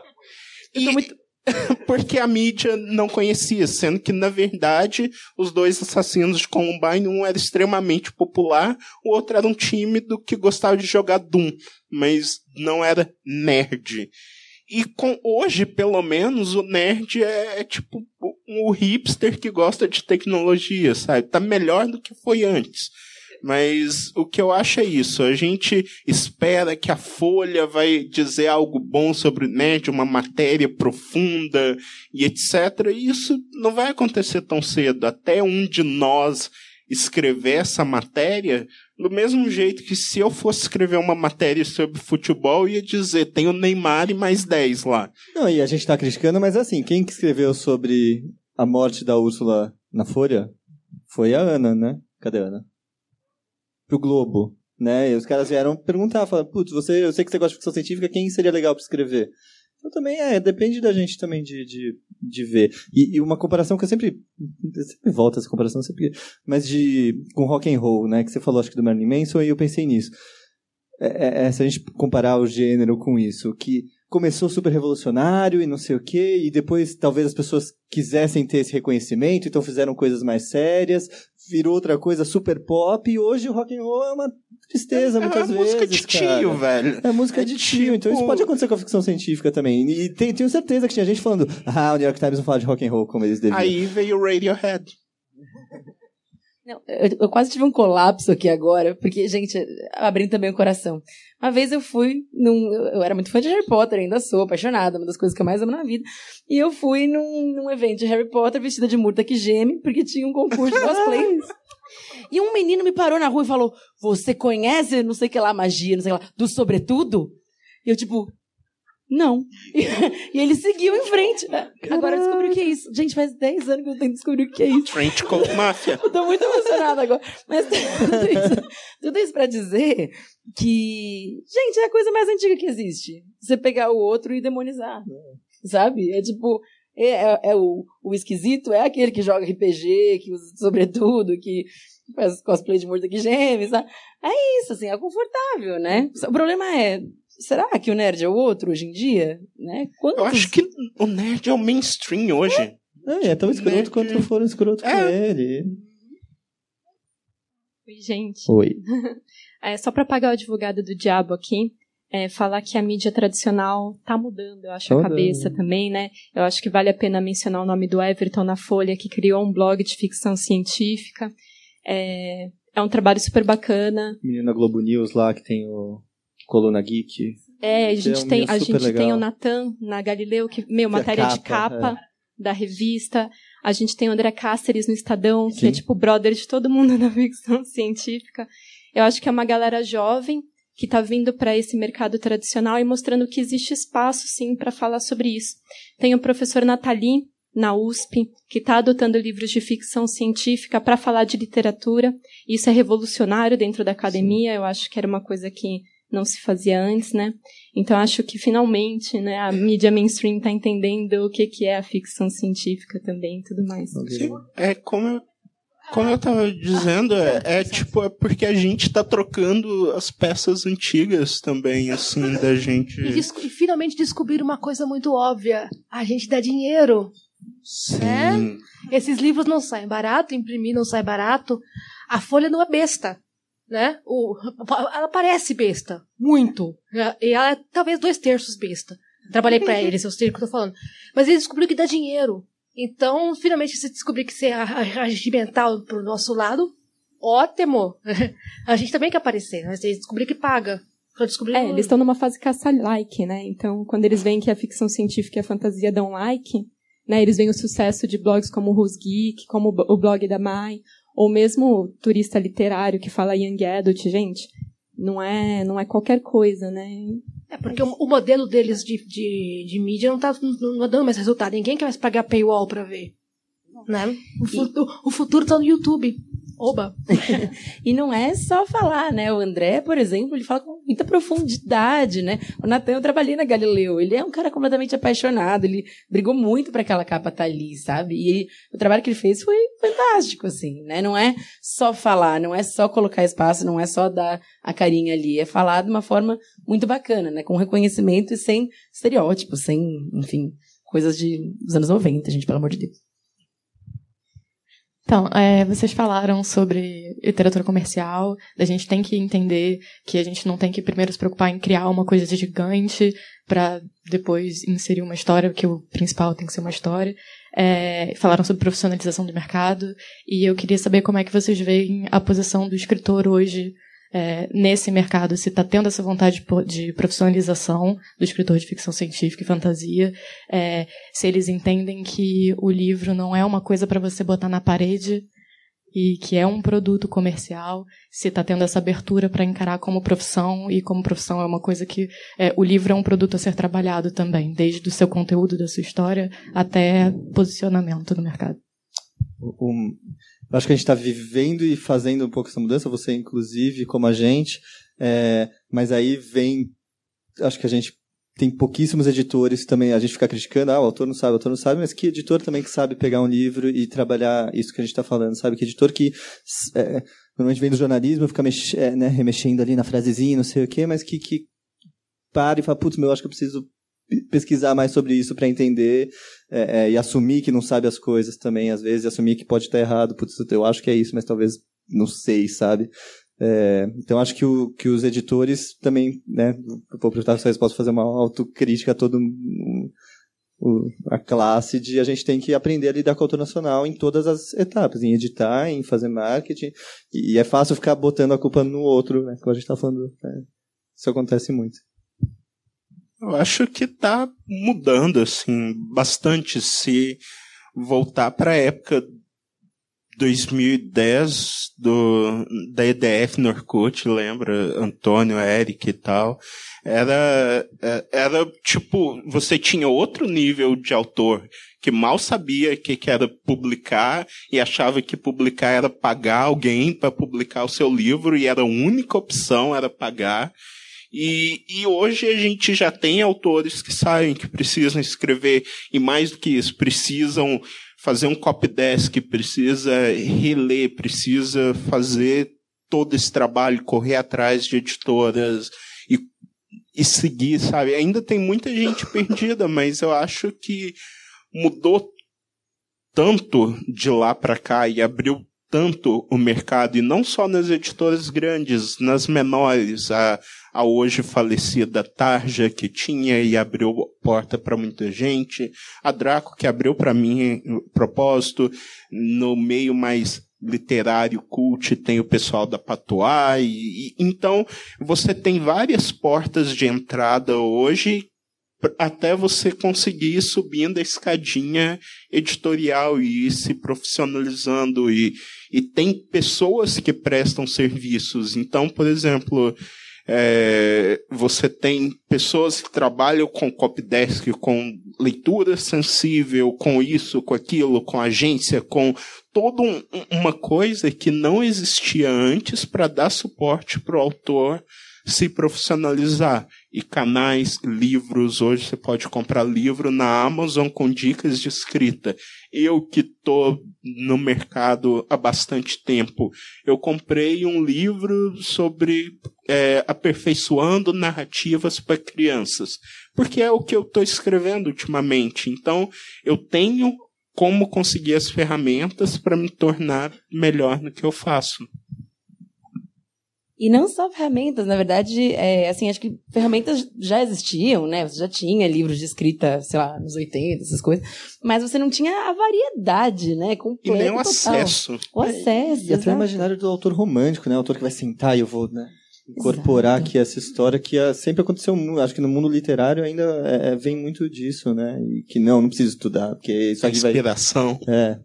E, muito... porque a mídia não conhecia, sendo que, na verdade, os dois assassinos de Columbine, um era extremamente popular, o outro era um tímido que gostava de jogar Doom, mas não era nerd. E com, hoje, pelo menos, o nerd é, é tipo o hipster que gosta de tecnologia, sabe? Tá melhor do que foi antes. Mas o que eu acho é isso. A gente espera que a Folha vai dizer algo bom sobre o nerd, uma matéria profunda e etc. E isso não vai acontecer tão cedo. Até um de nós escrever essa matéria, do mesmo jeito que se eu fosse escrever uma matéria sobre futebol, ia dizer, tem o Neymar e mais 10 lá. Não, e a gente tá criticando, mas assim, quem que escreveu sobre a morte da Úrsula na Folha foi a Ana, né? Cadê a Ana? pro Globo, né? E os caras vieram perguntar, falaram, putz, você, eu sei que você gosta de ficção científica, quem seria legal para escrever? Então também é, depende da gente também de, de, de ver. E, e, uma comparação que eu sempre, eu sempre volto essa comparação, sempre, mas de com rock and roll, né? Que você falou acho que do Marilyn Manson e eu pensei nisso. É, é, é, se a gente comparar o gênero com isso, que começou super revolucionário e não sei o quê, e depois talvez as pessoas quisessem ter esse reconhecimento, então fizeram coisas mais sérias, virou outra coisa super pop, e hoje o rock and roll é uma tristeza é, muitas é vezes. música de tio, velho. É música é de tio, tipo... então isso pode acontecer com a ficção científica também. E tem, tenho certeza que tinha gente falando, ah, o New York Times não fala de rock and roll como eles deviam. Aí veio o Radiohead. Não, eu, eu, quase tive um colapso aqui agora, porque, gente, abrindo também o coração. Uma vez eu fui num. Eu era muito fã de Harry Potter, ainda sou apaixonada, uma das coisas que eu mais amo na vida. E eu fui num, num evento de Harry Potter vestida de murta que geme, porque tinha um concurso de cosplay. E um menino me parou na rua e falou: Você conhece não sei o que lá, magia, não sei o que lá, do sobretudo? E eu, tipo, não. E, ele seguiu em frente. Né? Agora eu descobri o que é isso. Gente, faz 10 anos que eu tenho descobrir o que é isso. Frente com máfia. Eu tô muito emocionada agora. Mas tudo isso, tudo isso pra dizer que, gente, é a coisa mais antiga que existe. Você pegar o outro e demonizar. Sabe? É tipo, é, é, é o, o esquisito, é aquele que joga RPG, que usa sobretudo, que faz cosplay de morto que sabe? É isso, assim, é confortável, né? O problema é, será que o nerd é o outro hoje em dia? Né? Quantos... Eu acho que o nerd é o mainstream hoje. É, é tão escroto Nerd- quanto foram escroto com É. ele. Oi, gente. Oi. É, só para pagar o advogado do diabo aqui, é, falar que a mídia tradicional tá mudando, eu acho, Tá a mudando. cabeça também, né? Eu acho que vale a pena mencionar o nome do Everton na Folha, que criou um blog de ficção científica. É, é um trabalho super bacana. Menino na Globo News lá que tem o Coluna Geek. É, a Que gente, é um tem, a gente tem o Natan na Galileu, que, meu, Que é matéria de capa, capa da revista. A gente tem o André Cáceres no Estadão, que Sim. é tipo brother de todo mundo na ficção científica. Eu acho que é uma galera jovem que está vindo para esse mercado tradicional e mostrando que existe espaço, sim, para falar sobre isso. Tem o professor Nathalie, na USP, que está adotando livros de ficção científica para falar de literatura. Isso é revolucionário dentro da academia, eu acho que era uma coisa que não se fazia antes, né? Então acho que finalmente, né, a mídia mainstream está entendendo o que que é a ficção científica também e tudo mais. Sim, é como eu, como eu tava dizendo, é, é tipo, é porque a gente tá trocando as peças antigas também, assim, da gente. E, desco- e finalmente descobrir uma coisa muito óbvia. A gente dá dinheiro. Sim. Esses livros não saem barato, imprimir não sai barato. A folha não é besta. Né? O, ela parece besta. Muito. E ela é talvez dois terços besta. Trabalhei pra eles, eu sei o que eu tô falando. Mas eles descobriram que dá dinheiro. Então, finalmente, se descobrir que é regimental pro nosso lado, ótimo. A gente também quer aparecer, mas eles descobriram que paga. É, eles estão numa fase caça-like, né? Então, quando eles veem que a ficção científica e a fantasia dão like, né? Eles veem o sucesso de blogs como o Who's Geek, como o blog da Mai, ou mesmo turista literário que fala Young Adult, gente, não é, não é qualquer coisa, né? É porque o, o modelo deles de, de, de mídia não tá não, não dando mais resultado. Ninguém quer mais pagar paywall pra ver. Né? O, futuro, o futuro tá no YouTube. Oba! e não é só falar, né? O André, por exemplo, ele fala com muita profundidade, né? O Natan, eu trabalhei na Galileu, ele é um cara completamente apaixonado, ele brigou muito para aquela capa estar ali, sabe? E ele- o trabalho que ele fez foi fantástico, assim, né? Não é só falar, não é só colocar espaço, não é só dar a carinha ali, é falar de uma forma muito bacana, né? Com reconhecimento e sem estereótipos, sem, enfim, coisas de, dos anos 90, gente, pelo amor de Deus. Então, é, vocês falaram sobre literatura comercial, da gente tem que entender que a gente não tem que primeiro se preocupar em criar uma coisa gigante para depois inserir uma história, porque o principal tem que ser uma história. É, falaram sobre profissionalização do mercado, e eu queria saber como é que vocês veem a posição do escritor hoje é, nesse mercado, se está tendo essa vontade de profissionalização do escritor de ficção científica e fantasia, é, se eles entendem que o livro não é uma coisa para você botar na parede e que é um produto comercial, se está tendo essa abertura para encarar como profissão e como profissão é uma coisa que é, o livro é um produto a ser trabalhado também, desde o seu conteúdo, da sua história até posicionamento no mercado. O- eu acho que a gente está vivendo e fazendo um pouco essa mudança, você inclusive, como a gente, é, mas aí vem, acho que a gente tem pouquíssimos editores também, a gente fica criticando, ah, o autor não sabe, o autor não sabe, mas que editor também que sabe pegar um livro e trabalhar isso que a gente está falando, sabe? Que editor que é, normalmente vem do jornalismo, fica mex, é, né, remexendo ali na frasezinha, não sei o quê, mas que, que para e fala, putz, meu, eu acho que eu preciso pe- pesquisar mais sobre isso para entender é, é, e assumir que não sabe as coisas também, às vezes, assumir que pode estar errado, putz, eu acho que é isso, mas talvez não sei, sabe? É, então acho que, o, que os editores também, né, vou aproveitar essa resposta fazer uma autocrítica a todo o- a classe de a gente tem que aprender a lidar com o autor nacional em todas as etapas, em editar, em fazer marketing, e, e é fácil ficar botando a culpa no outro, né, como a gente está falando, né, isso acontece muito. Eu acho que tá mudando, assim, bastante se voltar para a época 2010 do, da EDF Norcut, lembra? Antônio, Eric e tal. Era, é, era tipo, você tinha outro nível de autor que mal sabia que, que era publicar e achava que publicar era pagar alguém para publicar o seu livro e era a única opção era pagar. E, e hoje a gente já tem autores que sabem que precisam escrever, e mais do que isso, precisam fazer um copy desk, precisa reler, precisa fazer todo esse trabalho, correr atrás de editoras e, e seguir, sabe? Ainda tem muita gente perdida, mas eu acho que mudou tanto de lá para cá e abriu tanto o mercado, e não só nas editoras grandes, nas menores, a, a hoje falecida Tarja, que tinha e abriu porta para muita gente, a Draco, que abriu para mim propósito, no meio mais literário cult tem o pessoal da Patois, e, e, então você tem várias portas de entrada hoje até você conseguir ir subindo a escadinha editorial e ir se profissionalizando e, e tem pessoas que prestam serviços. Então, por exemplo, é, você tem pessoas que trabalham com copydesk, com leitura sensível, com isso, com aquilo, com agência, com toda um, uma coisa que não existia antes para dar suporte para o autor se profissionalizar. E canais, livros, hoje você pode comprar livro na Amazon com dicas de escrita. Eu que estou no mercado há bastante tempo, eu comprei um livro sobre é, aperfeiçoando narrativas para crianças, porque é o que eu estou escrevendo ultimamente. Então, eu tenho como conseguir as ferramentas para me tornar melhor no que eu faço. E não só ferramentas, na verdade, é, assim, acho que ferramentas já existiam, né? Você já tinha livros de escrita, sei lá, nos 80, essas coisas, mas você não tinha a variedade, né? Completa, e nem o total. acesso. O acesso. E até o imaginário do autor romântico, né? O autor que vai sentar e eu vou, né? Incorporar Exato. aqui essa história que ah, sempre aconteceu, acho que no mundo literário ainda é, é, vem muito disso, né? E que não, não precisa estudar, porque isso aqui vai. Inspiração. É.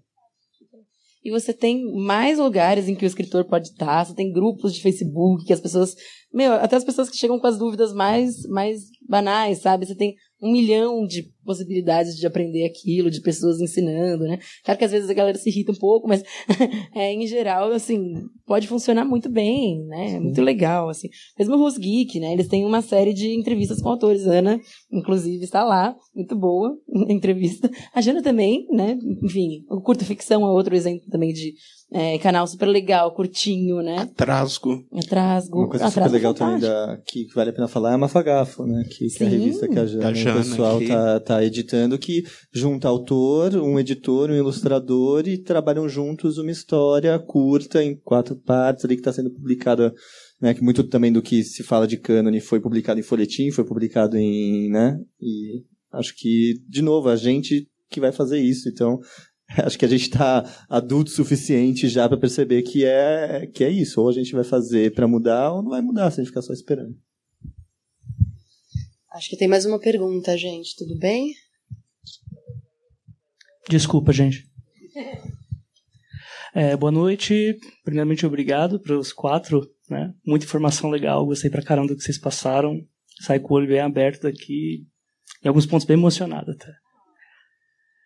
E você tem mais lugares em que o escritor pode estar, você tem grupos de Facebook que as pessoas. Meu, até as pessoas que chegam com as dúvidas mais, mais banais, sabe? Você tem um milhão de possibilidades de aprender aquilo, de pessoas ensinando, né? Claro que às vezes a galera se irrita um pouco, mas é, em geral, assim, pode funcionar muito bem, né? É muito legal, assim. Mesmo o Geek, né? Eles têm uma série de entrevistas com autores. Ana, inclusive, está lá, muito boa entrevista. A Jana também, né? Enfim, o Curta Ficção é outro exemplo também de é, canal super legal, curtinho, né? Trasgo. Trasgo. Uma coisa super Trasgo é legal também da, que vale a pena falar é a Mafagafo, né? Que, que é a revista que a Jana, Da Jana o pessoal aqui. tá, tá editando, que junta autor, um editor, um ilustrador e trabalham juntos uma história curta em quatro partes ali que está sendo publicada, né? Que muito também do que se fala de cânone foi publicado em folhetim, foi publicado em, né? E acho que, de novo, a gente que vai fazer isso, então acho que a gente está adulto o suficiente já para perceber que é que é isso. Ou a gente vai fazer para mudar, ou não vai mudar se a gente ficar só esperando. Acho que tem mais uma pergunta, gente. Tudo bem? Desculpa, gente. É, boa noite. Primeiramente, obrigado para os quatro. Né? Muita informação legal. Gostei pra caramba do que vocês passaram. Saí com o olho bem aberto daqui. Em alguns pontos, bem emocionado até.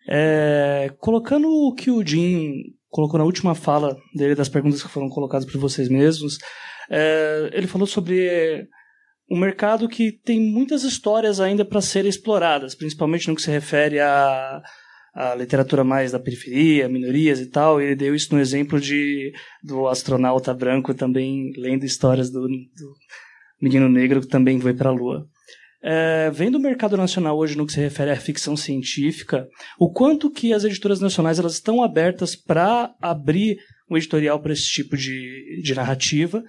É, colocando o que o Jim colocou na última fala dele, das perguntas que foram colocadas por vocês mesmos, é, ele falou sobre um mercado que tem muitas histórias ainda para serem exploradas, principalmente no que se refere a a literatura mais da periferia, minorias e tal, ele deu isso no exemplo de do astronauta branco também lendo histórias do, do menino negro que também foi para a Lua. É, vendo o mercado nacional hoje no que se refere à ficção científica, o quanto que as editoras nacionais elas estão abertas para abrir um editorial para esse tipo de, de narrativa,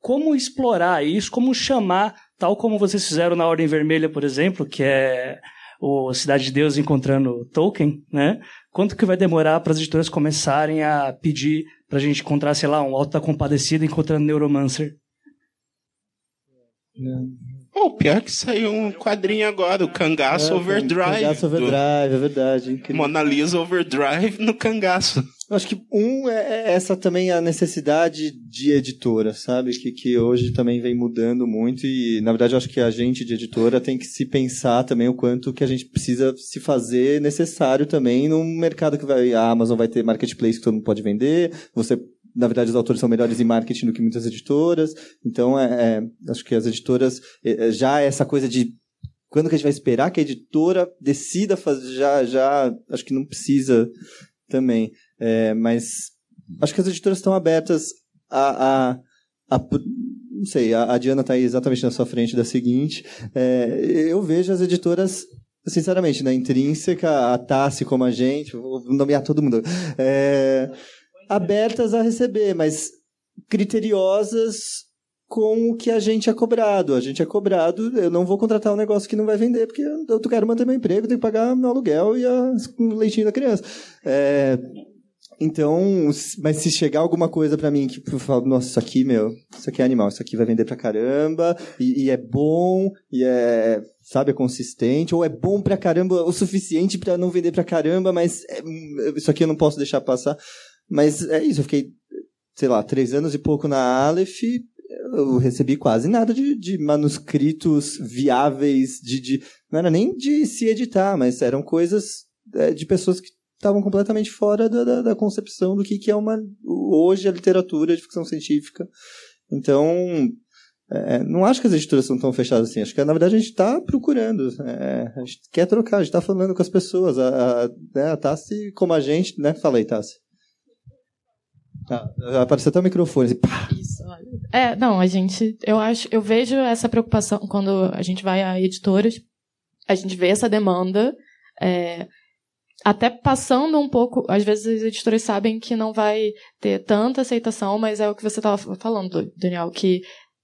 como explorar isso, como chamar, tal como vocês fizeram na Ordem Vermelha, por exemplo, que é o Cidade de Deus encontrando Tolkien, né? Quanto que vai demorar para as editoras começarem a pedir para a gente encontrar, sei lá, um Alto da Compadecida encontrando Neuromancer? Oh, pior que saiu um quadrinho agora, o Cangaço É, Overdrive. Cangaço do- Overdrive, é verdade. incrível. Mona Lisa Overdrive no cangaço. Eu acho que um é essa também a necessidade de editora, sabe? Que, que hoje também vem mudando muito e, na verdade, eu acho que a gente de editora tem que se pensar também o quanto que a gente precisa se fazer necessário também num mercado que vai... A Amazon vai ter marketplace que todo mundo pode vender, você... Na verdade, os autores são melhores em marketing do que muitas editoras. Então, é, é acho que as editoras... É, já essa coisa de quando que a gente vai esperar que a editora decida fazer? Já, já, acho que não precisa também. É, mas acho que as editoras estão abertas a, a, a não sei, a, Diana está exatamente na sua frente da seguinte. É, eu vejo as editoras, sinceramente, na intrínseca, a Tassi como a gente, vou nomear todo mundo, é, abertas a receber, mas criteriosas com o que a gente é cobrado. A gente é cobrado, eu não vou contratar um negócio que não vai vender, porque eu, quero manter meu emprego, tenho que pagar meu aluguel e a, o leitinho da criança. É, então, mas se chegar alguma coisa para mim que eu falo, nossa, isso aqui, meu, isso aqui é animal, isso aqui vai vender pra caramba, e, e é bom, e é, sabe, é consistente, ou é bom pra caramba o suficiente para não vender pra caramba, mas é, isso aqui eu não posso deixar passar. Mas é isso, eu fiquei, sei lá, três anos e pouco na Aleph, eu recebi quase nada de, de manuscritos viáveis, de, de, não era nem de se editar, mas eram coisas é, de pessoas que estavam completamente fora da, da, da, concepção do que, que é uma hoje a literatura de ficção científica. Então, é, não acho que as editoras são tão fechadas assim. Acho que, na verdade, a gente está procurando. É, a gente quer trocar, a gente está falando com as pessoas. A, a, né, a Tassi, como a gente... Né? Fala aí, Tassi. Ah, apareceu até o microfone. Assim, Isso, olha. É, não, a gente... Eu, acho, eu vejo essa preocupação quando a gente vai a editoras. A gente vê essa demanda... É, até passando um pouco, às vezes os editores sabem que não vai ter tanta aceitação, mas é o que você estava falando, Daniel, que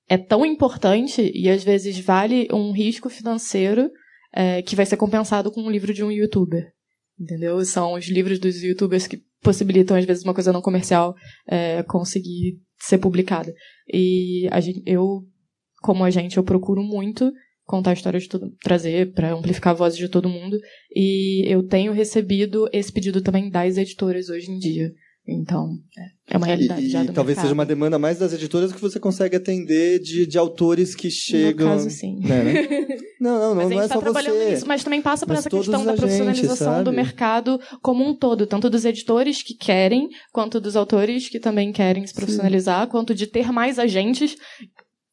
é tão importante e às vezes vale um risco financeiro é, que vai ser compensado com um livro de um youtuber. Entendeu? São os livros dos youtubers que possibilitam, às vezes, uma coisa não comercial é, conseguir ser publicada. E a gente, eu, como agente, eu procuro muito contar a história de todo trazer para amplificar a voz de todo mundo. E eu tenho recebido esse pedido também das editoras hoje em dia. Então, é, é uma realidade e, já e do talvez mercado. seja uma demanda mais das editoras que você consegue atender de, de autores que chegam. No caso, sim. Né, né? Não, não, não, mas não é tá só trabalhando você. nisso, mas também passa por Mas essa questão da a gente, profissionalização do mercado como um todo, tanto dos editores que querem, quanto dos autores que também querem se profissionalizar, quanto de ter mais agentes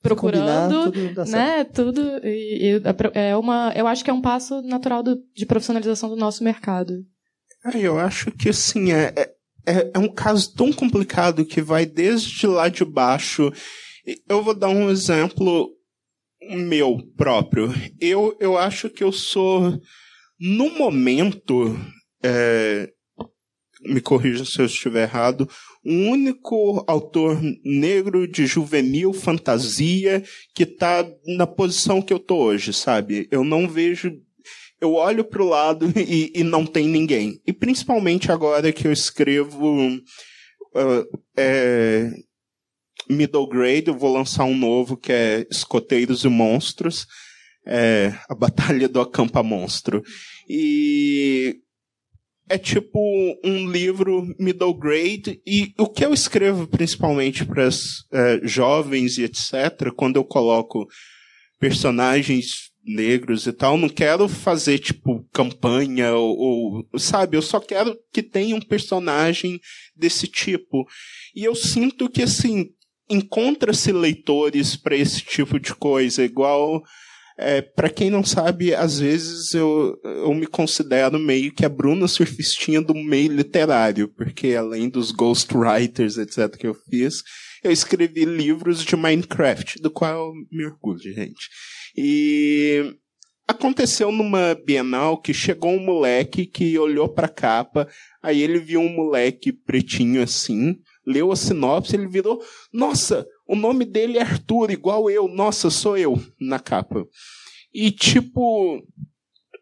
procurando, combinar, tudo né, tudo e, e é uma, eu acho que é um passo natural do- de profissionalização do nosso mercado. Ah, eu acho que assim, é, é, é um caso tão complicado que vai desde lá de baixo. Eu vou dar um exemplo meu próprio. Eu, eu acho que eu sou, no momento, é, me corrija se eu estiver errado, o único autor negro de juvenil fantasia que tá na posição que eu tô hoje, sabe? Eu não vejo eu olho pro lado e, e não tem ninguém. E principalmente agora que eu escrevo ah, é, middle grade, eu vou lançar um novo que é Escoteiros e Monstros, é, a Batalha do Acampa Monstro. E é tipo um livro middle grade e o que eu escrevo principalmente para jovens e etc, quando eu coloco personagens negros e tal, não quero fazer tipo campanha ou, ou sabe, eu só quero que tenha um personagem desse tipo. E eu sinto que assim, encontra-se leitores para esse tipo de coisa, igual é, para quem não sabe, às vezes eu, eu me considero meio que a Bruna Surfistinha do meio literário, porque além dos ghostwriters, etc., que eu fiz, eu escrevi livros de Minecraft, do qual eu me orgulho, gente. E aconteceu numa Bienal que chegou um moleque que olhou pra capa, aí ele viu um moleque pretinho assim, leu a sinopse, ele virou, nossa, o nome dele é Arthur, igual eu, nossa, sou eu, na capa. E tipo,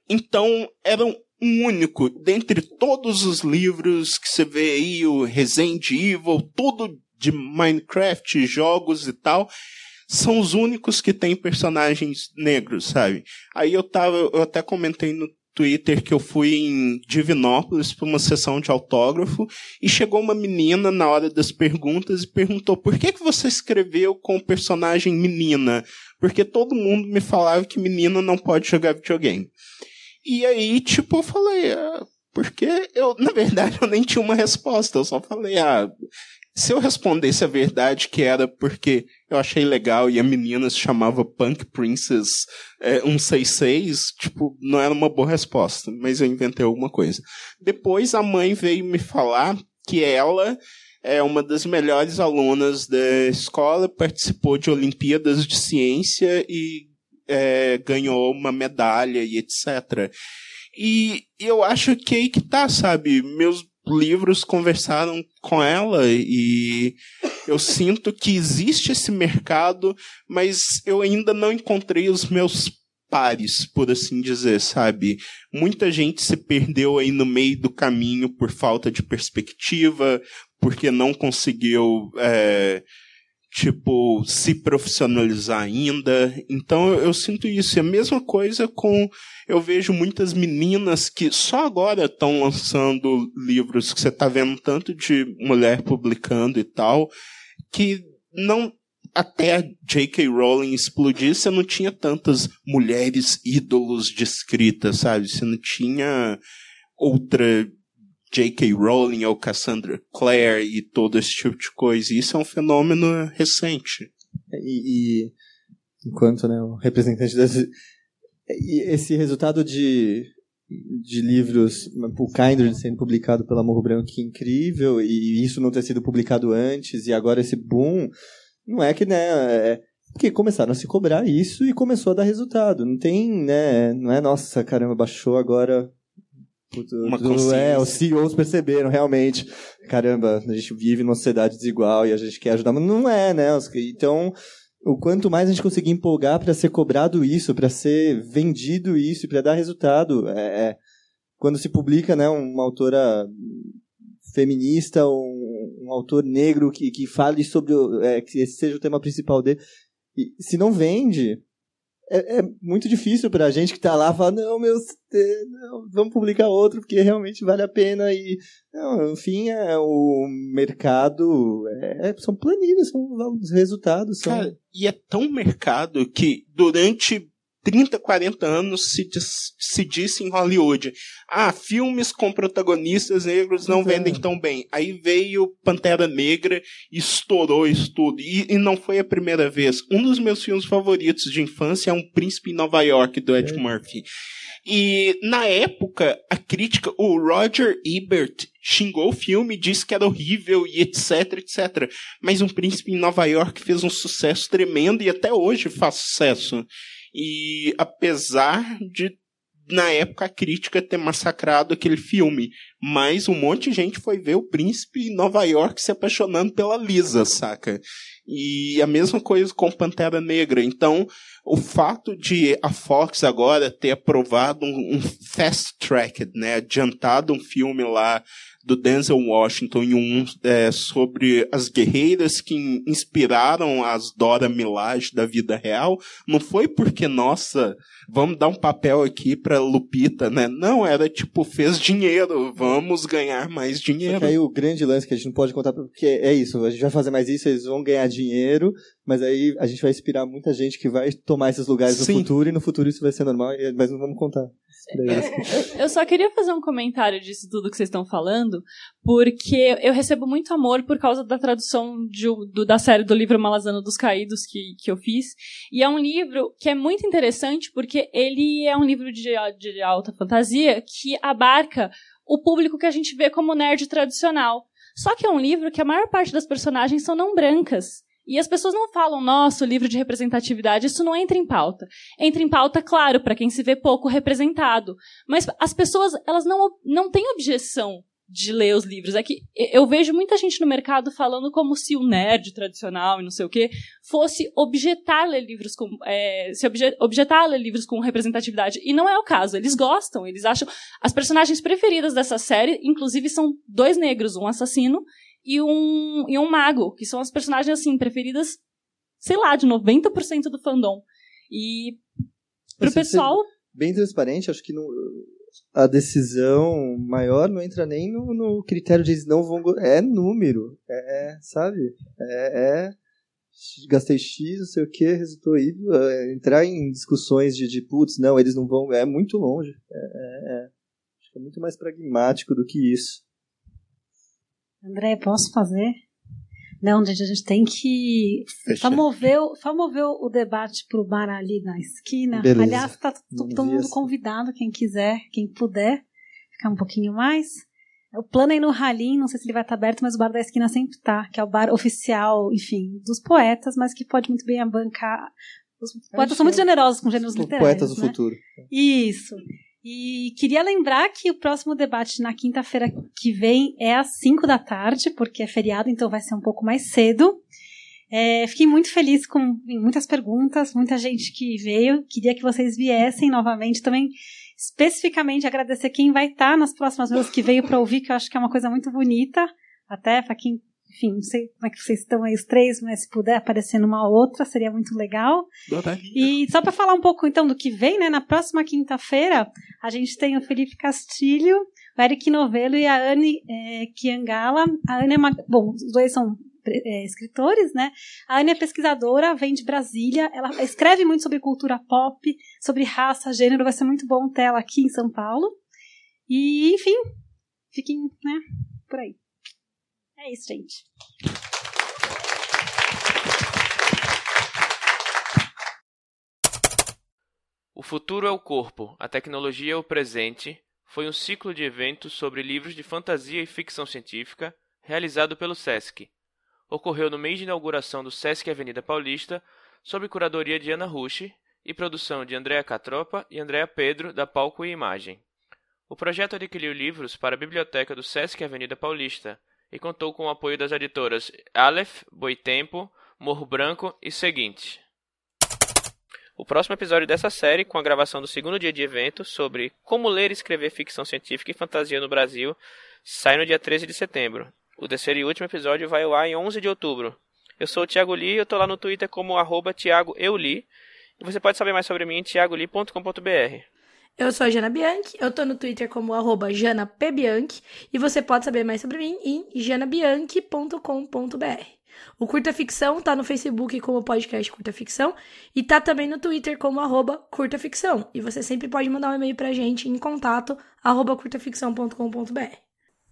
então era um único, dentre todos os livros que você vê aí, o Resident Evil, tudo de Minecraft, jogos e tal, são os únicos que têm personagens negros, sabe? Aí eu tava, eu até comentei no Twitter que eu fui em Divinópolis para uma sessão de autógrafo e chegou uma menina na hora das perguntas e perguntou por que, que você escreveu com o personagem menina? Porque todo mundo me falava que menina não pode jogar videogame. E aí, tipo, eu falei, ah, porque eu, na verdade, eu nem tinha uma resposta. Eu só falei, ah, se eu respondesse a verdade que era porque eu achei legal e a menina se chamava Punk Princess é, 166, tipo, não era uma boa resposta, mas eu inventei alguma coisa. Depois a mãe veio me falar que ela é uma das melhores alunas da escola, participou de Olimpíadas de Ciência e é, ganhou uma medalha e etc. E eu acho que aí que tá, sabe? Meus livros conversaram com ela e eu sinto que existe esse mercado, mas eu ainda não encontrei os meus pares, por assim dizer, sabe? Muita gente se perdeu aí no meio do caminho por falta de perspectiva, porque não conseguiu é, tipo, se profissionalizar ainda. Então eu, eu sinto isso. E a mesma coisa com. Eu vejo muitas meninas que só agora estão lançando livros que você está vendo tanto de mulher publicando e tal, que não. Até J.K. Rowling explodir, você não tinha tantas mulheres ídolos de escrita, sabe? Você não tinha outra J.K. Rowling ou Cassandra Clare e todo esse tipo de coisa. E isso é um fenômeno recente. E, e enquanto né, o representante desse, esse resultado de, de livros, o Kindred sendo publicado pela Morro Branco, que incrível, e isso não ter sido publicado antes, e agora esse boom, não é que, né, é, porque começaram a se cobrar isso e começou a dar resultado. Não tem, né, não é, nossa, caramba, baixou agora uma do, é, os CEOs perceberam realmente, caramba, a gente vive numa sociedade desigual e a gente quer ajudar, mas não é, né? Então, o quanto mais a gente conseguir empolgar para ser cobrado isso, para ser vendido isso, para dar resultado, é, é, quando se publica, né, uma autora feminista, um, um autor negro que, que fale sobre, é, que esse seja o tema principal dele, e se não vende, é, é muito difícil pra gente que tá lá falar, não, meu, não, vamos publicar outro, porque realmente vale a pena. E, não, enfim, é, o mercado é, são planilhas, são os resultados. São... Cara, e é tão mercado que durante 30, 40 anos se, diz, se disse em Hollywood: ah, filmes com protagonistas negros não vendem tão bem. Aí veio Pantera Negra e estourou isso tudo. E, e, não foi a primeira vez. Um dos meus filmes favoritos de infância é Um Príncipe em Nova York, do Ed é. Murphy. E na época, a crítica, o Roger Ebert xingou o filme, disse que era horrível e etc, etc. Mas Um Príncipe em Nova York fez um sucesso tremendo e até hoje faz sucesso. E apesar de na época a crítica ter massacrado aquele filme, mas um monte de gente foi ver o príncipe em Nova York se apaixonando pela Lisa, saca? E a mesma coisa com Pantera Negra. Então, o fato de a Fox agora ter aprovado um, um fast track, né, adiantado um filme lá do Denzel Washington e um é, sobre as guerreiras que inspiraram as Dora Milaje da vida real, não foi porque, nossa, vamos dar um papel aqui pra Lupita, né? Não, era tipo, fez dinheiro, vamos ganhar mais dinheiro. Aí o grande lance que a gente não pode contar, porque é isso, a gente vai fazer mais isso, eles vão ganhar dinheiro, mas aí a gente vai inspirar muita gente que vai tomar esses lugares Sim. no futuro, e no futuro isso vai ser normal, mas não vamos contar. Eu só queria fazer um comentário disso tudo que vocês estão falando, porque eu recebo muito amor por causa da tradução de, do, da série do livro Malazano dos Caídos que, que eu fiz. E é um livro que é muito interessante porque ele é um livro de, de alta fantasia que abarca o público que a gente vê como nerd tradicional. Só que é um livro que a maior parte das personagens são não brancas. E as pessoas não falam, nossa, livro de representatividade, isso não entra em pauta. Entra em pauta, claro, para quem se vê pouco representado. Mas as pessoas, elas não, não têm objeção de ler os livros. É que eu vejo muita gente no mercado falando como se o nerd tradicional e não sei o quê fosse objetar ler livros com é, se obje, objetar ler livros com representatividade e não é o caso. Eles gostam, eles acham as personagens preferidas dessa série, inclusive são dois negros, um assassino e um, e um mago, que são as personagens, assim, preferidas, sei lá, de 90% do fandom. E pro pessoal... Bem transparente, acho que não, a decisão maior não entra nem no, no critério de eles não vão. É número. É, sabe? É, é gastei X, não sei o que, resultou Y. É, entrar em discussões de, de putz, não, eles não vão. É muito longe. É, é, é, acho que é muito mais pragmático do que isso. André, posso fazer? Não, gente, a gente tem que só mover, só mover o debate para o bar ali na esquina. Beleza. Aliás, está todo mundo convidado, quem quiser, quem puder, ficar um pouquinho mais. O plano aí no Ralim, não sei se ele vai estar aberto, mas o bar da esquina sempre tá, que é o bar oficial, enfim, dos poetas, mas que pode muito bem bancar. Os poetas são muito generosos com gêneros literários. Poetas do né? futuro. Isso. E queria lembrar que o próximo debate na quinta-feira que vem é às 5 da tarde, porque é feriado, então vai ser um pouco mais cedo. É, fiquei muito feliz com muitas perguntas, muita gente que veio. Queria que vocês viessem novamente também. Especificamente agradecer quem vai estar nas próximas vezes que veio para ouvir, que eu acho que é uma coisa muito bonita. Até para quem enfim, não sei como é que vocês estão aí os três, mas se puder aparecer numa outra, seria muito legal. E só para falar um pouco então do que vem, né? Na próxima quinta-feira, a gente tem o Felipe Castilho, o Eric Novelo e a Anne é, Kiangala. A Anne é uma. Bom, os dois são é, escritores, né? A Anne é pesquisadora, vem de Brasília, ela escreve muito sobre cultura pop, sobre raça, gênero, vai ser muito bom ter ela aqui em São Paulo. E, enfim, fiquem, né, por aí. É isso, gente. O futuro é o corpo, a tecnologia é o presente foi um ciclo de eventos sobre livros de fantasia e ficção científica realizado pelo SESC. Ocorreu no mês de inauguração do SESC Avenida Paulista, sob curadoria de Ana Rushi e produção de Andréa Catropa e Andréa Pedro, da Palco e Imagem. O projeto adquiriu livros para a biblioteca do SESC Avenida Paulista e contou com o apoio das editoras Aleph, Boitempo, Morro Branco e Seguinte. O próximo episódio dessa série, com a gravação do segundo dia de evento sobre como ler e escrever ficção científica e fantasia no Brasil, sai no dia 13 de setembro. O terceiro e último episódio vai ao ar em 11 de outubro. Eu sou o Thiago Lee e eu tô lá no Twitter como arroba Thiago Euli. E você pode saber mais sobre mim em thiagoli.com.br. Eu sou a Jana Bianchi, eu tô no Twitter como arroba janapbianchi e você pode saber mais sobre mim em janabianchi.com.br. O Curta Ficção tá no Facebook como podcast Curta Ficção e tá também no Twitter como arroba Curta Ficção. E você sempre pode mandar um e-mail pra gente em contato arroba curtaficção.com.br.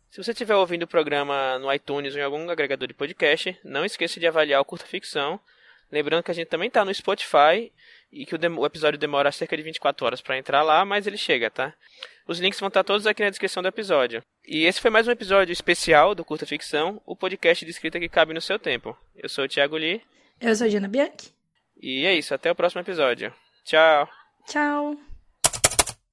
Se você estiver ouvindo o programa no iTunes ou em algum agregador de podcast, não esqueça de avaliar o Curta Ficção. Lembrando que a gente também tá no Spotify e que o, o episódio demora cerca de 24 horas para entrar lá, mas ele chega, tá? Os links vão estar todos aqui na descrição do episódio. E esse foi mais um episódio especial do Curta Ficção, o podcast de escrita que cabe no seu tempo. Eu sou o Thiago Lee. Eu sou a Jana Bianchi. E é isso, até o próximo episódio. Tchau. Tchau.